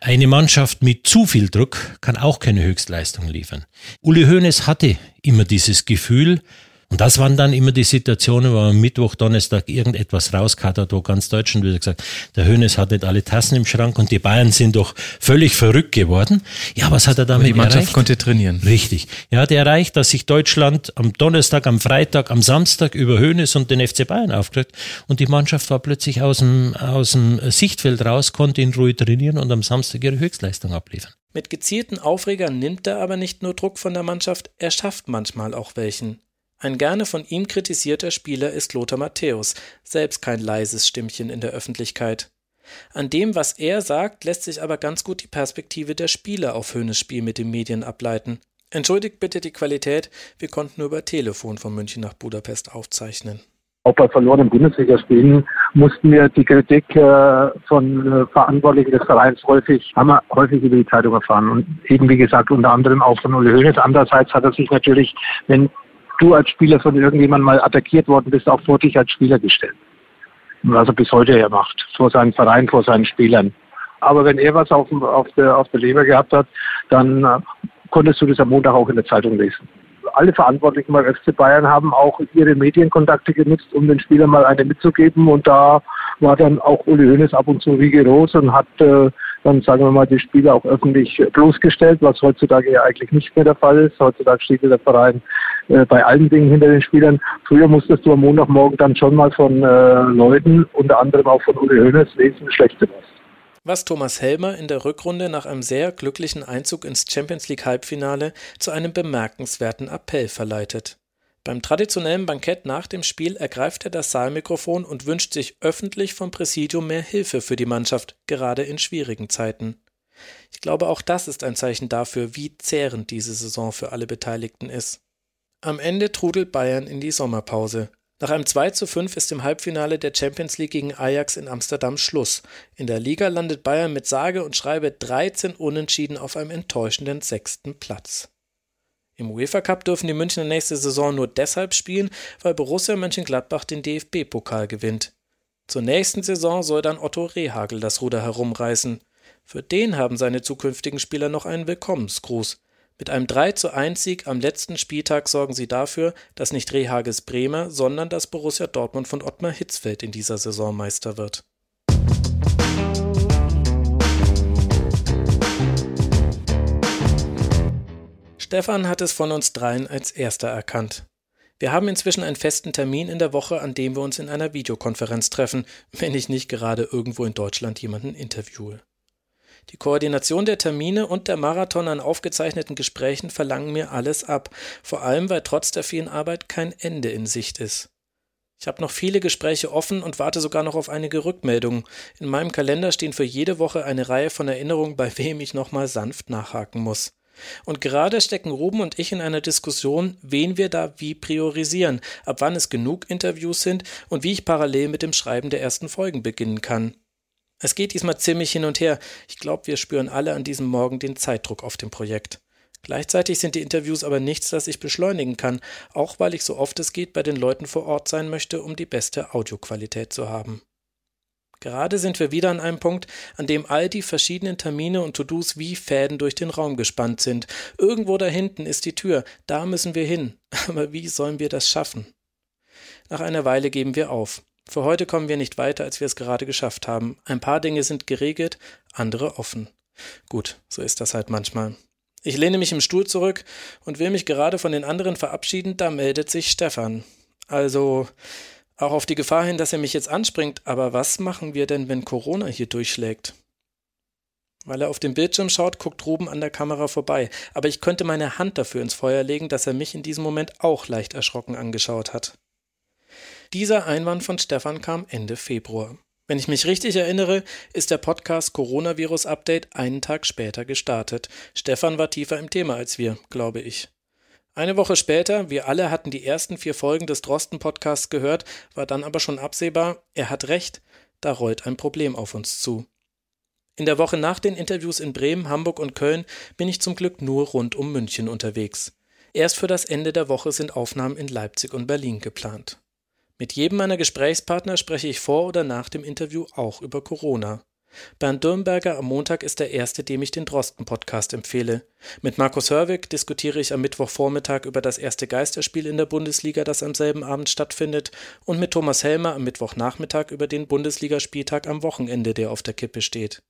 Eine Mannschaft mit zu viel Druck kann auch keine Höchstleistungen liefern. Uli Hoeneß hatte immer dieses Gefühl, und das waren dann immer die Situationen, wo am Mittwoch, Donnerstag irgendetwas rauskattert, wo ganz Deutschland wieder gesagt, der Hönes hat nicht alle Tassen im Schrank und die Bayern sind doch völlig verrückt geworden. Ja, was hat er damit Aber die Mannschaft erreicht? konnte trainieren. Richtig. Er hat erreicht, dass sich Deutschland am Donnerstag, am Freitag, am Samstag über Hönes und den FC Bayern aufgeregt und die Mannschaft war plötzlich aus dem, aus dem Sichtfeld raus, konnte in Ruhe trainieren und am Samstag ihre Höchstleistung abliefern. Mit gezielten Aufregern nimmt er aber nicht nur Druck von der Mannschaft, er schafft manchmal auch welchen. Ein gerne von ihm kritisierter Spieler ist Lothar Matthäus, selbst kein leises Stimmchen in der Öffentlichkeit. An dem, was er sagt, lässt sich aber ganz gut die Perspektive der Spieler auf Höhnes Spiel mit den Medien ableiten. Entschuldigt bitte die Qualität, wir konnten nur über Telefon von München nach Budapest aufzeichnen. Auch bei verlorenen Bundesligaspielen mussten wir die Kritik äh, von äh, Verantwortlichen des Vereins häufig, haben wir häufig über die Zeitung erfahren. Und eben wie gesagt, unter anderem auch von Uli Hoeneß. Andererseits hat er sich natürlich, wenn du als Spieler von irgendjemandem mal attackiert worden bist, auch vor dich als Spieler gestellt. Was er bis heute ja macht, vor seinem Verein, vor seinen Spielern. Aber wenn er was auf, auf, der, auf der Leber gehabt hat, dann äh, konntest du das am Montag auch in der Zeitung lesen. Alle Verantwortlichen beim FC Bayern haben auch ihre Medienkontakte genutzt, um den Spielern mal eine mitzugeben. Und da war dann auch Uli Hoeneß ab und zu rigoros und hat äh, dann, sagen wir mal, die Spieler auch öffentlich bloßgestellt, was heutzutage ja eigentlich nicht mehr der Fall ist. Heutzutage steht der Verein äh, bei allen Dingen hinter den Spielern. Früher musstest du am Montagmorgen dann schon mal von äh, Leuten, unter anderem auch von Uli Hoeneß, lesen, schlechte was. Was Thomas Helmer in der Rückrunde nach einem sehr glücklichen Einzug ins Champions League Halbfinale zu einem bemerkenswerten Appell verleitet. Beim traditionellen Bankett nach dem Spiel ergreift er das Saalmikrofon und wünscht sich öffentlich vom Präsidium mehr Hilfe für die Mannschaft, gerade in schwierigen Zeiten. Ich glaube, auch das ist ein Zeichen dafür, wie zehrend diese Saison für alle Beteiligten ist. Am Ende trudelt Bayern in die Sommerpause. Nach einem 2 zu 5 ist im Halbfinale der Champions League gegen Ajax in Amsterdam Schluss. In der Liga landet Bayern mit sage und schreibe 13 Unentschieden auf einem enttäuschenden sechsten Platz. Im UEFA Cup dürfen die Münchner nächste Saison nur deshalb spielen, weil Borussia Mönchengladbach den DFB-Pokal gewinnt. Zur nächsten Saison soll dann Otto Rehagel das Ruder herumreißen. Für den haben seine zukünftigen Spieler noch einen Willkommensgruß. Mit einem 3 zu 1 Sieg am letzten Spieltag sorgen sie dafür, dass nicht Rehagels Bremer, sondern das Borussia Dortmund von Ottmar Hitzfeld in dieser Saison Meister wird. Stefan hat es von uns dreien als erster erkannt. Wir haben inzwischen einen festen Termin in der Woche, an dem wir uns in einer Videokonferenz treffen, wenn ich nicht gerade irgendwo in Deutschland jemanden interviewe. Die Koordination der Termine und der Marathon an aufgezeichneten Gesprächen verlangen mir alles ab, vor allem weil trotz der vielen Arbeit kein Ende in Sicht ist. Ich habe noch viele Gespräche offen und warte sogar noch auf einige Rückmeldungen. In meinem Kalender stehen für jede Woche eine Reihe von Erinnerungen, bei wem ich nochmal sanft nachhaken muss. Und gerade stecken Ruben und ich in einer Diskussion, wen wir da wie priorisieren, ab wann es genug Interviews sind und wie ich parallel mit dem Schreiben der ersten Folgen beginnen kann. Es geht diesmal ziemlich hin und her. Ich glaube, wir spüren alle an diesem Morgen den Zeitdruck auf dem Projekt. Gleichzeitig sind die Interviews aber nichts, das ich beschleunigen kann, auch weil ich so oft es geht bei den Leuten vor Ort sein möchte, um die beste Audioqualität zu haben. Gerade sind wir wieder an einem Punkt, an dem all die verschiedenen Termine und To-Dos wie Fäden durch den Raum gespannt sind. Irgendwo da hinten ist die Tür, da müssen wir hin. Aber wie sollen wir das schaffen? Nach einer Weile geben wir auf. Für heute kommen wir nicht weiter, als wir es gerade geschafft haben. Ein paar Dinge sind geregelt, andere offen. Gut, so ist das halt manchmal. Ich lehne mich im Stuhl zurück und will mich gerade von den anderen verabschieden, da meldet sich Stefan. Also, auch auf die Gefahr hin, dass er mich jetzt anspringt, aber was machen wir denn, wenn Corona hier durchschlägt? Weil er auf den Bildschirm schaut, guckt Ruben an der Kamera vorbei, aber ich könnte meine Hand dafür ins Feuer legen, dass er mich in diesem Moment auch leicht erschrocken angeschaut hat. Dieser Einwand von Stefan kam Ende Februar. Wenn ich mich richtig erinnere, ist der Podcast Coronavirus Update einen Tag später gestartet. Stefan war tiefer im Thema als wir, glaube ich. Eine Woche später, wir alle hatten die ersten vier Folgen des Drosten Podcasts gehört, war dann aber schon absehbar, er hat recht, da rollt ein Problem auf uns zu. In der Woche nach den Interviews in Bremen, Hamburg und Köln bin ich zum Glück nur rund um München unterwegs. Erst für das Ende der Woche sind Aufnahmen in Leipzig und Berlin geplant. Mit jedem meiner Gesprächspartner spreche ich vor oder nach dem Interview auch über Corona. Bernd Dürnberger am Montag ist der erste, dem ich den Drosten-Podcast empfehle. Mit Markus Hörwig diskutiere ich am Mittwochvormittag über das erste Geisterspiel in der Bundesliga, das am selben Abend stattfindet, und mit Thomas Helmer am Mittwochnachmittag über den Bundesligaspieltag am Wochenende, der auf der Kippe steht.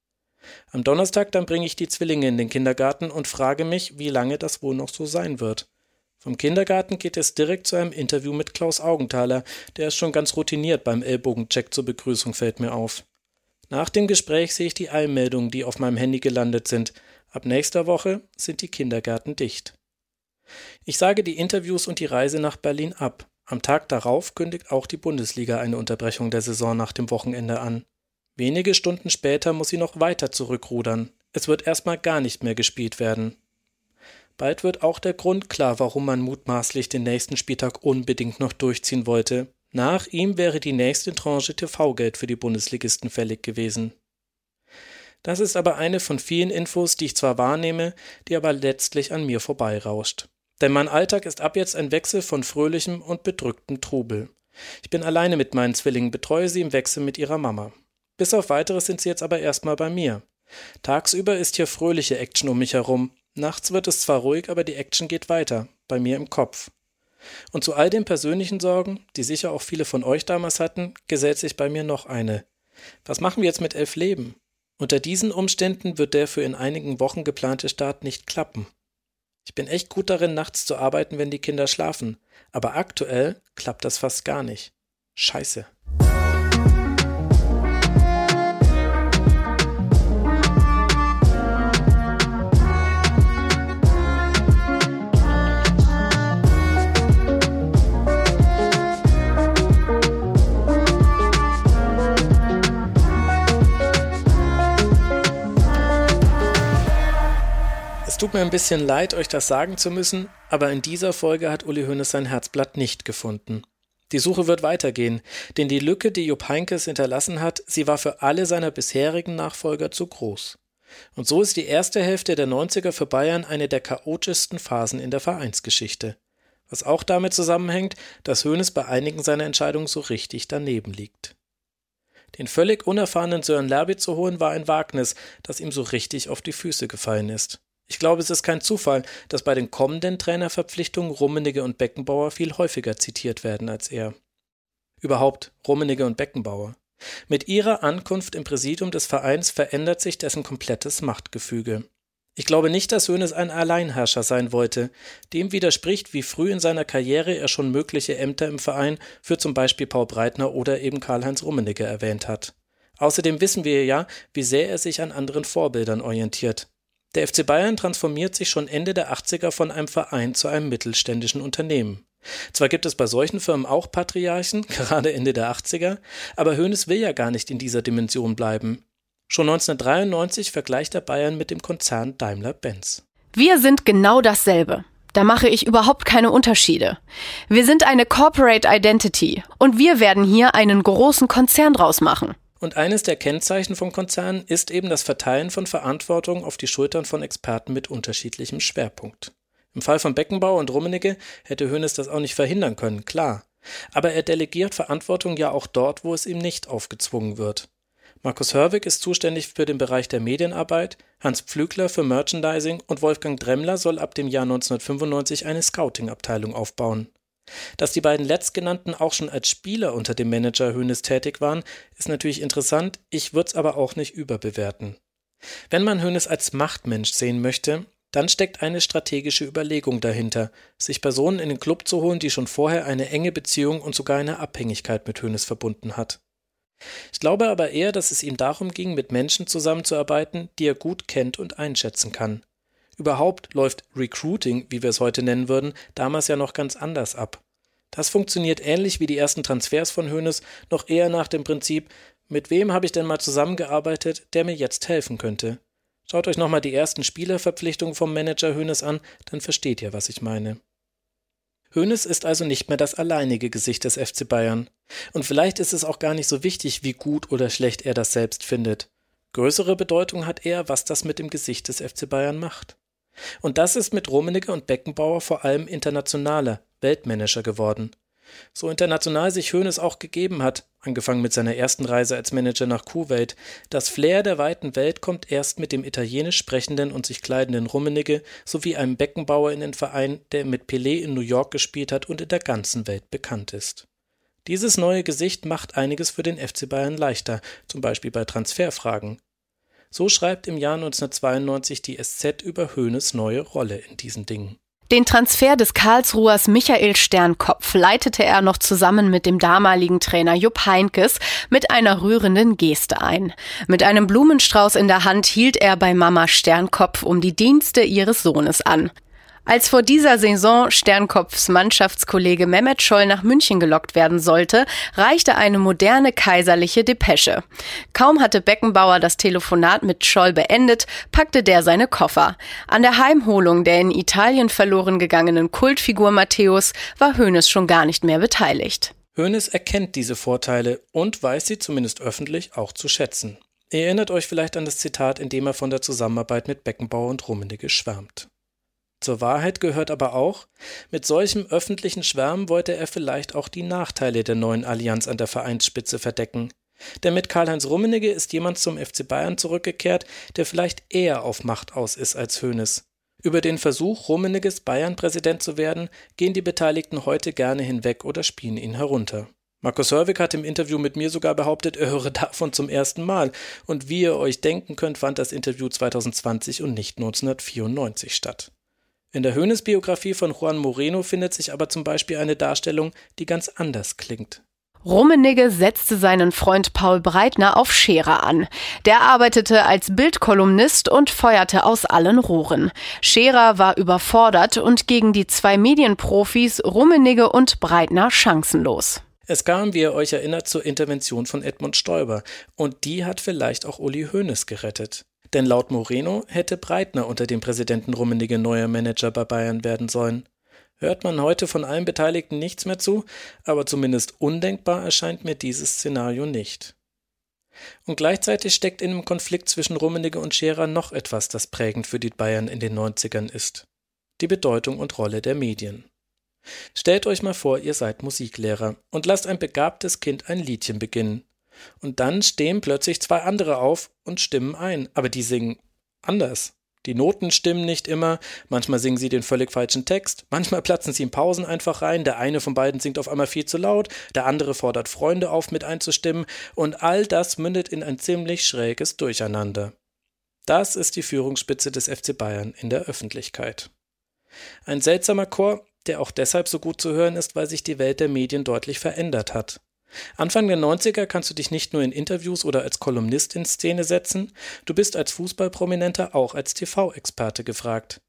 Am Donnerstag dann bringe ich die Zwillinge in den Kindergarten und frage mich, wie lange das wohl noch so sein wird. Vom Kindergarten geht es direkt zu einem Interview mit Klaus Augenthaler, der ist schon ganz routiniert beim Ellbogencheck zur Begrüßung, fällt mir auf. Nach dem Gespräch sehe ich die Eilmeldungen, die auf meinem Handy gelandet sind. Ab nächster Woche sind die Kindergärten dicht. Ich sage die Interviews und die Reise nach Berlin ab. Am Tag darauf kündigt auch die Bundesliga eine Unterbrechung der Saison nach dem Wochenende an. Wenige Stunden später muss sie noch weiter zurückrudern. Es wird erstmal gar nicht mehr gespielt werden. Bald wird auch der Grund klar, warum man mutmaßlich den nächsten Spieltag unbedingt noch durchziehen wollte. Nach ihm wäre die nächste Tranche TV-Geld für die Bundesligisten fällig gewesen. Das ist aber eine von vielen Infos, die ich zwar wahrnehme, die aber letztlich an mir vorbeirauscht. Denn mein Alltag ist ab jetzt ein Wechsel von fröhlichem und bedrücktem Trubel. Ich bin alleine mit meinen Zwillingen, betreue sie im Wechsel mit ihrer Mama. Bis auf weiteres sind sie jetzt aber erstmal bei mir. Tagsüber ist hier fröhliche Action um mich herum, Nachts wird es zwar ruhig, aber die Action geht weiter, bei mir im Kopf. Und zu all den persönlichen Sorgen, die sicher auch viele von euch damals hatten, gesellt sich bei mir noch eine. Was machen wir jetzt mit elf Leben? Unter diesen Umständen wird der für in einigen Wochen geplante Start nicht klappen. Ich bin echt gut darin, nachts zu arbeiten, wenn die Kinder schlafen, aber aktuell klappt das fast gar nicht. Scheiße. Tut mir ein bisschen leid, euch das sagen zu müssen, aber in dieser Folge hat Uli Hoeneß sein Herzblatt nicht gefunden. Die Suche wird weitergehen, denn die Lücke, die Jupp Heinkes hinterlassen hat, sie war für alle seiner bisherigen Nachfolger zu groß. Und so ist die erste Hälfte der 90er für Bayern eine der chaotischsten Phasen in der Vereinsgeschichte. Was auch damit zusammenhängt, dass Hoeneß bei einigen seiner Entscheidungen so richtig daneben liegt. Den völlig unerfahrenen Sören Lerby zu holen war ein Wagnis, das ihm so richtig auf die Füße gefallen ist. Ich glaube, es ist kein Zufall, dass bei den kommenden Trainerverpflichtungen Rummenigge und Beckenbauer viel häufiger zitiert werden als er. Überhaupt Rummenigge und Beckenbauer. Mit ihrer Ankunft im Präsidium des Vereins verändert sich dessen komplettes Machtgefüge. Ich glaube nicht, dass Hoeneß ein Alleinherrscher sein wollte. Dem widerspricht, wie früh in seiner Karriere er schon mögliche Ämter im Verein für zum Beispiel Paul Breitner oder eben Karl-Heinz Rummenigge erwähnt hat. Außerdem wissen wir ja, wie sehr er sich an anderen Vorbildern orientiert. Der FC Bayern transformiert sich schon Ende der 80er von einem Verein zu einem mittelständischen Unternehmen. Zwar gibt es bei solchen Firmen auch Patriarchen, gerade Ende der 80er, aber Hoeneß will ja gar nicht in dieser Dimension bleiben. Schon 1993 vergleicht er Bayern mit dem Konzern Daimler-Benz. Wir sind genau dasselbe. Da mache ich überhaupt keine Unterschiede. Wir sind eine Corporate Identity und wir werden hier einen großen Konzern draus machen. Und eines der Kennzeichen von Konzernen ist eben das Verteilen von Verantwortung auf die Schultern von Experten mit unterschiedlichem Schwerpunkt. Im Fall von Beckenbauer und Rummenigge hätte Hoeneß das auch nicht verhindern können, klar. Aber er delegiert Verantwortung ja auch dort, wo es ihm nicht aufgezwungen wird. Markus Hörwig ist zuständig für den Bereich der Medienarbeit, Hans Pflügler für Merchandising und Wolfgang Dremmler soll ab dem Jahr 1995 eine Scouting-Abteilung aufbauen. Dass die beiden letztgenannten auch schon als Spieler unter dem Manager Hoeneß tätig waren, ist natürlich interessant, ich würde es aber auch nicht überbewerten. Wenn man Hoeneß als Machtmensch sehen möchte, dann steckt eine strategische Überlegung dahinter, sich Personen in den Club zu holen, die schon vorher eine enge Beziehung und sogar eine Abhängigkeit mit Hoeneß verbunden hat. Ich glaube aber eher, dass es ihm darum ging, mit Menschen zusammenzuarbeiten, die er gut kennt und einschätzen kann. Überhaupt läuft Recruiting, wie wir es heute nennen würden, damals ja noch ganz anders ab. Das funktioniert ähnlich wie die ersten Transfers von Hoeneß, noch eher nach dem Prinzip, mit wem habe ich denn mal zusammengearbeitet, der mir jetzt helfen könnte? Schaut euch nochmal die ersten Spielerverpflichtungen vom Manager Hoeneß an, dann versteht ihr, was ich meine. Hoeneß ist also nicht mehr das alleinige Gesicht des FC Bayern. Und vielleicht ist es auch gar nicht so wichtig, wie gut oder schlecht er das selbst findet. Größere Bedeutung hat er, was das mit dem Gesicht des FC Bayern macht. Und das ist mit Rummenigge und Beckenbauer vor allem internationaler Weltmanager geworden. So international sich Hoeneß auch gegeben hat, angefangen mit seiner ersten Reise als Manager nach Kuwait, das Flair der weiten Welt kommt erst mit dem italienisch sprechenden und sich kleidenden Rummenigge sowie einem Beckenbauer in den Verein, der mit Pelé in New York gespielt hat und in der ganzen Welt bekannt ist. Dieses neue Gesicht macht einiges für den FC Bayern leichter, zum Beispiel bei Transferfragen. So schreibt im Jahr 1992 die SZ über Hoeneß neue Rolle in diesen Dingen. Den Transfer des Karlsruhers Michael Sternkopf leitete er noch zusammen mit dem damaligen Trainer Jupp Heinkes mit einer rührenden Geste ein. Mit einem Blumenstrauß in der Hand hielt er bei Mama Sternkopf um die Dienste ihres Sohnes an. Als vor dieser Saison Sternkopfs Mannschaftskollege Mehmet Scholl nach München gelockt werden sollte, reichte eine moderne kaiserliche Depesche. Kaum hatte Beckenbauer das Telefonat mit Scholl beendet, packte der seine Koffer. An der Heimholung der in Italien verloren gegangenen Kultfigur Matthäus war Hoeneß schon gar nicht mehr beteiligt. Hoeneß erkennt diese Vorteile und weiß sie zumindest öffentlich auch zu schätzen. Ihr erinnert euch vielleicht an das Zitat, in dem er von der Zusammenarbeit mit Beckenbauer und Rummenigge schwärmt. Zur Wahrheit gehört aber auch, mit solchem öffentlichen Schwärmen wollte er vielleicht auch die Nachteile der neuen Allianz an der Vereinsspitze verdecken. Denn mit Karl-Heinz Rummenigge ist jemand zum FC Bayern zurückgekehrt, der vielleicht eher auf Macht aus ist als Hoeneß. Über den Versuch, Rummenigges Bayern-Präsident zu werden, gehen die Beteiligten heute gerne hinweg oder spielen ihn herunter. Markus Hörwig hat im Interview mit mir sogar behauptet, er höre davon zum ersten Mal. Und wie ihr euch denken könnt, fand das Interview 2020 und nicht 1994 statt. In der Hoeneß-Biografie von Juan Moreno findet sich aber zum Beispiel eine Darstellung, die ganz anders klingt. Rummenigge setzte seinen Freund Paul Breitner auf Scherer an. Der arbeitete als Bildkolumnist und feuerte aus allen Rohren. Scherer war überfordert und gegen die zwei Medienprofis Rummenigge und Breitner chancenlos. Es kam, wie ihr euch erinnert, zur Intervention von Edmund Stoiber und die hat vielleicht auch Uli Hoeneß gerettet. Denn laut Moreno hätte Breitner unter dem Präsidenten Rummenigge neuer Manager bei Bayern werden sollen. Hört man heute von allen Beteiligten nichts mehr zu, aber zumindest undenkbar erscheint mir dieses Szenario nicht. Und gleichzeitig steckt in dem Konflikt zwischen Rummenigge und Scherer noch etwas, das prägend für die Bayern in den 90ern ist. Die Bedeutung und Rolle der Medien. Stellt euch mal vor, ihr seid Musiklehrer und lasst ein begabtes Kind ein Liedchen beginnen. Und dann stehen plötzlich zwei andere auf und stimmen ein, aber die singen anders. Die Noten stimmen nicht immer, manchmal singen sie den völlig falschen Text, manchmal platzen sie in Pausen einfach rein, der eine von beiden singt auf einmal viel zu laut, der andere fordert Freunde auf, mit einzustimmen, und all das mündet in ein ziemlich schräges Durcheinander. Das ist die Führungsspitze des FC Bayern in der Öffentlichkeit. Ein seltsamer Chor, der auch deshalb so gut zu hören ist, weil sich die Welt der Medien deutlich verändert hat. Anfang der 90er kannst du dich nicht nur in Interviews oder als Kolumnist in Szene setzen, du bist als Fußballprominenter auch als TV-Experte gefragt.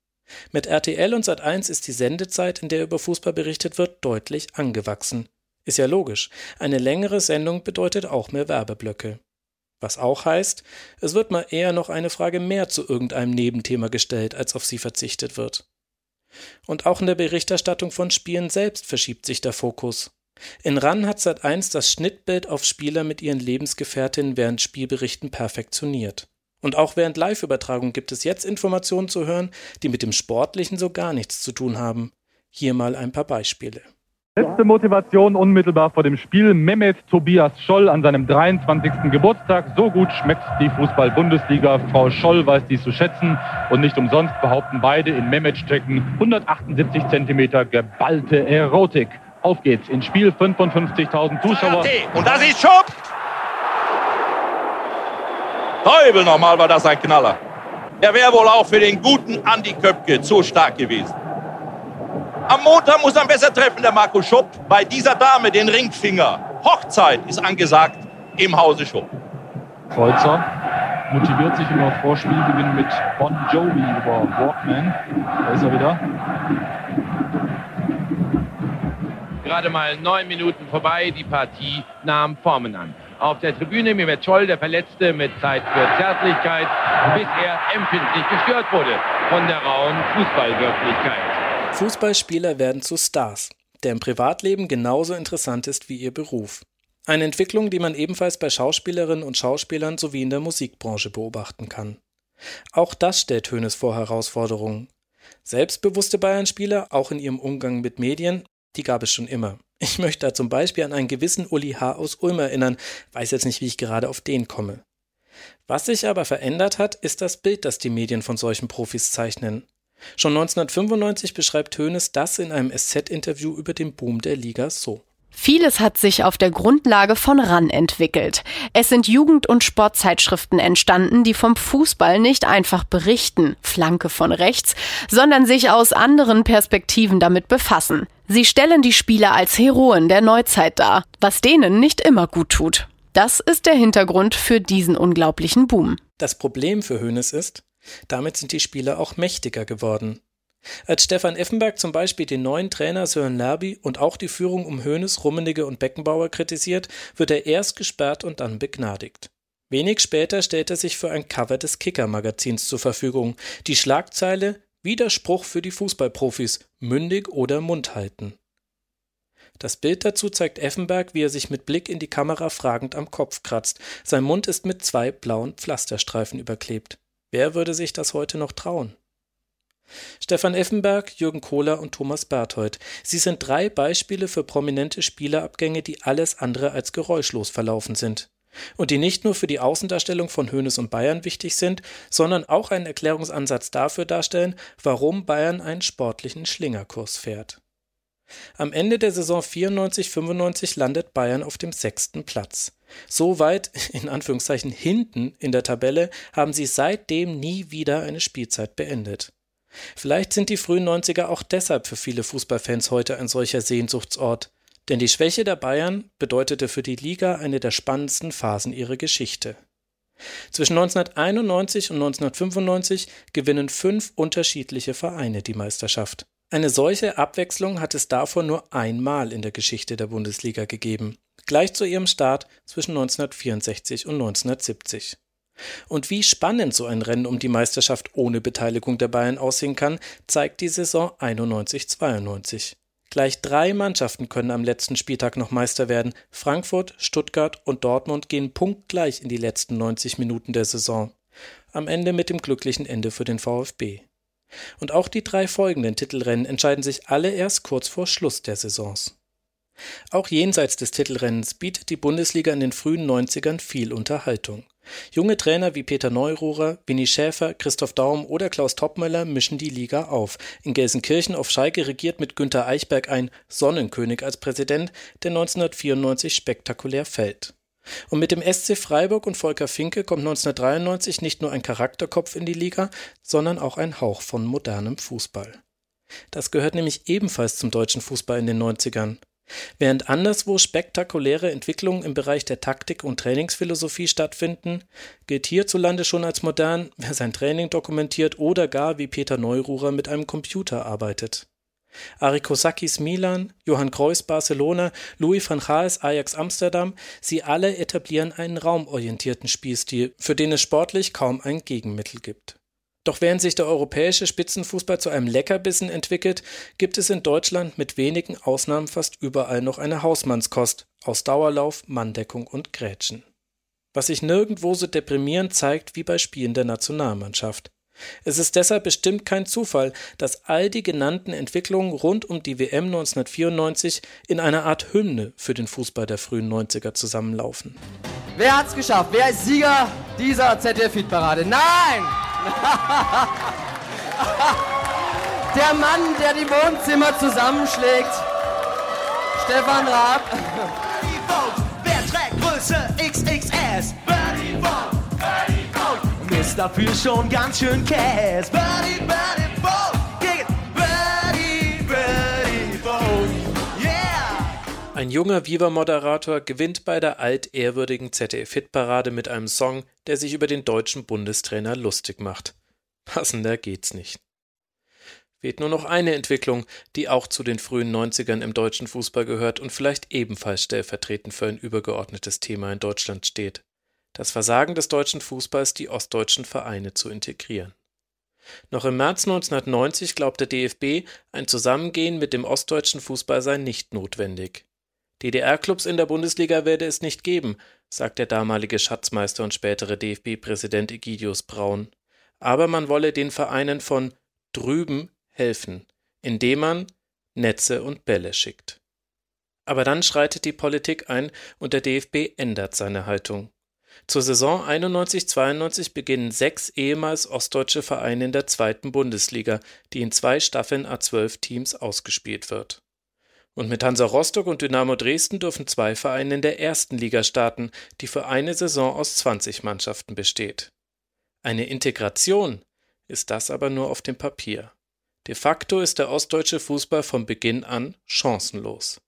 Mit RTL und Sat1 ist die Sendezeit, in der über Fußball berichtet wird, deutlich angewachsen. Ist ja logisch. Eine längere Sendung bedeutet auch mehr Werbeblöcke. Was auch heißt, es wird mal eher noch eine Frage mehr zu irgendeinem Nebenthema gestellt, als auf sie verzichtet wird. Und auch in der Berichterstattung von Spielen selbst verschiebt sich der Fokus. In RAN hat Sat1 das Schnittbild auf Spieler mit ihren Lebensgefährtinnen während Spielberichten perfektioniert. Und auch während Live-Übertragung gibt es jetzt Informationen zu hören, die mit dem Sportlichen so gar nichts zu tun haben. Hier mal ein paar Beispiele. Letzte Motivation unmittelbar vor dem Spiel. Mehmet Tobias Scholl an seinem 23. Geburtstag. So gut schmeckt die Fußball-Bundesliga. Frau Scholl weiß dies zu schätzen. Und nicht umsonst behaupten beide in Mehmet-Strecken 178 Zentimeter geballte Erotik. Auf geht's ins Spiel, 55.000 Zuschauer. Und das ist Schub! Teubel nochmal war das ein Knaller. Er wäre wohl auch für den guten Andi Köpke zu stark gewesen. Am Montag muss er besser treffen, der Marco Schupp. Bei dieser Dame den Ringfinger. Hochzeit ist angesagt im Hause Schupp. Kreuzer motiviert sich immer vor Spielgewinn mit Bon Jovi über Walkman. Da ist er wieder. Gerade mal neun Minuten vorbei, die Partie nahm Formen an. Auf der Tribüne Mehmet Scholl, der Verletzte mit Zeit für Zärtlichkeit, bis er empfindlich gestört wurde von der rauen Fußballwirklichkeit. Fußballspieler werden zu Stars, der im Privatleben genauso interessant ist wie ihr Beruf. Eine Entwicklung, die man ebenfalls bei Schauspielerinnen und Schauspielern sowie in der Musikbranche beobachten kann. Auch das stellt Hoeneß vor Herausforderungen. Selbstbewusste Bayern-Spieler, auch in ihrem Umgang mit Medien, die gab es schon immer. Ich möchte da zum Beispiel an einen gewissen Uli H. aus Ulm erinnern, weiß jetzt nicht, wie ich gerade auf den komme. Was sich aber verändert hat, ist das Bild, das die Medien von solchen Profis zeichnen. Schon 1995 beschreibt Hoeneß das in einem SZ-Interview über den Boom der Liga so. Vieles hat sich auf der Grundlage von RAN entwickelt. Es sind Jugend- und Sportzeitschriften entstanden, die vom Fußball nicht einfach berichten, Flanke von rechts, sondern sich aus anderen Perspektiven damit befassen. Sie stellen die Spieler als Heroen der Neuzeit dar, was denen nicht immer gut tut. Das ist der Hintergrund für diesen unglaublichen Boom. Das Problem für Hoeneß ist, damit sind die Spieler auch mächtiger geworden. Als Stefan Effenberg zum Beispiel den neuen Trainer Sören Lerby und auch die Führung um Hoeneß, Rummenigge und Beckenbauer kritisiert, wird er erst gesperrt und dann begnadigt. Wenig später stellt er sich für ein Cover des Kicker-Magazins zur Verfügung. Die Schlagzeile Widerspruch für die Fußballprofis, mündig oder Mund halten. Das Bild dazu zeigt Effenberg, wie er sich mit Blick in die Kamera fragend am Kopf kratzt. Sein Mund ist mit zwei blauen Pflasterstreifen überklebt. Wer würde sich das heute noch trauen? Stefan Effenberg, Jürgen Kohler und Thomas Berthold. Sie sind drei Beispiele für prominente Spielerabgänge, die alles andere als geräuschlos verlaufen sind. Und die nicht nur für die Außendarstellung von Hoeneß und Bayern wichtig sind, sondern auch einen Erklärungsansatz dafür darstellen, warum Bayern einen sportlichen Schlingerkurs fährt. Am Ende der Saison 94-95 landet Bayern auf dem sechsten Platz. So weit, in Anführungszeichen, hinten in der Tabelle haben sie seitdem nie wieder eine Spielzeit beendet. Vielleicht sind die frühen 90er auch deshalb für viele Fußballfans heute ein solcher Sehnsuchtsort, denn die Schwäche der Bayern bedeutete für die Liga eine der spannendsten Phasen ihrer Geschichte. Zwischen 1991 und 1995 gewinnen fünf unterschiedliche Vereine die Meisterschaft. Eine solche Abwechslung hat es davor nur einmal in der Geschichte der Bundesliga gegeben, gleich zu ihrem Start zwischen 1964 und 1970. Und wie spannend so ein Rennen um die Meisterschaft ohne Beteiligung der Bayern aussehen kann, zeigt die Saison 91-92. Gleich drei Mannschaften können am letzten Spieltag noch Meister werden. Frankfurt, Stuttgart und Dortmund gehen punktgleich in die letzten 90 Minuten der Saison. Am Ende mit dem glücklichen Ende für den VfB. Und auch die drei folgenden Titelrennen entscheiden sich alle erst kurz vor Schluss der Saisons. Auch jenseits des Titelrennens bietet die Bundesliga in den frühen 90ern viel Unterhaltung. Junge Trainer wie Peter Neururer, Winnie Schäfer, Christoph Daum oder Klaus Toppmöller mischen die Liga auf. In Gelsenkirchen auf Schalke regiert mit Günter Eichberg ein Sonnenkönig als Präsident, der 1994 spektakulär fällt. Und mit dem SC Freiburg und Volker Finke kommt 1993 nicht nur ein Charakterkopf in die Liga, sondern auch ein Hauch von modernem Fußball. Das gehört nämlich ebenfalls zum deutschen Fußball in den 90ern. Während anderswo spektakuläre Entwicklungen im Bereich der Taktik und Trainingsphilosophie stattfinden, gilt hierzulande schon als modern, wer sein Training dokumentiert oder gar wie Peter Neururer mit einem Computer arbeitet. Ari Kosakis Milan, Johann Kreuz Barcelona, Louis van Gaals Ajax Amsterdam, sie alle etablieren einen raumorientierten Spielstil, für den es sportlich kaum ein Gegenmittel gibt. Doch während sich der europäische Spitzenfußball zu einem Leckerbissen entwickelt, gibt es in Deutschland mit wenigen Ausnahmen fast überall noch eine Hausmannskost aus Dauerlauf, Manndeckung und Grätschen. Was sich nirgendwo so deprimierend zeigt wie bei Spielen der Nationalmannschaft. Es ist deshalb bestimmt kein Zufall, dass all die genannten Entwicklungen rund um die WM 1994 in einer Art Hymne für den Fußball der frühen 90er zusammenlaufen. Wer hat's geschafft? Wer ist Sieger dieser ZDF-Hitparade? Nein! der Mann, der die Wohnzimmer zusammenschlägt. Stefan Raab. Wer trägt Größe XXS? Birdie Bob. Ist dafür schon ganz schön Cash. Birdie, Birdie Bob. Gegen Birdie, Birdie Bob. Yeah! Ein junger Viva-Moderator gewinnt bei der altehrwürdigen ZDF-Hitparade mit einem Song, der sich über den deutschen Bundestrainer lustig macht. Passender geht's nicht. Fehlt nur noch eine Entwicklung, die auch zu den frühen 90ern im deutschen Fußball gehört und vielleicht ebenfalls stellvertretend für ein übergeordnetes Thema in Deutschland steht. Das Versagen des deutschen Fußballs, die ostdeutschen Vereine zu integrieren. Noch im März 1990 glaubte DFB, ein Zusammengehen mit dem ostdeutschen Fußball sei nicht notwendig. DDR-Clubs in der Bundesliga werde es nicht geben, sagt der damalige Schatzmeister und spätere DFB-Präsident Egidius Braun. Aber man wolle den Vereinen von drüben helfen, indem man Netze und Bälle schickt. Aber dann schreitet die Politik ein und der DFB ändert seine Haltung. Zur Saison 91-92 beginnen sechs ehemals ostdeutsche Vereine in der zweiten Bundesliga, die in zwei Staffeln A12 Teams ausgespielt wird. Und mit Hansa Rostock und Dynamo Dresden dürfen zwei Vereine in der ersten Liga starten, die für eine Saison aus 20 Mannschaften besteht. Eine Integration ist das aber nur auf dem Papier. De facto ist der ostdeutsche Fußball von Beginn an chancenlos.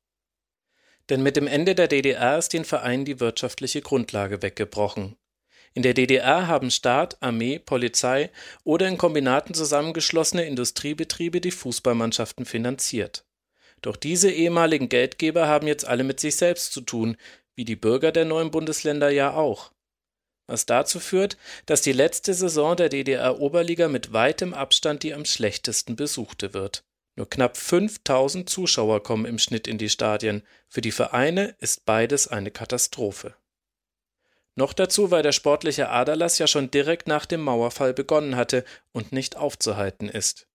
Denn mit dem Ende der DDR ist den Vereinen die wirtschaftliche Grundlage weggebrochen. In der DDR haben Staat, Armee, Polizei oder in Kombinaten zusammengeschlossene Industriebetriebe die Fußballmannschaften finanziert. Doch diese ehemaligen Geldgeber haben jetzt alle mit sich selbst zu tun, wie die Bürger der neuen Bundesländer ja auch. Was dazu führt, dass die letzte Saison der DDR-Oberliga mit weitem Abstand die am schlechtesten besuchte wird. Nur knapp 5000 Zuschauer kommen im Schnitt in die Stadien. Für die Vereine ist beides eine Katastrophe. Noch dazu, weil der sportliche Aderlass ja schon direkt nach dem Mauerfall begonnen hatte und nicht aufzuhalten ist.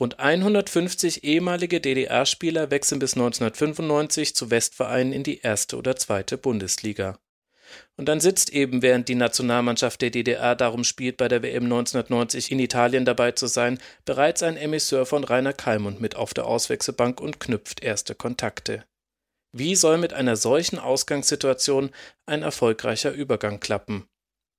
Rund 150 ehemalige DDR-Spieler wechseln bis 1995 zu Westvereinen in die erste oder zweite Bundesliga. Und dann sitzt eben, während die Nationalmannschaft der DDR darum spielt, bei der WM 1990 in Italien dabei zu sein, bereits ein Emisseur von Rainer Kallmund mit auf der Auswechselbank und knüpft erste Kontakte. Wie soll mit einer solchen Ausgangssituation ein erfolgreicher Übergang klappen?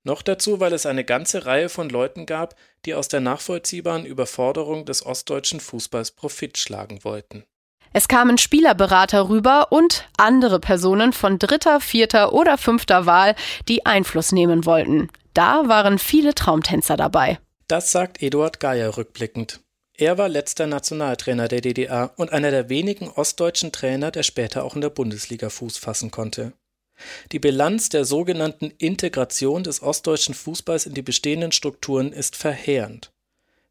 Noch dazu, weil es eine ganze Reihe von Leuten gab, die aus der nachvollziehbaren Überforderung des ostdeutschen Fußballs Profit schlagen wollten. Es kamen Spielerberater rüber und andere Personen von dritter, vierter oder fünfter Wahl, die Einfluss nehmen wollten. Da waren viele Traumtänzer dabei. Das sagt Eduard Geier rückblickend. Er war letzter Nationaltrainer der DDR und einer der wenigen ostdeutschen Trainer, der später auch in der Bundesliga Fuß fassen konnte. Die Bilanz der sogenannten Integration des ostdeutschen Fußballs in die bestehenden Strukturen ist verheerend.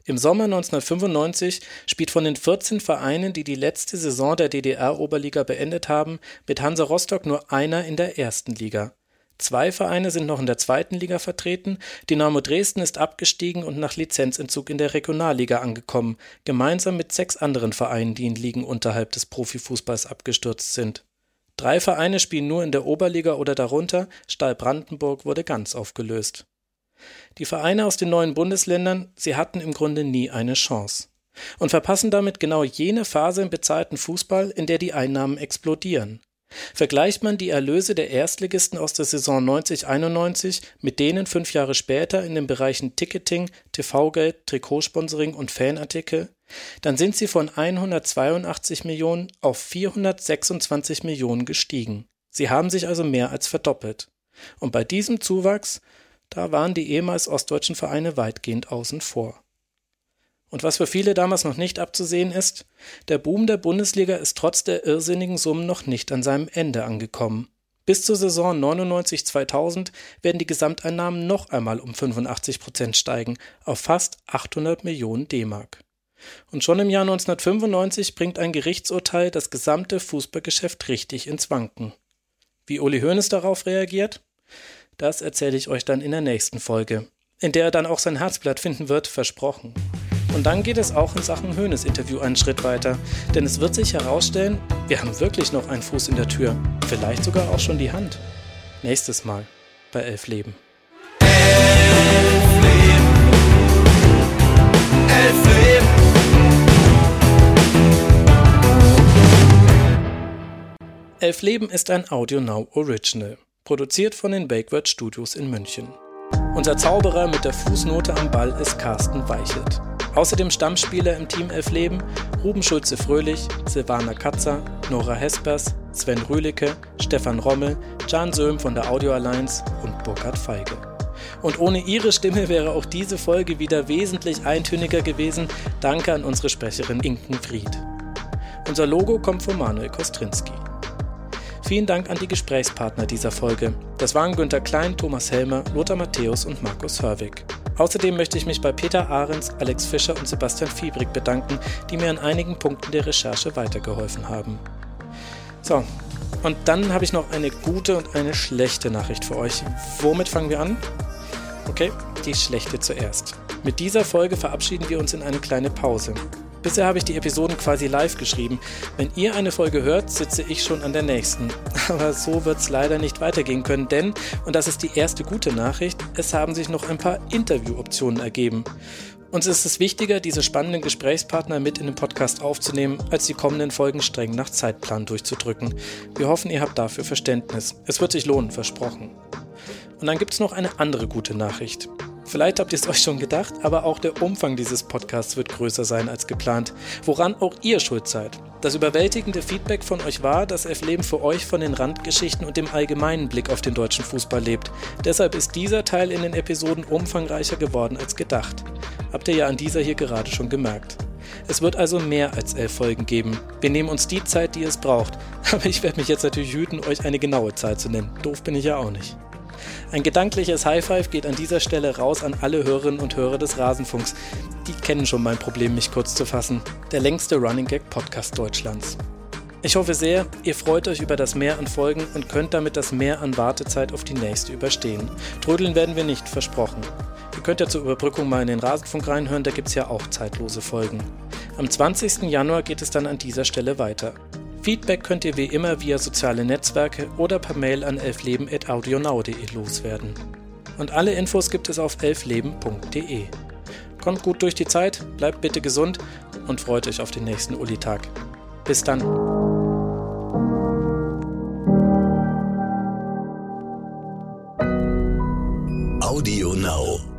Im Sommer 1995 spielt von den 14 Vereinen, die die letzte Saison der DDR-Oberliga beendet haben, mit Hansa Rostock nur einer in der ersten Liga. Zwei Vereine sind noch in der zweiten Liga vertreten. Dynamo Dresden ist abgestiegen und nach Lizenzentzug in der Regionalliga angekommen, gemeinsam mit sechs anderen Vereinen, die in Ligen unterhalb des Profifußballs abgestürzt sind. Drei Vereine spielen nur in der Oberliga oder darunter. Stahl Brandenburg wurde ganz aufgelöst. Die Vereine aus den neuen Bundesländern, sie hatten im Grunde nie eine Chance und verpassen damit genau jene Phase im bezahlten Fußball, in der die Einnahmen explodieren. Vergleicht man die Erlöse der Erstligisten aus der Saison 90-91 mit denen fünf Jahre später in den Bereichen Ticketing, TV-Geld, Trikotsponsoring und Fanartikel, dann sind sie von 182 Millionen auf 426 Millionen gestiegen. Sie haben sich also mehr als verdoppelt. Und bei diesem Zuwachs da waren die ehemals ostdeutschen Vereine weitgehend außen vor. Und was für viele damals noch nicht abzusehen ist, der Boom der Bundesliga ist trotz der irrsinnigen Summen noch nicht an seinem Ende angekommen. Bis zur Saison 99-2000 werden die Gesamteinnahmen noch einmal um 85 Prozent steigen, auf fast 800 Millionen D-Mark. Und schon im Jahr 1995 bringt ein Gerichtsurteil das gesamte Fußballgeschäft richtig ins Wanken. Wie Uli Hoeneß darauf reagiert? Das erzähle ich euch dann in der nächsten Folge, in der er dann auch sein Herzblatt finden wird, versprochen. Und dann geht es auch in Sachen Höhnes Interview einen Schritt weiter, denn es wird sich herausstellen, wir haben wirklich noch einen Fuß in der Tür, vielleicht sogar auch schon die Hand. Nächstes Mal bei Elf Leben. Elf Leben. Elf Leben. Elf Leben ist ein Audio Now Original. Produziert von den Bakeword Studios in München. Unser Zauberer mit der Fußnote am Ball ist Carsten Weichelt. Außerdem Stammspieler im Team Elf Leben Ruben Schulze-Fröhlich, Silvana Katzer, Nora Hespers, Sven Rühlicke, Stefan Rommel, Jan Söhm von der Audio Alliance und Burkhard Feige. Und ohne ihre Stimme wäre auch diese Folge wieder wesentlich eintöniger gewesen. Danke an unsere Sprecherin Inken Fried. Unser Logo kommt von Manuel Kostrinski. Vielen Dank an die Gesprächspartner dieser Folge. Das waren Günter Klein, Thomas Helmer, Lothar Matthäus und Markus Hörwig. Außerdem möchte ich mich bei Peter Ahrens, Alex Fischer und Sebastian Fiebrig bedanken, die mir an einigen Punkten der Recherche weitergeholfen haben. So, und dann habe ich noch eine gute und eine schlechte Nachricht für euch. Womit fangen wir an? Okay, die schlechte zuerst. Mit dieser Folge verabschieden wir uns in eine kleine Pause. Bisher habe ich die Episoden quasi live geschrieben. Wenn ihr eine Folge hört, sitze ich schon an der nächsten. Aber so wird es leider nicht weitergehen können, denn, und das ist die erste gute Nachricht, es haben sich noch ein paar Interviewoptionen ergeben. Uns ist es wichtiger, diese spannenden Gesprächspartner mit in den Podcast aufzunehmen, als die kommenden Folgen streng nach Zeitplan durchzudrücken. Wir hoffen, ihr habt dafür Verständnis. Es wird sich lohnen, versprochen. Und dann gibt es noch eine andere gute Nachricht. Vielleicht habt ihr es euch schon gedacht, aber auch der Umfang dieses Podcasts wird größer sein als geplant, woran auch ihr schuld seid. Das überwältigende Feedback von euch war, dass F-Leben für euch von den Randgeschichten und dem allgemeinen Blick auf den deutschen Fußball lebt. Deshalb ist dieser Teil in den Episoden umfangreicher geworden als gedacht. Habt ihr ja an dieser hier gerade schon gemerkt. Es wird also mehr als elf Folgen geben. Wir nehmen uns die Zeit, die es braucht. Aber ich werde mich jetzt natürlich hüten, euch eine genaue Zahl zu nennen. Doof bin ich ja auch nicht. Ein gedankliches High Five geht an dieser Stelle raus an alle Hörerinnen und Hörer des Rasenfunks. Die kennen schon mein Problem, mich kurz zu fassen. Der längste Running Gag Podcast Deutschlands. Ich hoffe sehr, ihr freut euch über das Mehr an Folgen und könnt damit das Mehr an Wartezeit auf die nächste überstehen. Trödeln werden wir nicht, versprochen. Ihr könnt ja zur Überbrückung mal in den Rasenfunk reinhören, da gibt es ja auch zeitlose Folgen. Am 20. Januar geht es dann an dieser Stelle weiter. Feedback könnt ihr wie immer via soziale Netzwerke oder per Mail an elfleben.audionau.de loswerden. Und alle Infos gibt es auf elfleben.de. Kommt gut durch die Zeit, bleibt bitte gesund und freut euch auf den nächsten Uli-Tag. Bis dann. Audio Now.